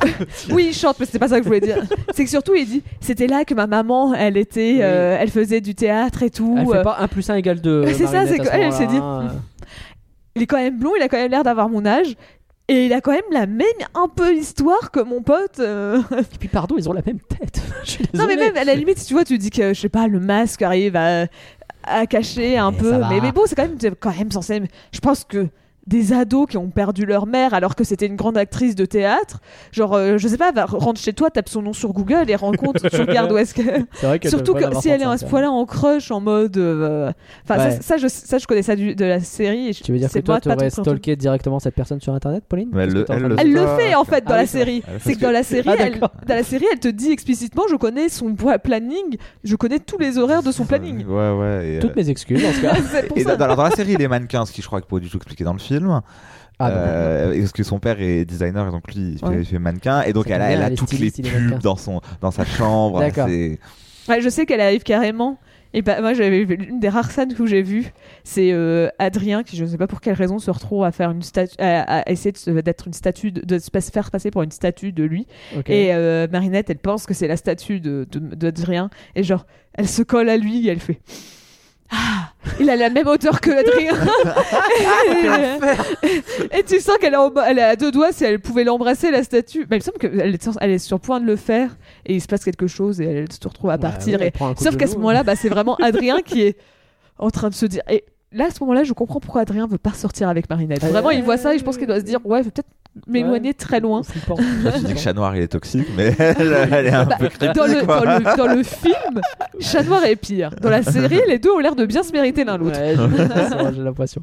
<laughs> oui, il chante, mais c'était pas ça que je voulais dire. C'est que surtout, il dit C'était là que ma maman, elle était, Oui. euh, elle faisait du théâtre et tout. Elle euh, fait pas 1 plus 1 égale 2. <laughs> C'est ça, c'est qu'elle, elle s'est dit, Il est quand même blond, il a quand même l'air d'avoir mon âge. Et il a quand même la même un peu histoire que mon pote. euh. Et puis, pardon, ils ont la même tête. <laughs> Je suis Non, mais même à la limite, si tu vois, tu dis que, je sais pas, le masque arrive à, à cacher un Mais peu. Mais, mais bon, c'est quand même, c'est quand même censé. Je pense que des ados qui ont perdu leur mère alors que c'était une grande actrice de théâtre. Genre, euh, je sais pas, va, rentre chez toi, tape son nom sur Google et rencontre, tu <laughs> regardes où est-ce que. C'est vrai qu'elle Surtout que si elle est à ce point-là en crush, en mode. euh, Enfin, Ouais. ça, ça, je, ça, je connais ça du- de la série. Et je- Tu veux dire que c'est toi, t'aurais stalké directement cette personne sur internet, Pauline? Mais elle le- en elle Elle fait en fait dans Ah la oui, série. C'est que dans la série, Ah, elle, dans la série, elle te dit explicitement, je connais son pla- planning, je connais tous les horaires de son planning. Ouais, ouais. Toutes euh, mes excuses <laughs> dans ce cas. Et dans, la série, les mannequins, ce qui je crois que pas du tout expliqué dans le film. Ah, bah, Euh, parce que son père est designer et donc lui il fait, Ouais. il fait mannequin et donc elle a, elle toutes les pubs dans son dans sa chambre <laughs> D'accord. Ouais, je sais qu'elle arrive carrément. Et bah, moi, j'avais vu une des rares scènes que j'ai vues, c'est euh, Adrien qui, je sais pas pour quelle raison, se retrouve à faire une statue, à, à essayer d'être une statue, de, de se faire passer pour une statue de lui. Et euh, Marinette, elle pense que c'est la statue de de- d'Adrien. Et genre, elle se colle à lui et elle fait. Ah, il a la même hauteur que Adrien. <laughs> et, et tu sens qu'elle elle est à deux doigts si elle pouvait l'embrasser la statue. Bah, il me semble qu'elle est, sur- elle est sur le point de le faire et il se passe quelque chose et elle se retrouve à partir. ouais, et... Sauf qu'à ce moment-là, bah, c'est vraiment <laughs> Adrien qui est en train de se dire. Et là, à ce moment-là, je comprends pourquoi Adrien veut pas sortir avec Marinette. Ouais. Vraiment, il voit ça et je pense qu'il doit se dire Ouais, peut-être m'éloigner Ouais. très loin. Tu dis que Chat Noir il est toxique mais <laughs> elle, est un Bah, peu dans, le, quoi. dans, le, dans le film, Chat Noir est pire. Dans la série, les deux ont l'air de bien se mériter l'un l'autre. Ouais, je- <laughs> j'ai l'impression.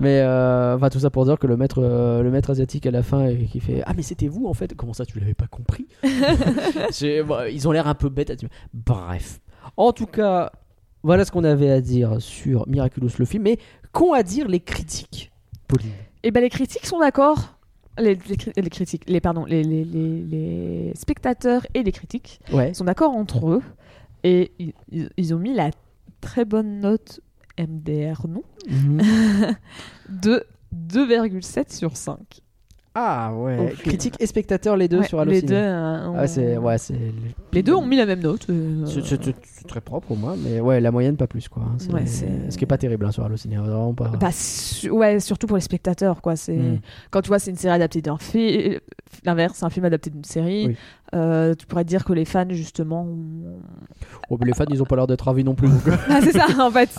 Mais euh, enfin tout ça pour dire que le maître, euh, le maître asiatique à la fin qui fait ah mais c'était vous en fait? Comment ça tu l'avais pas compris? <laughs> Bon, Ils ont l'air un peu bêtes. à dire. Bref. En tout cas, voilà ce qu'on avait à dire sur Miraculous le film. Mais qu'ont à dire les critiques, Pauline? Et ben les critiques sont d'accord. Les, les cri- les critiques, les pardon, les, spectateurs et les critiques Ouais. sont d'accord entre eux et ils, ont mis la très bonne note MDR non <laughs> de 2,7 sur 5. Ah Au ouais. film. Critiques et spectateurs les deux Ouais, sur les Allociné. deux, euh, ont- Ah, c'est ouais c'est. les deux ont mis la même note. euh, C'est- C'est c'est- c'est très propre pour moi, mais ouais, la moyenne pas plus quoi. hein. C'est- Ouais, Ce qui est pas terrible hein, sur Allociné, vraiment pas. Bah, su- ouais, surtout pour les spectateurs, quoi. C'est Mm. quand tu vois, c'est une série adaptée d'un film. L'inverse, c'est un film adapté d'une série. Oui. Euh, tu pourrais dire que les fans, justement, Oh, mais les fans ils ont pas l'air d'être ravis non plus. euh, <laughs> ah, c'est ça. En fait,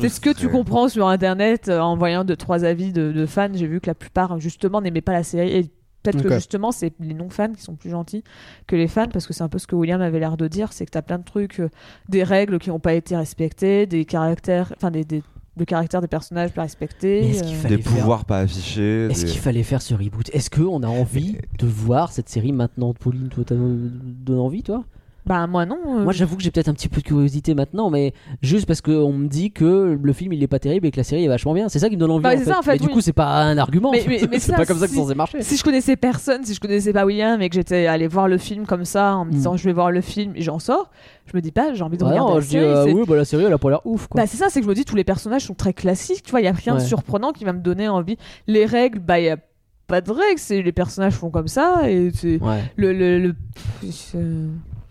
c'est ce que tu comprends sur Internet euh, en voyant deux trois avis de, de fans. J'ai vu que la plupart, justement, n'aimaient pas la série. Et peut-être que justement, c'est les non-fans qui sont plus gentils que les fans, parce que c'est un peu ce que William avait l'air de dire, c'est que t'as plein de trucs, euh, des règles qui n'ont pas été respectées, des caractères, enfin des, des le caractère des personnages pas respecté. Euh, des faire- pouvoirs pas affichés Est-ce des- qu'il fallait faire ce reboot? Est-ce qu'on a envie de voir cette série maintenant? Pauline, toi, t'as donné envie, toi? Bah moi non. euh, Moi, j'avoue que j'ai peut-être un petit peu de curiosité maintenant, mais juste parce qu'on me dit que le film il est pas terrible et que la série est vachement bien. C'est ça qui me donne envie. Bah, en fait. ça, en fait, Mais du coup, c'est pas un argument. Mais- mais- <laughs> mais c'est ça, pas comme ça que c'est censé marcher. Si je connaissais personne, si je connaissais pas William et que j'étais allé voir le film comme ça en me Mm. disant je vais voir le film et j'en sors, je me dis pas j'ai envie de Ah regarder non, la je dis, série. euh, oui, bah, la série elle a pas l'air ouf quoi. Bah, c'est ça, c'est que je me dis tous les personnages sont très classiques, tu vois, il y a rien de Ouais. surprenant qui va me donner envie. Les règles, bah il y a pas de règles, c'est les personnages font comme ça et c'est Ouais. le le, le- pff, c'est-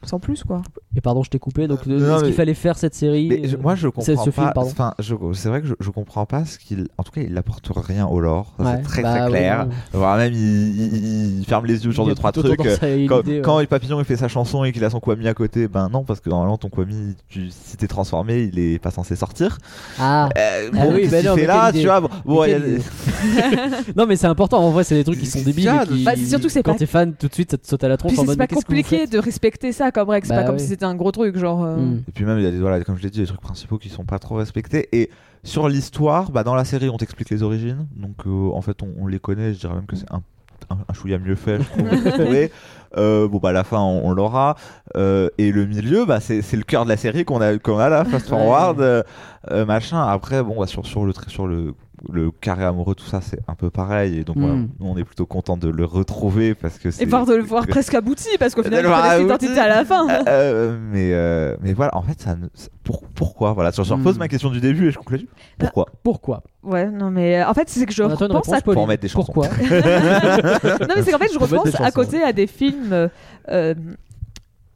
sans plus quoi. Et pardon, je t'ai coupé. Donc, Euh, est-ce non, qu'il mais- fallait faire cette série Mais je- euh, moi je c'est comprends ce film, pas. Enfin, c'est vrai que je, je comprends pas ce qu'il. En tout cas, il apporte rien au lore. Ouais. C'est très Bah, très ouais, clair. Voire même il, il- il ferme les yeux sur deux trois trucs. y Quand, ouais. quand le papillon il fait sa chanson et qu'il a son Kwami à côté, ben non parce que normalement ton Kwami, tu, si t'es transformé, il est pas censé sortir. Ah. Euh, Ah oui, bah qu'il non, fait mais là, idée. tu vois. Bon, <laughs> non, mais c'est important. En vrai, c'est des trucs qui sont débiles. Bah, surtout c'est quand t'es fan, tout de suite, ça te saute à la tronche c'est pas compliqué de respecter ça comme règle, c'est Bah pas comme oui. si c'était un gros truc genre. euh, Hmm. Et puis même, il y a des, voilà, comme je l'ai dit, des trucs principaux qui sont pas trop respectés. Et sur l'histoire, bah, dans la série, on t'explique les origines. Donc euh, en fait, on, on les connaît. Je dirais même que c'est un, un, un chouïa mieux fait, je. <laughs> Euh, bon, bah, à la fin, on, on l'aura. Euh, et le milieu, bah, c'est c'est le cœur de la série qu'on a, qu'on a là, fast forward, euh, machin. Après, bon, bah, sur, sur le, sur le le carré amoureux, tout ça, c'est un peu pareil. Et donc, Mm. voilà, on est plutôt content de le retrouver parce que c'est. Et voir de le <laughs> voir presque abouti parce qu'au final, il l'identité à la fin. Euh, euh, mais, euh, mais voilà, en fait, ça pour- pourquoi Voilà, je, je Hmm. repose ma question du début et je conclue. Pourquoi? Pourquoi? Ouais, non mais euh, en fait c'est que je repense à. Pour mettre des chansons. Pourquoi? <laughs> Non mais c'est qu'en fait je repense à côté à des films euh,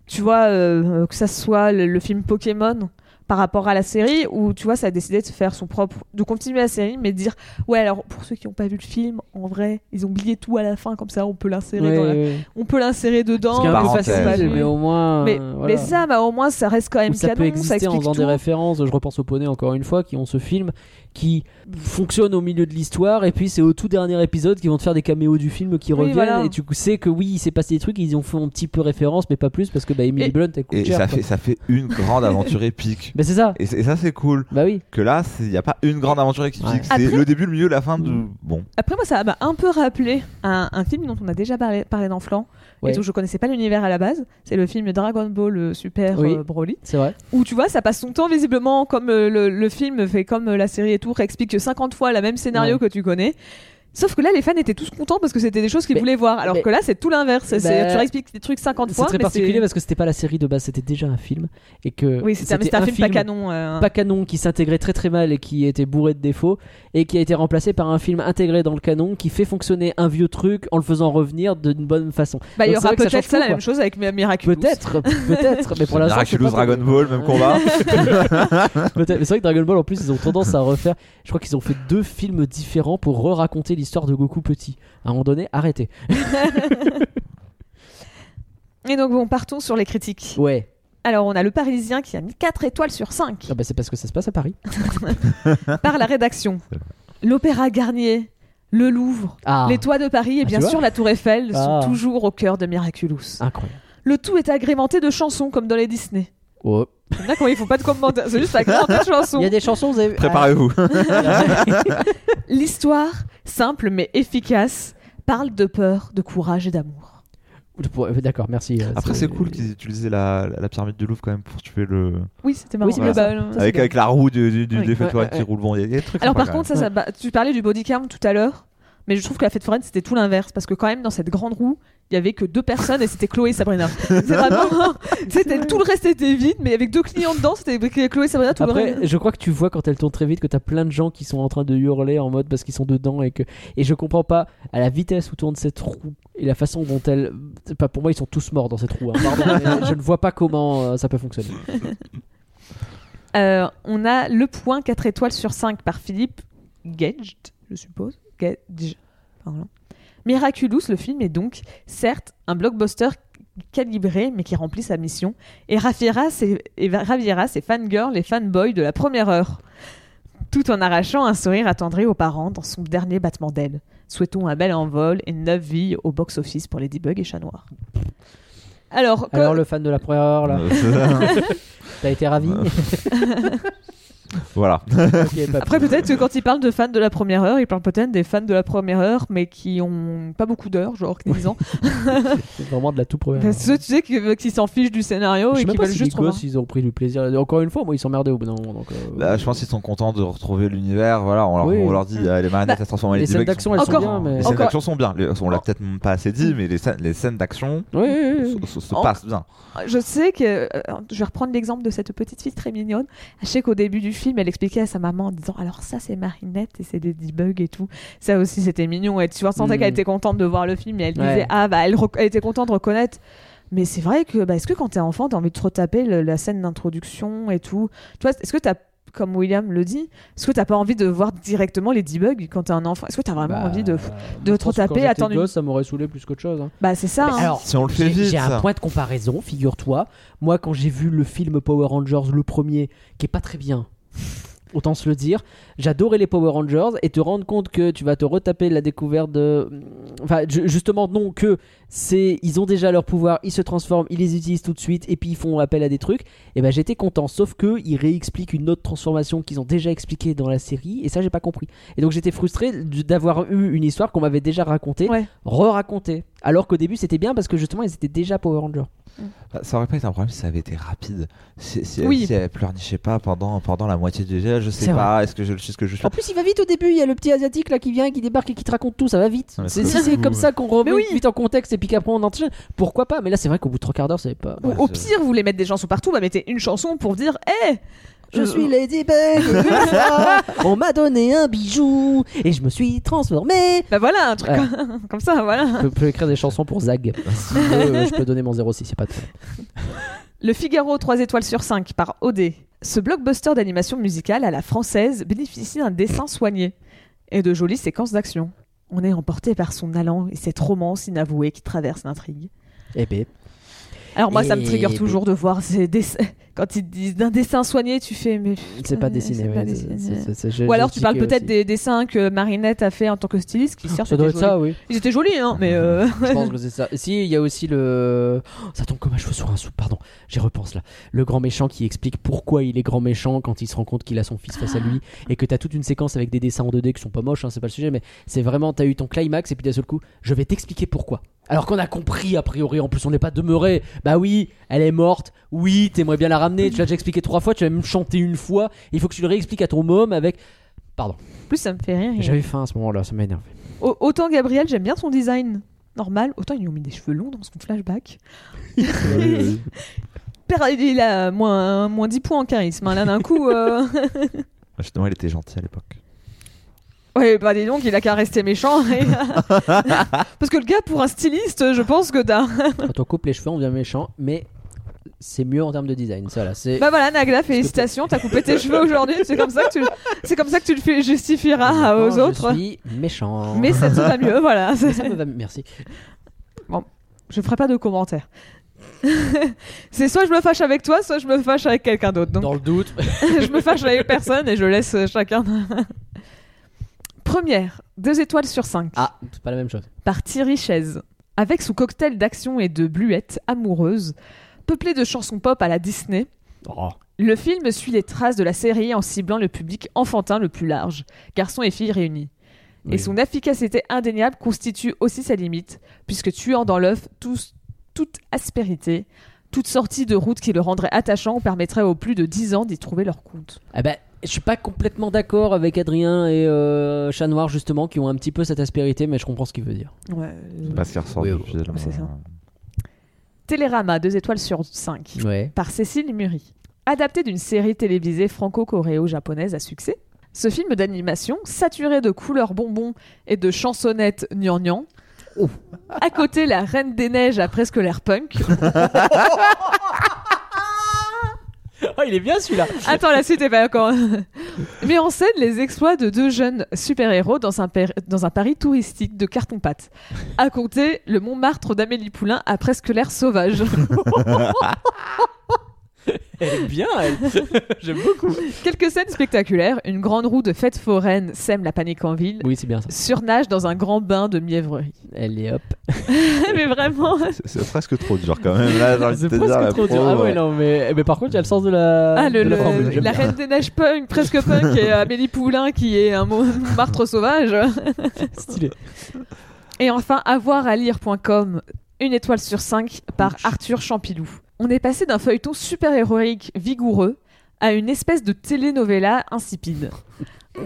tu vois euh, que ça soit le, le film Pokémon par rapport à la série où tu vois ça a décidé de faire son propre de continuer la série mais de dire ouais alors pour ceux qui n'ont pas vu le film en vrai ils ont oublié tout à la fin comme ça on peut l'insérer Ouais, dans la- ouais. on peut l'insérer dedans facile, mais au moins. mais, euh, mais ça bah, au moins ça reste quand même ça canon peut exister en explique faisant tout. des références. Je repense au poney encore une fois, qui ont ce film qui fonctionne au milieu de l'histoire, et puis c'est au tout dernier épisode qu'ils vont te faire des caméos du film qui Oui, reviennent, voilà. et tu sais que oui, il s'est passé des trucs, ils ont fait un petit peu référence, mais pas plus, parce que bah, Emily Et- Blunt, elle coûte Et cher. ça quoi. fait, ça fait une grande aventure épique. Mais <laughs> c'est ça. Et, ça, c'est cool. Bah oui. Que là, il n'y a pas une grande aventure épique. Ouais. C'est Après- le début, le milieu, la fin de. Bon. après moi ça m'a un peu rappelé un, un film dont on a déjà parlé, parlé dans Flan Ouais. et dont je connaissais pas l'univers à la base c'est le film Dragon Ball euh, Super Oui. euh, Broly C'est vrai. où tu vois ça passe son temps visiblement comme euh, le, le film fait comme la série et tout réexplique 50 fois le même scénario Ouais. que tu connais sauf que là les fans étaient tous contents parce que c'était des choses qu'ils Mais- voulaient voir alors mais- que là c'est tout l'inverse C'est- Bah, tu réexpliques des trucs 50 C'est fois très mais particulier parce que c'était pas la série de base, c'était déjà un film. Et que oui c'était un, film, pas canon euh, pas canon qui s'intégrait très très mal et qui était bourré de défauts et qui a été remplacé par un film intégré dans le canon qui fait fonctionner un vieux truc en le faisant revenir d'une bonne façon. bah, il y c'est aura ça peut-être ça, la même chose avec Mi- Miraculous Peut-être, peut-être, mais pour <laughs> l'instant. c'est Miraculous Dragon Ball, même combat. <laughs> <laughs> Peut-être. Mais c'est vrai que Dragon Ball en plus ils ont tendance à refaire. Je crois qu'ils ont fait deux films différents pour re-raconter l'histoire de Goku petit. À un moment donné, arrêtez. <laughs> et donc bon partons sur les critiques Ouais. alors on a le Parisien qui a mis 4 étoiles sur 5 Ah bah c'est parce que ça se passe à Paris. <laughs> par la rédaction l'Opéra Garnier le Louvre Ah. les toits de Paris et Ah, bien sûr la Tour Eiffel Ah. sont toujours au cœur de Miraculous Incroyable. Le tout est agrémenté de chansons comme dans les Disney. Oh. Là, quand il faut pas de commentaires, c'est juste agrémenté de <laughs> chansons. Il y a des chansons, vous avez vu Préparez-vous. L'histoire, simple mais efficace, parle de peur, de courage et d'amour. Pour- D'accord, merci. euh, Après, c'est cool qu'ils utilisaient la, la pyramide du Louvre quand même pour tuer le. Oui, c'était marrant. Oui, bal- Avec, avec la roue du, du, du, Oui. des fêtes Ouais, foraines ouais, qui roule bon. Il y a- des trucs Alors par contre, ça, ça, bah, tu parlais du body count tout à l'heure, mais je trouve que la fête foraine c'était tout l'inverse parce que quand même dans cette grande roue, il y avait que deux personnes et c'était Chloé et Sabrina. <laughs> C'est vraiment, c'était tout le reste était vide, mais avec deux clients dedans, c'était Chloé et Sabrina tout le Après, reste. je crois que tu vois quand elle tourne très vite que t'as plein de gens qui sont en train de hurler en mode parce qu'ils sont dedans et que et je comprends pas à la vitesse où tourne cette roue et la façon dont elle pas pour moi ils sont tous morts dans cette roue. hein, pardon, <laughs> je ne vois pas comment euh, ça peut fonctionner. <laughs> Euh, on a le point 4 étoiles sur 5 par Philippe Gage, je suppose. Gage. Pardon. Miraculous, le film est donc, certes, un blockbuster calibré, mais qui remplit sa mission, et raviera ses, et ravira ses fangirls et fanboys de la première heure, tout en arrachant un sourire attendri aux parents dans son dernier battement d'aile. Souhaitons un bel envol et neuf vies au box-office pour Ladybug et Chat Noir. Alors, le fan de la première heure là, <laughs> t'as été ravi <laughs> voilà. <laughs> Après, peut-être que quand il parle de fans de la première heure, il parle peut-être des fans de la première heure, mais qui ont pas beaucoup d'heures, genre 10 ans. <laughs> C'est vraiment de la tout première. Parce que tu sais que- qui s'en fichent du scénario Je et sais même qui pas veulent si juste gosses ils ont pris du plaisir. Encore une fois, moi ils s'emmerdaient au bout d'un moment. Donc, euh, Bah, je pense qu'ils sont contents de retrouver l'univers. Voilà, on leur, Oui. on leur dit euh, les marionnettes Bah, elles se transforment en les scènes d'action sont- elles sont Encore- bien, mais Les scènes d'action sont bien. Les- On l'a peut-être pas assez dit, mais les scènes, les scènes d'action Oui, oui, oui. se, se- se En- passent bien. Je sais que. euh, je vais reprendre l'exemple de cette petite fille très mignonne. Je sais qu'au début du film, elle expliquait à sa maman en disant Alors, ça, c'est Marinette et c'est Ladybug et tout. Ça aussi, c'était mignon. Et tu vois, sentais Mhm. qu'elle était contente de voir le film et elle Ouais. disait Ah, bah, elle, était contente de reconnaître. Mais c'est vrai que, bah, est-ce que quand t'es enfant, t'as envie de te retaper le- la scène d'introduction et tout? Tu vois, est-ce que t'as, comme William le dit, est-ce que t'as pas envie de voir directement Ladybug quand t'es un enfant? Est-ce que t'as vraiment Bah, envie de. de te retaper, quand j'étais attendre une- gosse, ça m'aurait saoulé plus qu'autre chose. hein. Bah, c'est ça. hein. Alors, Si on le fait j'ai- vite, J'ai un point de comparaison, figure-toi. Moi, quand j'ai vu le film Power Rangers, le premier, qui est pas très bien, autant se le dire, j'adorais les Power Rangers et te rendre compte que tu vas te retaper la découverte de. Enfin, ju- justement, non, que c'est. Ils ont déjà leur pouvoir, ils se transforment, ils les utilisent tout de suite et puis ils font appel à des trucs. Et ben j'étais content, sauf que ils réexpliquent une autre transformation qu'ils ont déjà expliquée dans la série et ça, j'ai pas compris. Et donc j'étais frustré d'avoir eu une histoire qu'on m'avait déjà racontée, Ouais. re-racontée. Alors qu'au début, c'était bien parce que justement, ils étaient déjà Power Rangers. Bah, Ça aurait pas été un problème si ça avait été rapide. Si, si, Oui. si elle pleurnichait pas pendant, pendant la moitié du jeu, je sais C'est pas, est-ce que je sais ce que je suis En plus, il va vite au début. Il y a le petit asiatique là qui vient, qui débarque et qui te raconte tout. Ça va vite. C'est- comme ça qu'on remet oui. vite en contexte et puis qu'après on enchaîne, pourquoi pas? Mais là, c'est vrai qu'au bout de trois quarts d'heure, c'est pas. Ou au pire, vous voulez mettre des chansons partout, bah mettez une chanson pour dire Hé Je suis Ladybug. et une fois, <laughs> on m'a donné un bijou et je me suis transformé. Bah voilà, un truc Ouais. comme, <laughs> comme ça, voilà. Je peux, peux écrire des chansons pour Zag. <laughs> Si veux, je peux donner mon 06, c'est pas de problème. Le Figaro 3 étoiles sur 5 par OD. Ce blockbuster d'animation musicale à la française bénéficie d'un dessin soigné et de jolies séquences d'action. On est emporté par son allant et cette romance inavouée qui traverse l'intrigue. Eh ben, Alors moi, ça me trigger toujours de voir ces dessins. Quand ils disent d'un dessin soigné, tu fais mais c'est pas dessiné. Ou alors tu parles peut-être des dessins que Marinette a fait en tant que styliste, qui certes Ça doit étaient être ça, oui. Ils étaient jolis, hein, mais euh, Je pense que <laughs> c'est ça. Si, il y a aussi le. Oh, ça tombe comme un cheveu sur un sou, pardon. J'y repense là. Le grand méchant qui explique pourquoi il est grand méchant quand il se rend compte qu'il a son fils face à lui et que t'as toute une séquence avec des dessins en 2D qui sont pas moches, hein, c'est pas le sujet, mais c'est vraiment, t'as eu ton climax et puis d'un seul coup, je vais t'expliquer pourquoi. Alors qu'on a compris a priori, en plus on n'est pas demeuré. Bah oui, elle est morte. Oui, t'aimerais bien la ramener. Tu l'as déjà expliqué trois fois, tu l'as même chanté une fois. Il faut que tu le réexpliques à ton môme avec. Pardon. en plus ça me fait rire. J'avais faim à ce moment-là, ça m'a énervé. Au- Autant Gabriel, j'aime bien son design normal, autant ils lui ont mis des cheveux longs dans son flashback. <laughs> <laughs> Il a moins, moins 10 points en charisme, hein, là d'un coup. euh, <laughs> Justement, il était gentil à l'époque. Ouais, bah dis donc, il a qu'à rester méchant. et- Parce que le gars, pour un styliste, je pense que t'as. Quand on coupe les cheveux, on devient méchant, mais c'est mieux en termes de design. Ça, là, c'est. Bah voilà, Nagla, félicitations, t'as coupé <laughs> tes cheveux aujourd'hui. C'est comme ça que tu, c'est comme ça que tu le justifieras aux autres. Je suis méchant. Mais ça te va mieux, voilà. <laughs> Ça me va. Merci. Je ferai pas de commentaires. <laughs> c'est soit je me fâche avec toi, soit je me fâche avec quelqu'un d'autre. Donc Dans le doute. je me fâche avec personne et je laisse euh, chacun. Première, deux étoiles sur cinq. Ah, c'est pas la même chose. par Thierry Chaise. Avec son cocktail d'action et de bluettes amoureuses, peuplé de chansons pop à la Disney, Oh. le film suit les traces de la série en ciblant le public enfantin le plus large, garçons et filles réunis. Et son efficacité indéniable constitue aussi sa limite, puisque tuant dans l'œuf tous- toute aspérité, toute sortie de route qui le rendrait attachant ou permettrait aux plus de 10 ans d'y trouver leur compte. Ah bah, je suis pas complètement d'accord avec Adrien et euh, Chat Noir justement qui ont un petit peu cette aspérité, mais je comprends ce qu'il veut dire. Ouais. C'est pas ce qui ressort Oui, du oui, film. c'est ça. Télérama, 2 étoiles sur 5. Ouais. par Cécile Muri. Adapté d'une série télévisée franco-coréo-japonaise à succès, ce film d'animation, saturé de couleurs bonbons et de chansonnettes gnangnan, à côté la Reine des Neiges a presque l'air punk. <laughs> <laughs> Oh, il est bien celui-là. Attends, la suite est pas encore. <laughs> Met en scène les exploits de deux jeunes super-héros dans un, dans un Paris touristique de carton-pâte. À compter, le Montmartre d'Amélie Poulain a presque l'air sauvage. <laughs> <laughs> Elle est bien, elle. <laughs> J'aime beaucoup. Quelques scènes spectaculaires, une grande roue de fête foraine sème la panique en ville, Oui, c'est bien ça. surnage dans un grand bain de mièvrerie. Elle est hop. <laughs> mais vraiment. C'est- presque trop dur quand même. C'est dire, presque trop dur. Ah ouais, non, mais, mais par contre, il y a le sens de la. Ah, le, de la le- formule. La. Reine des Neiges punk, presque punk, et Amélie Poulain qui est un mot- martre sauvage. Stylé. Et enfin, avoir à lire.com, une étoile sur 5 par Arthur Champilou. On est passé d'un feuilleton super-héroïque vigoureux à une espèce de telenovela insipide.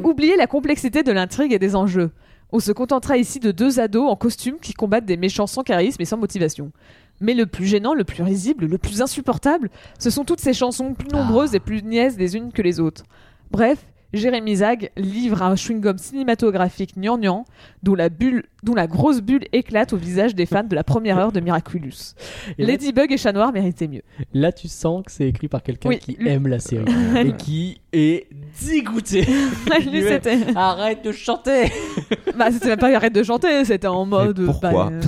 Oubliez la complexité de l'intrigue et des enjeux. On se contentera ici de deux ados en costume qui combattent des méchants sans charisme et sans motivation. Mais le plus gênant, le plus risible, le plus insupportable, ce sont toutes ces chansons plus nombreuses et plus niaises les unes que les autres. Bref, Jérémy Zag livre un chewing-gum cinématographique gnangnan dont la, bulle, dont la grosse bulle éclate au visage des fans de la première heure de Miraculous. Et là, Ladybug et Chat Noir méritaient mieux. là, tu sens que c'est écrit par quelqu'un Oui, qui lui- aime la série <laughs> et qui est dégoûté. <laughs> Lui, c'était Arrête de chanter. bah, c'était même pas arrête de chanter, c'était en mode. pourquoi? bah, euh,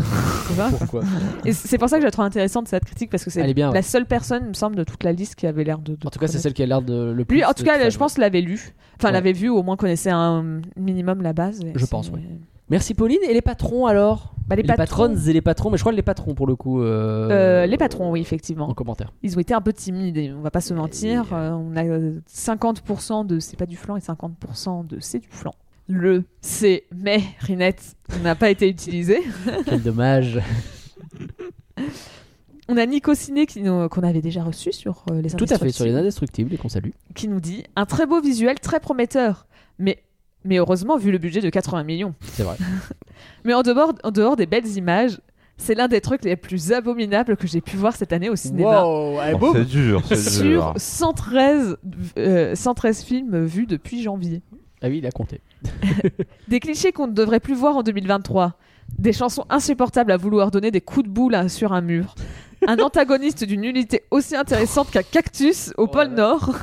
Pourquoi <laughs> Et c'est pour ça que je la trouve intéressante cette critique parce que c'est la seule personne, il me semble, de toute la liste qui avait l'air de. de En tout cas, c'est celle qui a l'air de le plus. Lui, en tout cas, je pense l'avait lu. Enfin, Ouais. l'avait vu, ou au moins connaissait un minimum la base. Je pense, oui. Merci Pauline. Et les patrons alors? Bah, les patrons- patronnes et les patrons, mais je crois que les patrons pour le coup. euh, Euh, les patrons, oui, En effectivement. commentaire. Ils ont été un peu timides, on va pas se mentir. Euh, on a euh, 50% de c'est pas du flan et 50% de c'est du flan. Le c'est mais Rinette n'a pas été utilisé. <laughs> Quel dommage. On a Nico Ciné qui nous- qu'on avait déjà reçu sur euh, les Tout à fait sur les Indestructibles, et qu'on salue. qui nous dit un très beau visuel, très prometteur. Mais, mais heureusement, vu le budget de 80 millions. C'est vrai. <laughs> Mais en dehors, en dehors des belles images, c'est l'un des trucs les plus abominables que j'ai pu voir cette année au cinéma. Wow, elle est Oh, beau. c'est dur, c'est Sur dur. 113, euh, 113 films vus depuis janvier. Ah oui, il a compté. <laughs> Des clichés qu'on ne devrait plus voir en 2023. Des chansons insupportables à vouloir donner des coups de boule sur un mur. Un <laughs> antagoniste d'une nullité aussi intéressante qu'un cactus au Oh pôle. Nord.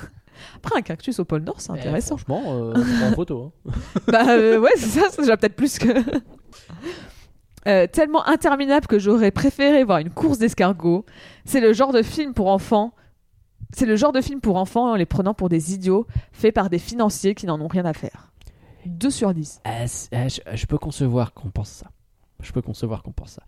Après, un cactus au pôle Nord, c'est Eh, intéressant. franchement, euh, en photo. hein. <laughs> bah euh, ouais, c'est ça, c'est déjà peut-être plus que. Euh, tellement interminable que j'aurais préféré voir une course d'escargots. C'est le genre de film pour enfants. C'est le genre de film pour enfants en les prenant pour des idiots, fait par des financiers qui n'en ont rien à faire. 2 sur 10. Ah, c'est- ah, je, je peux concevoir qu'on pense ça. Je peux concevoir qu'on pense ça.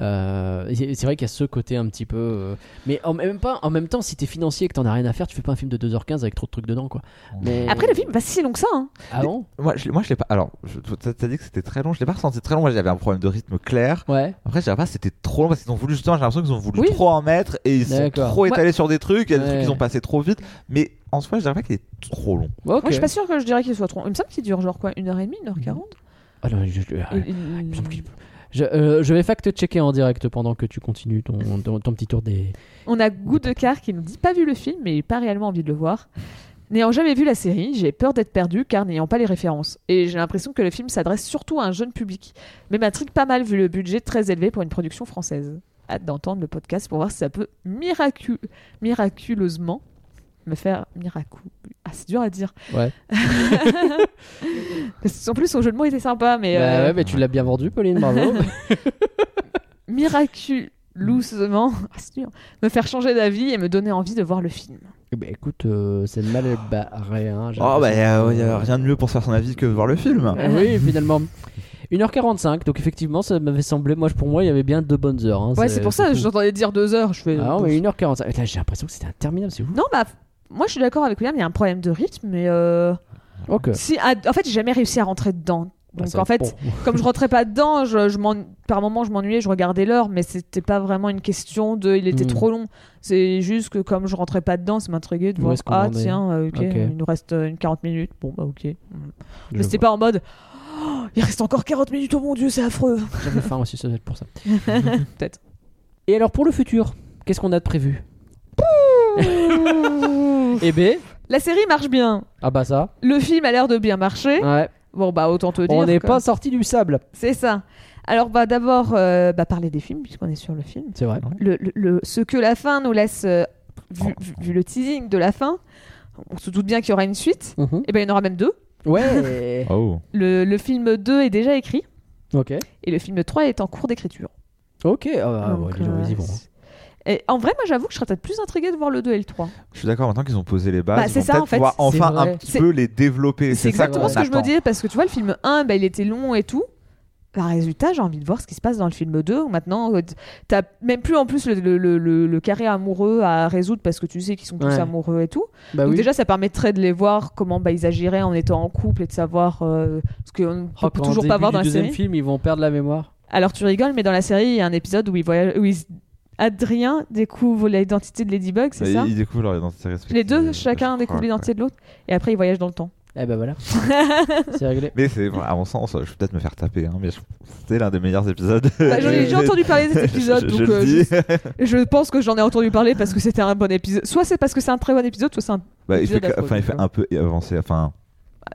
Euh, c'est vrai qu'il y a ce côté un petit peu. euh, mais en même, pas, en même temps, si t'es financier et que t'en as rien à faire, tu fais pas un film de 2h15 avec trop de trucs dedans, quoi. Mais... Après, le film va si long que ça. hein. Ah bon? Moi, je, l'ai- moi, je l'ai pas. Alors, je- t'as dit que c'était très long. Je l'ai pas ressenti très long. Moi, j'avais un problème de rythme clair. Ouais. Après, je dirais pas c'était trop long parce qu'ils ont voulu justement. J'ai l'impression qu'ils ont voulu Oui. trop en mettre et ils sont trop étalés sur des trucs. Il y a des Ouais. trucs qu'ils ont passé trop vite. Mais en soi, je dirais pas qu'il est trop long. Ouais, ok. Moi, je suis pas sûr que je dirais qu'il soit trop. Il me semble qu'il dure genre quoi, 1h30, 1h40 Ah non, je, je- Il- il- il me semble qu'il- je, euh, je vais fact-checker en direct pendant que tu continues ton, petit tour des. On a Goût de Car qui nous dit pas vu le film, mais pas réellement envie de le voir. N'ayant jamais vu la série, j'ai peur d'être perdu car n'ayant pas les références. Et j'ai l'impression que le film s'adresse surtout à un jeune public. Mais m'intrigue pas mal vu le budget très élevé pour une production française. Hâte d'entendre le podcast pour voir si ça peut miracu- miraculeusement me faire miracle. Ah, c'est dur à dire. Ouais. <laughs> Parce qu'en plus, son jeu de mots était sympa, mais Bah euh, ouais, mais tu l'as bien vendu, Pauline, bravo. <laughs> miraculeusement, <laughs> ah, c'est dur, me faire changer d'avis et me donner envie de voir le film. Eh ben, écoute, euh, c'est mal barré. Hein, Oh, bah, il y, a que- y a rien de mieux pour se faire son avis que de voir le film. Oui, finalement. 1h45, donc effectivement, ça m'avait semblé, moi, pour moi, il y avait bien deux bonnes heures. hein, Ouais, c'est pour ça, j'entendais dire deux heures. Je fais. Ah non, mais 1h45. Là, j'ai l'impression que c'était interminable, c'est ouf. Non, bah, moi je suis d'accord avec William, il y a un problème de rythme, mais euh, Ok. si, ah, en fait, j'ai jamais réussi à rentrer dedans. Bah, Donc en fait, bon. <laughs> comme je rentrais pas dedans, je, par moment je m'ennuyais, je regardais l'heure, mais c'était pas vraiment une question de il était Hmm. trop long. C'est juste que comme je rentrais pas dedans, ça m'intriguait de Où voir ah tiens, euh, ok, Ok. il nous reste euh, une 40 minutes. Bon bah ok. Je mais c'était pas en mode Oh, il reste encore 40 minutes, oh mon dieu, c'est affreux. J'avais faim aussi, ça doit être pour ça. <laughs> <laughs> Peut-être. Et alors, pour le futur, qu'est-ce qu'on a de prévu? Eh ben, La série marche bien. ah bah ça. Le film a l'air de bien marcher. Ouais. Bon bah autant te dire. On n'est pas sorti du sable. C'est ça. Alors, bah, d'abord, euh, bah, parler des films, puisqu'on est sur le film. C'est vrai. Le, le- le- ce que la fin nous laisse, euh, vu, vu- vu le teasing de la fin, on se doute bien qu'il y aura une suite. Mhm. Et ben il y en aura même deux. Ouais. <laughs> Oh. Le, le film 2 est déjà écrit, ok. et le film 3 est en cours d'écriture. Ok. Ah, bah, Donc, ouais, dis donc, euh, ils y vont. Et en vrai, moi j'avoue que je serais peut-être plus intriguée de voir le 2 et le 3. Je suis d'accord, maintenant qu'ils ont posé les bases, Bah, c'est vont ça, peut-être en fait. pouvoir C'est enfin un petit peu les développer. C'est exactement ce que je me disais, parce que tu vois, le film 1, bah, il était long et tout. Par résultat, j'ai envie de voir ce qui se passe dans le film 2, où maintenant, euh, t'as même plus en plus le, le- le- le- le carré amoureux à résoudre, parce que tu sais qu'ils sont tous Ouais. amoureux et tout. Bah Donc oui. déjà, ça permettrait de les voir comment bah, ils agiraient en étant en couple et de savoir euh, ce qu'on ne Oh, peut toujours pas voir dans la deuxième série. film, ils vont perdre la mémoire. Alors tu rigoles, mais dans la série, il y a un épisode où, ils- Adrien découvre l'identité de Ladybug, c'est Mais ça Ils découvrent leur identité respective. Les deux, chacun découvre ouais. l'identité de l'autre, et après ils voyagent dans le temps. Eh ben voilà. <laughs> c'est réglé. Mais c'est, à mon sens, je vais peut-être me faire taper, hein, mais c'était l'un des meilleurs épisodes. Bah, j'en ai- J'ai <laughs> entendu parler de cet épisode, Je- je donc le euh, dis. je, je pense que j'en ai entendu parler parce que c'était un bon épisode. Soit c'est parce que c'est un très bon épisode, soit c'est un. Bah, il, fait, enfin, il fait un peu avancer, enfin,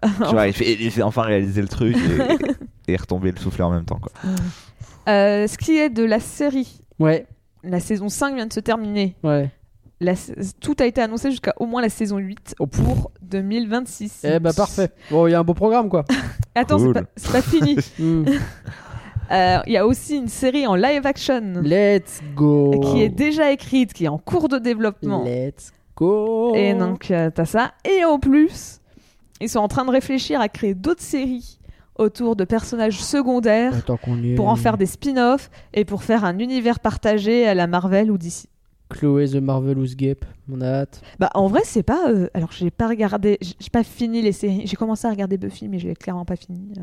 tu vois, il fait, il fait enfin réaliser le truc et, <laughs> et retomber le soufflet en même temps. Quoi. Euh, ce qui est de la série, Ouais. La saison 5 vient de se terminer. Ouais. La- tout a été annoncé jusqu'à au moins la saison 8 Oh, pour 2026. Eh ben parfait. Bon, il y a un beau programme quoi. <laughs> Attends, Cool. c'est pas, c'est pas fini. <laughs> Hmm. <laughs> Euh, Il y a aussi une série en live action Let's go. qui est déjà écrite, qui est en cours de développement. Let's go. Et donc, euh, t'as ça. Et en plus, ils sont en train de réfléchir à créer d'autres séries autour de personnages secondaires est. pour en faire des spin-offs et pour faire un univers partagé à la Marvel ou DC. Chloé the Marvelous Gape, on a hâte. Bah en vrai c'est pas euh, alors j'ai pas regardé j'ai pas fini les séries j'ai commencé à regarder Buffy mais je l'ai clairement pas fini euh.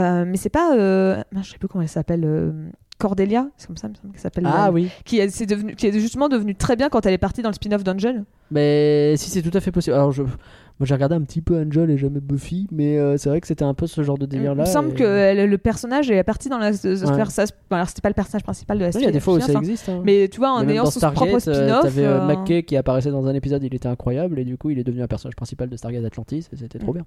Euh, mais c'est pas euh, je sais plus comment elle s'appelle euh, Cordelia c'est comme ça il me semble qu'elle s'appelle Ah euh, oui. qui est, devenu qui est justement devenue très bien quand elle est partie dans le spin-off d'Angel Mais si c'est tout à fait possible. Alors je, moi j'ai regardé un petit peu Angel et jamais Buffy, mais euh, c'est vrai que c'était un peu ce genre de délire là. il me semble que elle- le personnage est parti dans la Ouais. ça alors c'était pas le personnage principal de la Il série y a des fois où ça enfin, existe. hein. mais tu vois en ayant son propre Stargate, euh, spin-off t'avais euh, euh, McKay qui apparaissait dans un épisode, il était incroyable et du coup il est devenu un personnage principal de Stargate Atlantis et c'était trop bien.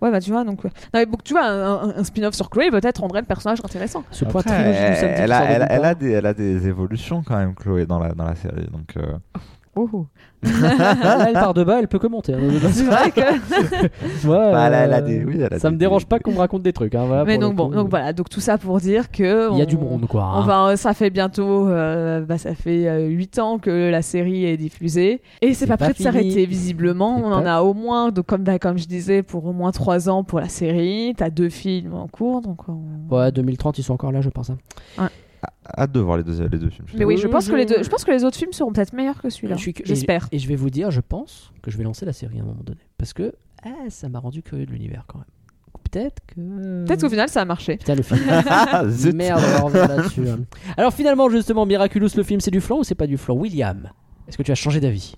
ouais bah tu vois donc euh, non, mais donc, tu vois un, spin-off sur Grey peut-être rendrait le personnage intéressant Ce point Après, elle, elle, a- elle a des, elle a des évolutions quand même, Chloé, dans la, dans la série. Donc, euh, Oh. Là, <laughs> elle part de bas, elle peut que monter. hein. C'est vrai que. <laughs> Moi, Bah, elle, a- elle a euh, des, oui, elle a ça des- me dérange pas qu'on me raconte des trucs. hein, voilà, Mais donc bon, coup. donc voilà, donc tout ça pour dire que Il y a on- du monde, quoi. hein. Va, ça fait bientôt, euh, bah, ça fait 8 ans que la série est diffusée et c'est pas, pas prêt de s'arrêter visiblement. On en a au moins, donc, comme, bah, comme je disais, pour au moins 3 ans pour la série. T'as deux films en cours, donc. on- Ouais, 2030, ils sont encore là, je pense. hein. Hâte de voir les deux, les deux films. Mais oui, je pense, que les deux, je pense que les autres films seront peut-être meilleurs que celui-là. Et- J'espère. Et, je vais vous dire, je pense que je vais lancer la série à un moment donné. Parce que ah, ça m'a rendu curieux de l'univers quand même. Peut-être que. Peut-être qu'au final ça a marché. Putain, le film. <laughs> <laughs> Merde, on va revenir là-dessus. hein. Alors finalement, justement, Miraculous, le film, c'est du flan ou c'est pas du flan? William, est-ce que tu as changé d'avis?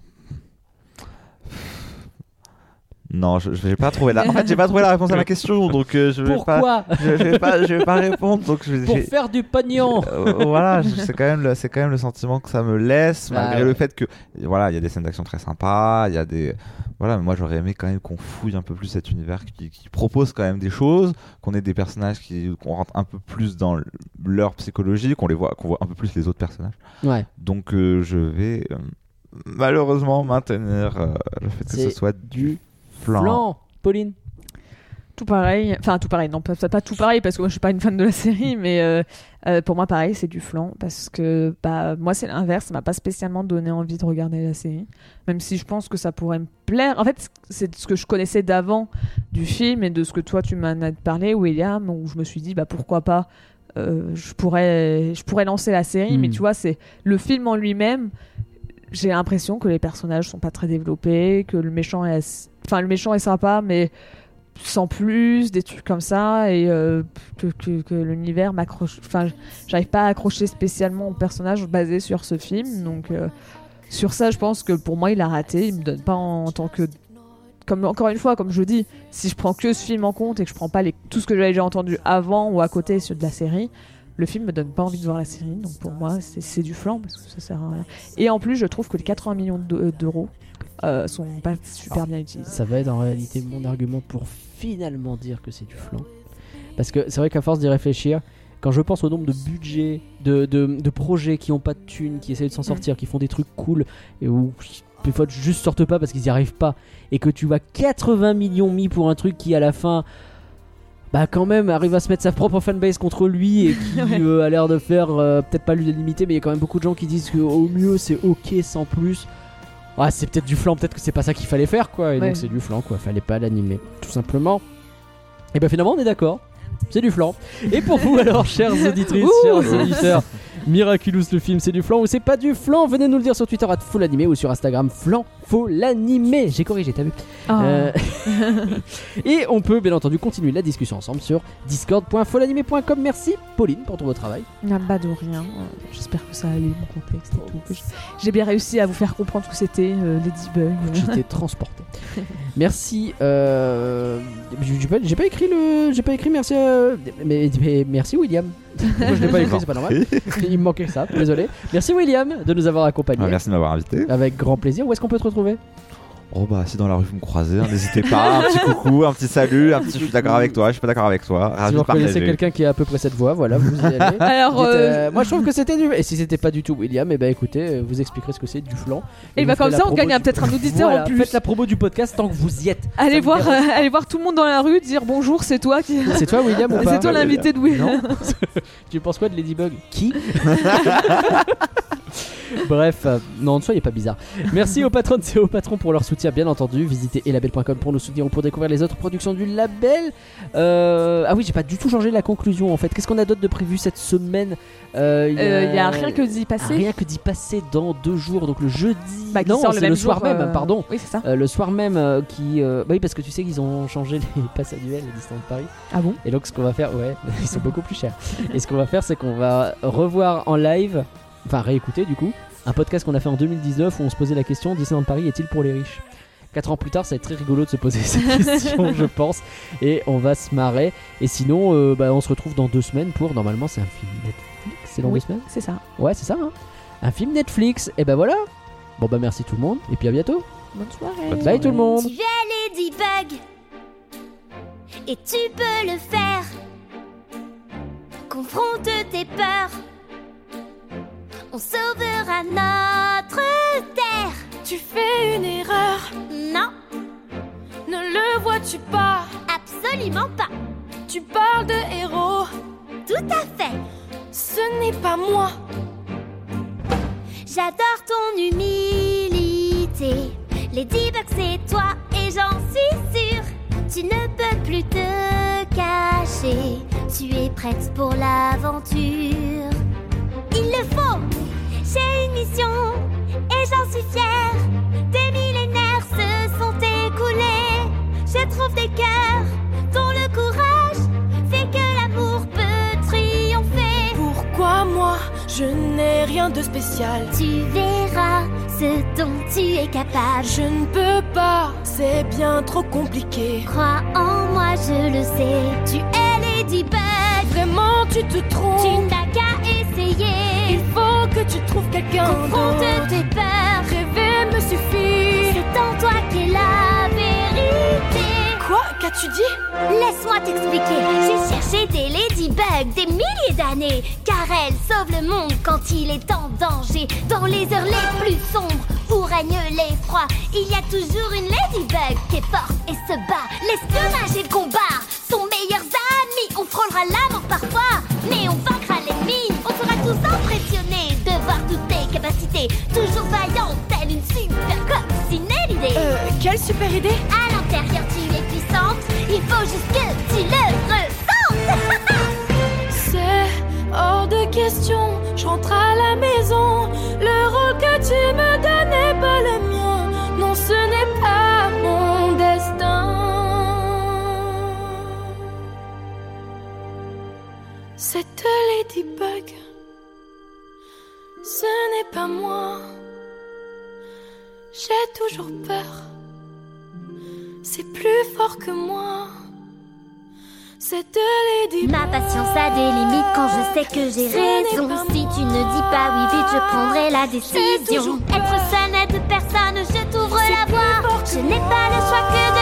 Non, je, vais pas trouver la. En fait, j'ai pas trouvé la réponse à ma question, donc euh, je vais pas. Pourquoi Je, je vais pas, je vais pas répondre, donc je vais. Pour faire du pognon Euh, voilà, c'est quand même le, c'est quand même le sentiment que ça me laisse, Ah malgré ouais. le fait que voilà, il y a des scènes d'action très sympas, il y a des voilà, mais moi j'aurais aimé quand même qu'on fouille un peu plus cet univers qui, qui propose quand même des choses, qu'on ait des personnages qui qu'on rentre un peu plus dans leur psychologie, qu'on les voit, qu'on voit un peu plus les autres personnages. Ouais. Donc euh, je vais malheureusement maintenir le fait que ce soit du flan. Flan Pauline Tout pareil, enfin tout pareil, non pas, pas tout pareil parce que moi je suis pas une fan de la série, mais euh, euh, pour moi pareil c'est du flan parce que bah moi c'est l'inverse, ça m'a pas spécialement donné envie de regarder la série, même si je pense que ça pourrait me plaire. En fait c'est ce que je connaissais d'avant du film et de ce que toi tu m'en as parlé William, où je me suis dit bah pourquoi pas, euh, je pourrais je pourrais lancer la série, mais tu vois c'est le film en lui-même. J'ai l'impression que les personnages sont pas très développés, que le méchant est, enfin le méchant est sympa, mais sans plus, des trucs comme ça, et euh, que, l'univers m'accroche. Enfin, j'arrive pas à accrocher spécialement au personnage basé sur ce film, donc euh, sur ça, je pense que pour moi, il a raté. Il me donne pas en, en tant que. Comme, encore une fois, comme je dis, si je prends que ce film en compte et que je prends pas les, tout ce que j'avais déjà entendu avant ou à côté sur de la série, le film me donne pas envie de voir la série. Donc pour moi, c'est c'est du flan parce que ça sert à rien. Et en plus, je trouve que les 80 millions de- d'euros euh, sont pas super bien utilisés. Ça va être en réalité mon argument pour finalement dire que c'est du flan. Parce que c'est vrai qu'à force d'y réfléchir, quand je pense au nombre de budgets, de, de, de projets qui ont pas de thunes, qui essayent de s'en sortir, qui font des trucs cool, et où des fois juste sortent pas parce qu'ils y arrivent pas, et que tu vas 80 millions mis pour un truc qui à la fin. Bah quand même arrive à se mettre sa propre fanbase contre lui et <laughs> qui Ouais. euh, a l'air de faire euh, peut-être pas l'unanimité mais il y a quand même beaucoup de gens qui disent que au mieux c'est ok sans plus. Ah c'est peut-être du flan peut-être que c'est pas ça qu'il fallait faire quoi. Et Ouais. donc c'est du flan quoi. Fallait pas l'animer tout simplement. Et ben finalement on est d'accord. C'est du flan et pour vous alors <laughs> chères auditrices chers auditeurs Miraculous le film c'est du flan ou c'est pas du flan venez nous le dire sur Twitter at full animé ou sur Instagram flan faut l'animer j'ai corrigé t'as vu Ah. euh, <laughs> et on peut bien entendu continuer la discussion ensemble sur discord.folanimé.com. Merci Pauline pour ton beau travail. Ah bah de rien. Euh, J'espère que ça a eu mon contexte et tout. j- J'ai bien réussi à vous faire comprendre ce que c'était euh, Ladybug. <laughs> J'étais transporté. Merci. Euh... J'ai pas, j'ai pas écrit le. J'ai pas écrit merci. à- Mais, mais merci William. Moi je l'ai pas écrit, c'est pas normal. Il me manquait ça. Désolé. Merci William de nous avoir accompagnés. Ah, merci de m'avoir invité. Avec grand plaisir. Où est-ce qu'on peut te retrouver? Oh bah si dans la rue vous me croisez, hein, n'hésitez pas, un petit coucou, un petit salut, un petit je suis d'accord avec toi, je suis pas d'accord avec toi. Si vous reconnaissez quelqu'un qui a à peu près cette voix, voilà, vous y allez. <laughs> Alors, Dites, euh, euh, moi je trouve que c'était du. Et si c'était pas du tout William, et ben écoutez, euh, vous expliquerez ce que c'est du flan. Et bah, comme ça, on gagne du- peut-être un auditeur Voilà, en plus. Faites la promo du podcast tant que vous y êtes. Allez voir, euh, allez voir tout le monde dans la rue dire bonjour, c'est toi qui. C'est toi William ou <laughs> pas C'est toi l'invité de William. <laughs> Tu penses quoi de Ladybug? Qui? <laughs> Bref, euh, non, ne soyez pas bizarre. Merci aux patrons et aux patrons pour leur soutien, bien entendu. Visitez elabel.com pour nous soutenir ou pour découvrir les autres productions du label. Euh, ah oui, j'ai pas du tout changé la conclusion en fait. Qu'est-ce qu'on a d'autre de prévu cette semaine Euh, Il Euh, Il y a rien que d'y passer. Rien que d'y passer dans deux jours, donc le jeudi. Bah, non, le soir même, pardon. Oui, c'est ça. Le soir même qui bah oui parce que tu sais qu'ils ont changé les <laughs> passes annuelles à distance de Paris Ah bon? Et donc ce qu'on va faire ouais <laughs> ils sont beaucoup plus chers et ce qu'on va faire c'est qu'on va revoir en live enfin réécouter du coup un podcast qu'on a fait en 2019 où on se posait la question Disneyland Paris est-il pour les riches? Quatre ans plus tard, ça va être très rigolo de se poser <laughs> cette <laughs> question, je pense, et on va se marrer. Et sinon, euh, bah, on se retrouve dans deux semaines pour normalement c'est un film Netflix. C'est dans Oui. deux semaines? C'est ça. Ouais, c'est ça. Hein un film Netflix. Et ben voilà. Bon bah merci tout le monde et puis à bientôt. Bonne soirée. Bonne Bye tout le monde. Tu es Ladybug et tu peux le faire. Confronte tes peurs, on sauvera notre terre. tu fais une erreur. Non, Ne le vois-tu pas? Absolument pas. Tu parles de héros. Tout à fait. Ce n'est pas moi. J'adore ton humilité. Ladybug, c'est toi et j'en suis sûre. Tu ne peux plus te cacher. Tu es prête pour l'aventure. Il le faut. J'ai une mission et j'en suis fière. Des millénaires se sont écoulés. Je trouve des cœurs dont le courage fait que l'amour peut triompher. Pourquoi moi Je n'ai rien de spécial? Tu verras ce dont tu es capable. Je ne peux pas, c'est bien trop compliqué. Crois en moi, je le sais. Tu es Ladybug. Vraiment, tu te Tu trompes. n'as qu'à essayer. Il faut que tu trouves quelqu'un Confronte tes peurs. Rêver me suffit. C'est en toi qu'est la vérité. Quoi? Qu'as-tu dit? Laisse-moi t'expliquer. J'ai cherché des ladybugs des milliers d'années, car elles sauvent le monde quand il est en danger. Dans les heures les plus sombres où règne l'effroi, il y a toujours une ladybug qui est forte et se bat. L'espionnage et le combat sont meilleurs. On frôlera la mort parfois, mais on vaincra l'ennemi. On sera tous impressionnés de voir toutes tes capacités, toujours vaillante, telle une super coccinelle idée. Euh, quelle super idée? À l'intérieur, tu es puissante. Il faut juste que tu le ressentes. <laughs> C'est hors de question. Je rentre à la maison. Le rôle que tu me donnes n'est pas le Cette ladybug, ce n'est pas moi. J'ai toujours peur. C'est plus fort que moi. Cette ladybug. Ma patience a des limites quand je sais que j'ai raison. Si tu ne dis pas oui vite, je prendrai la décision. Être sonnette personne, je t'ouvre la voie. Je n'ai pas le choix que de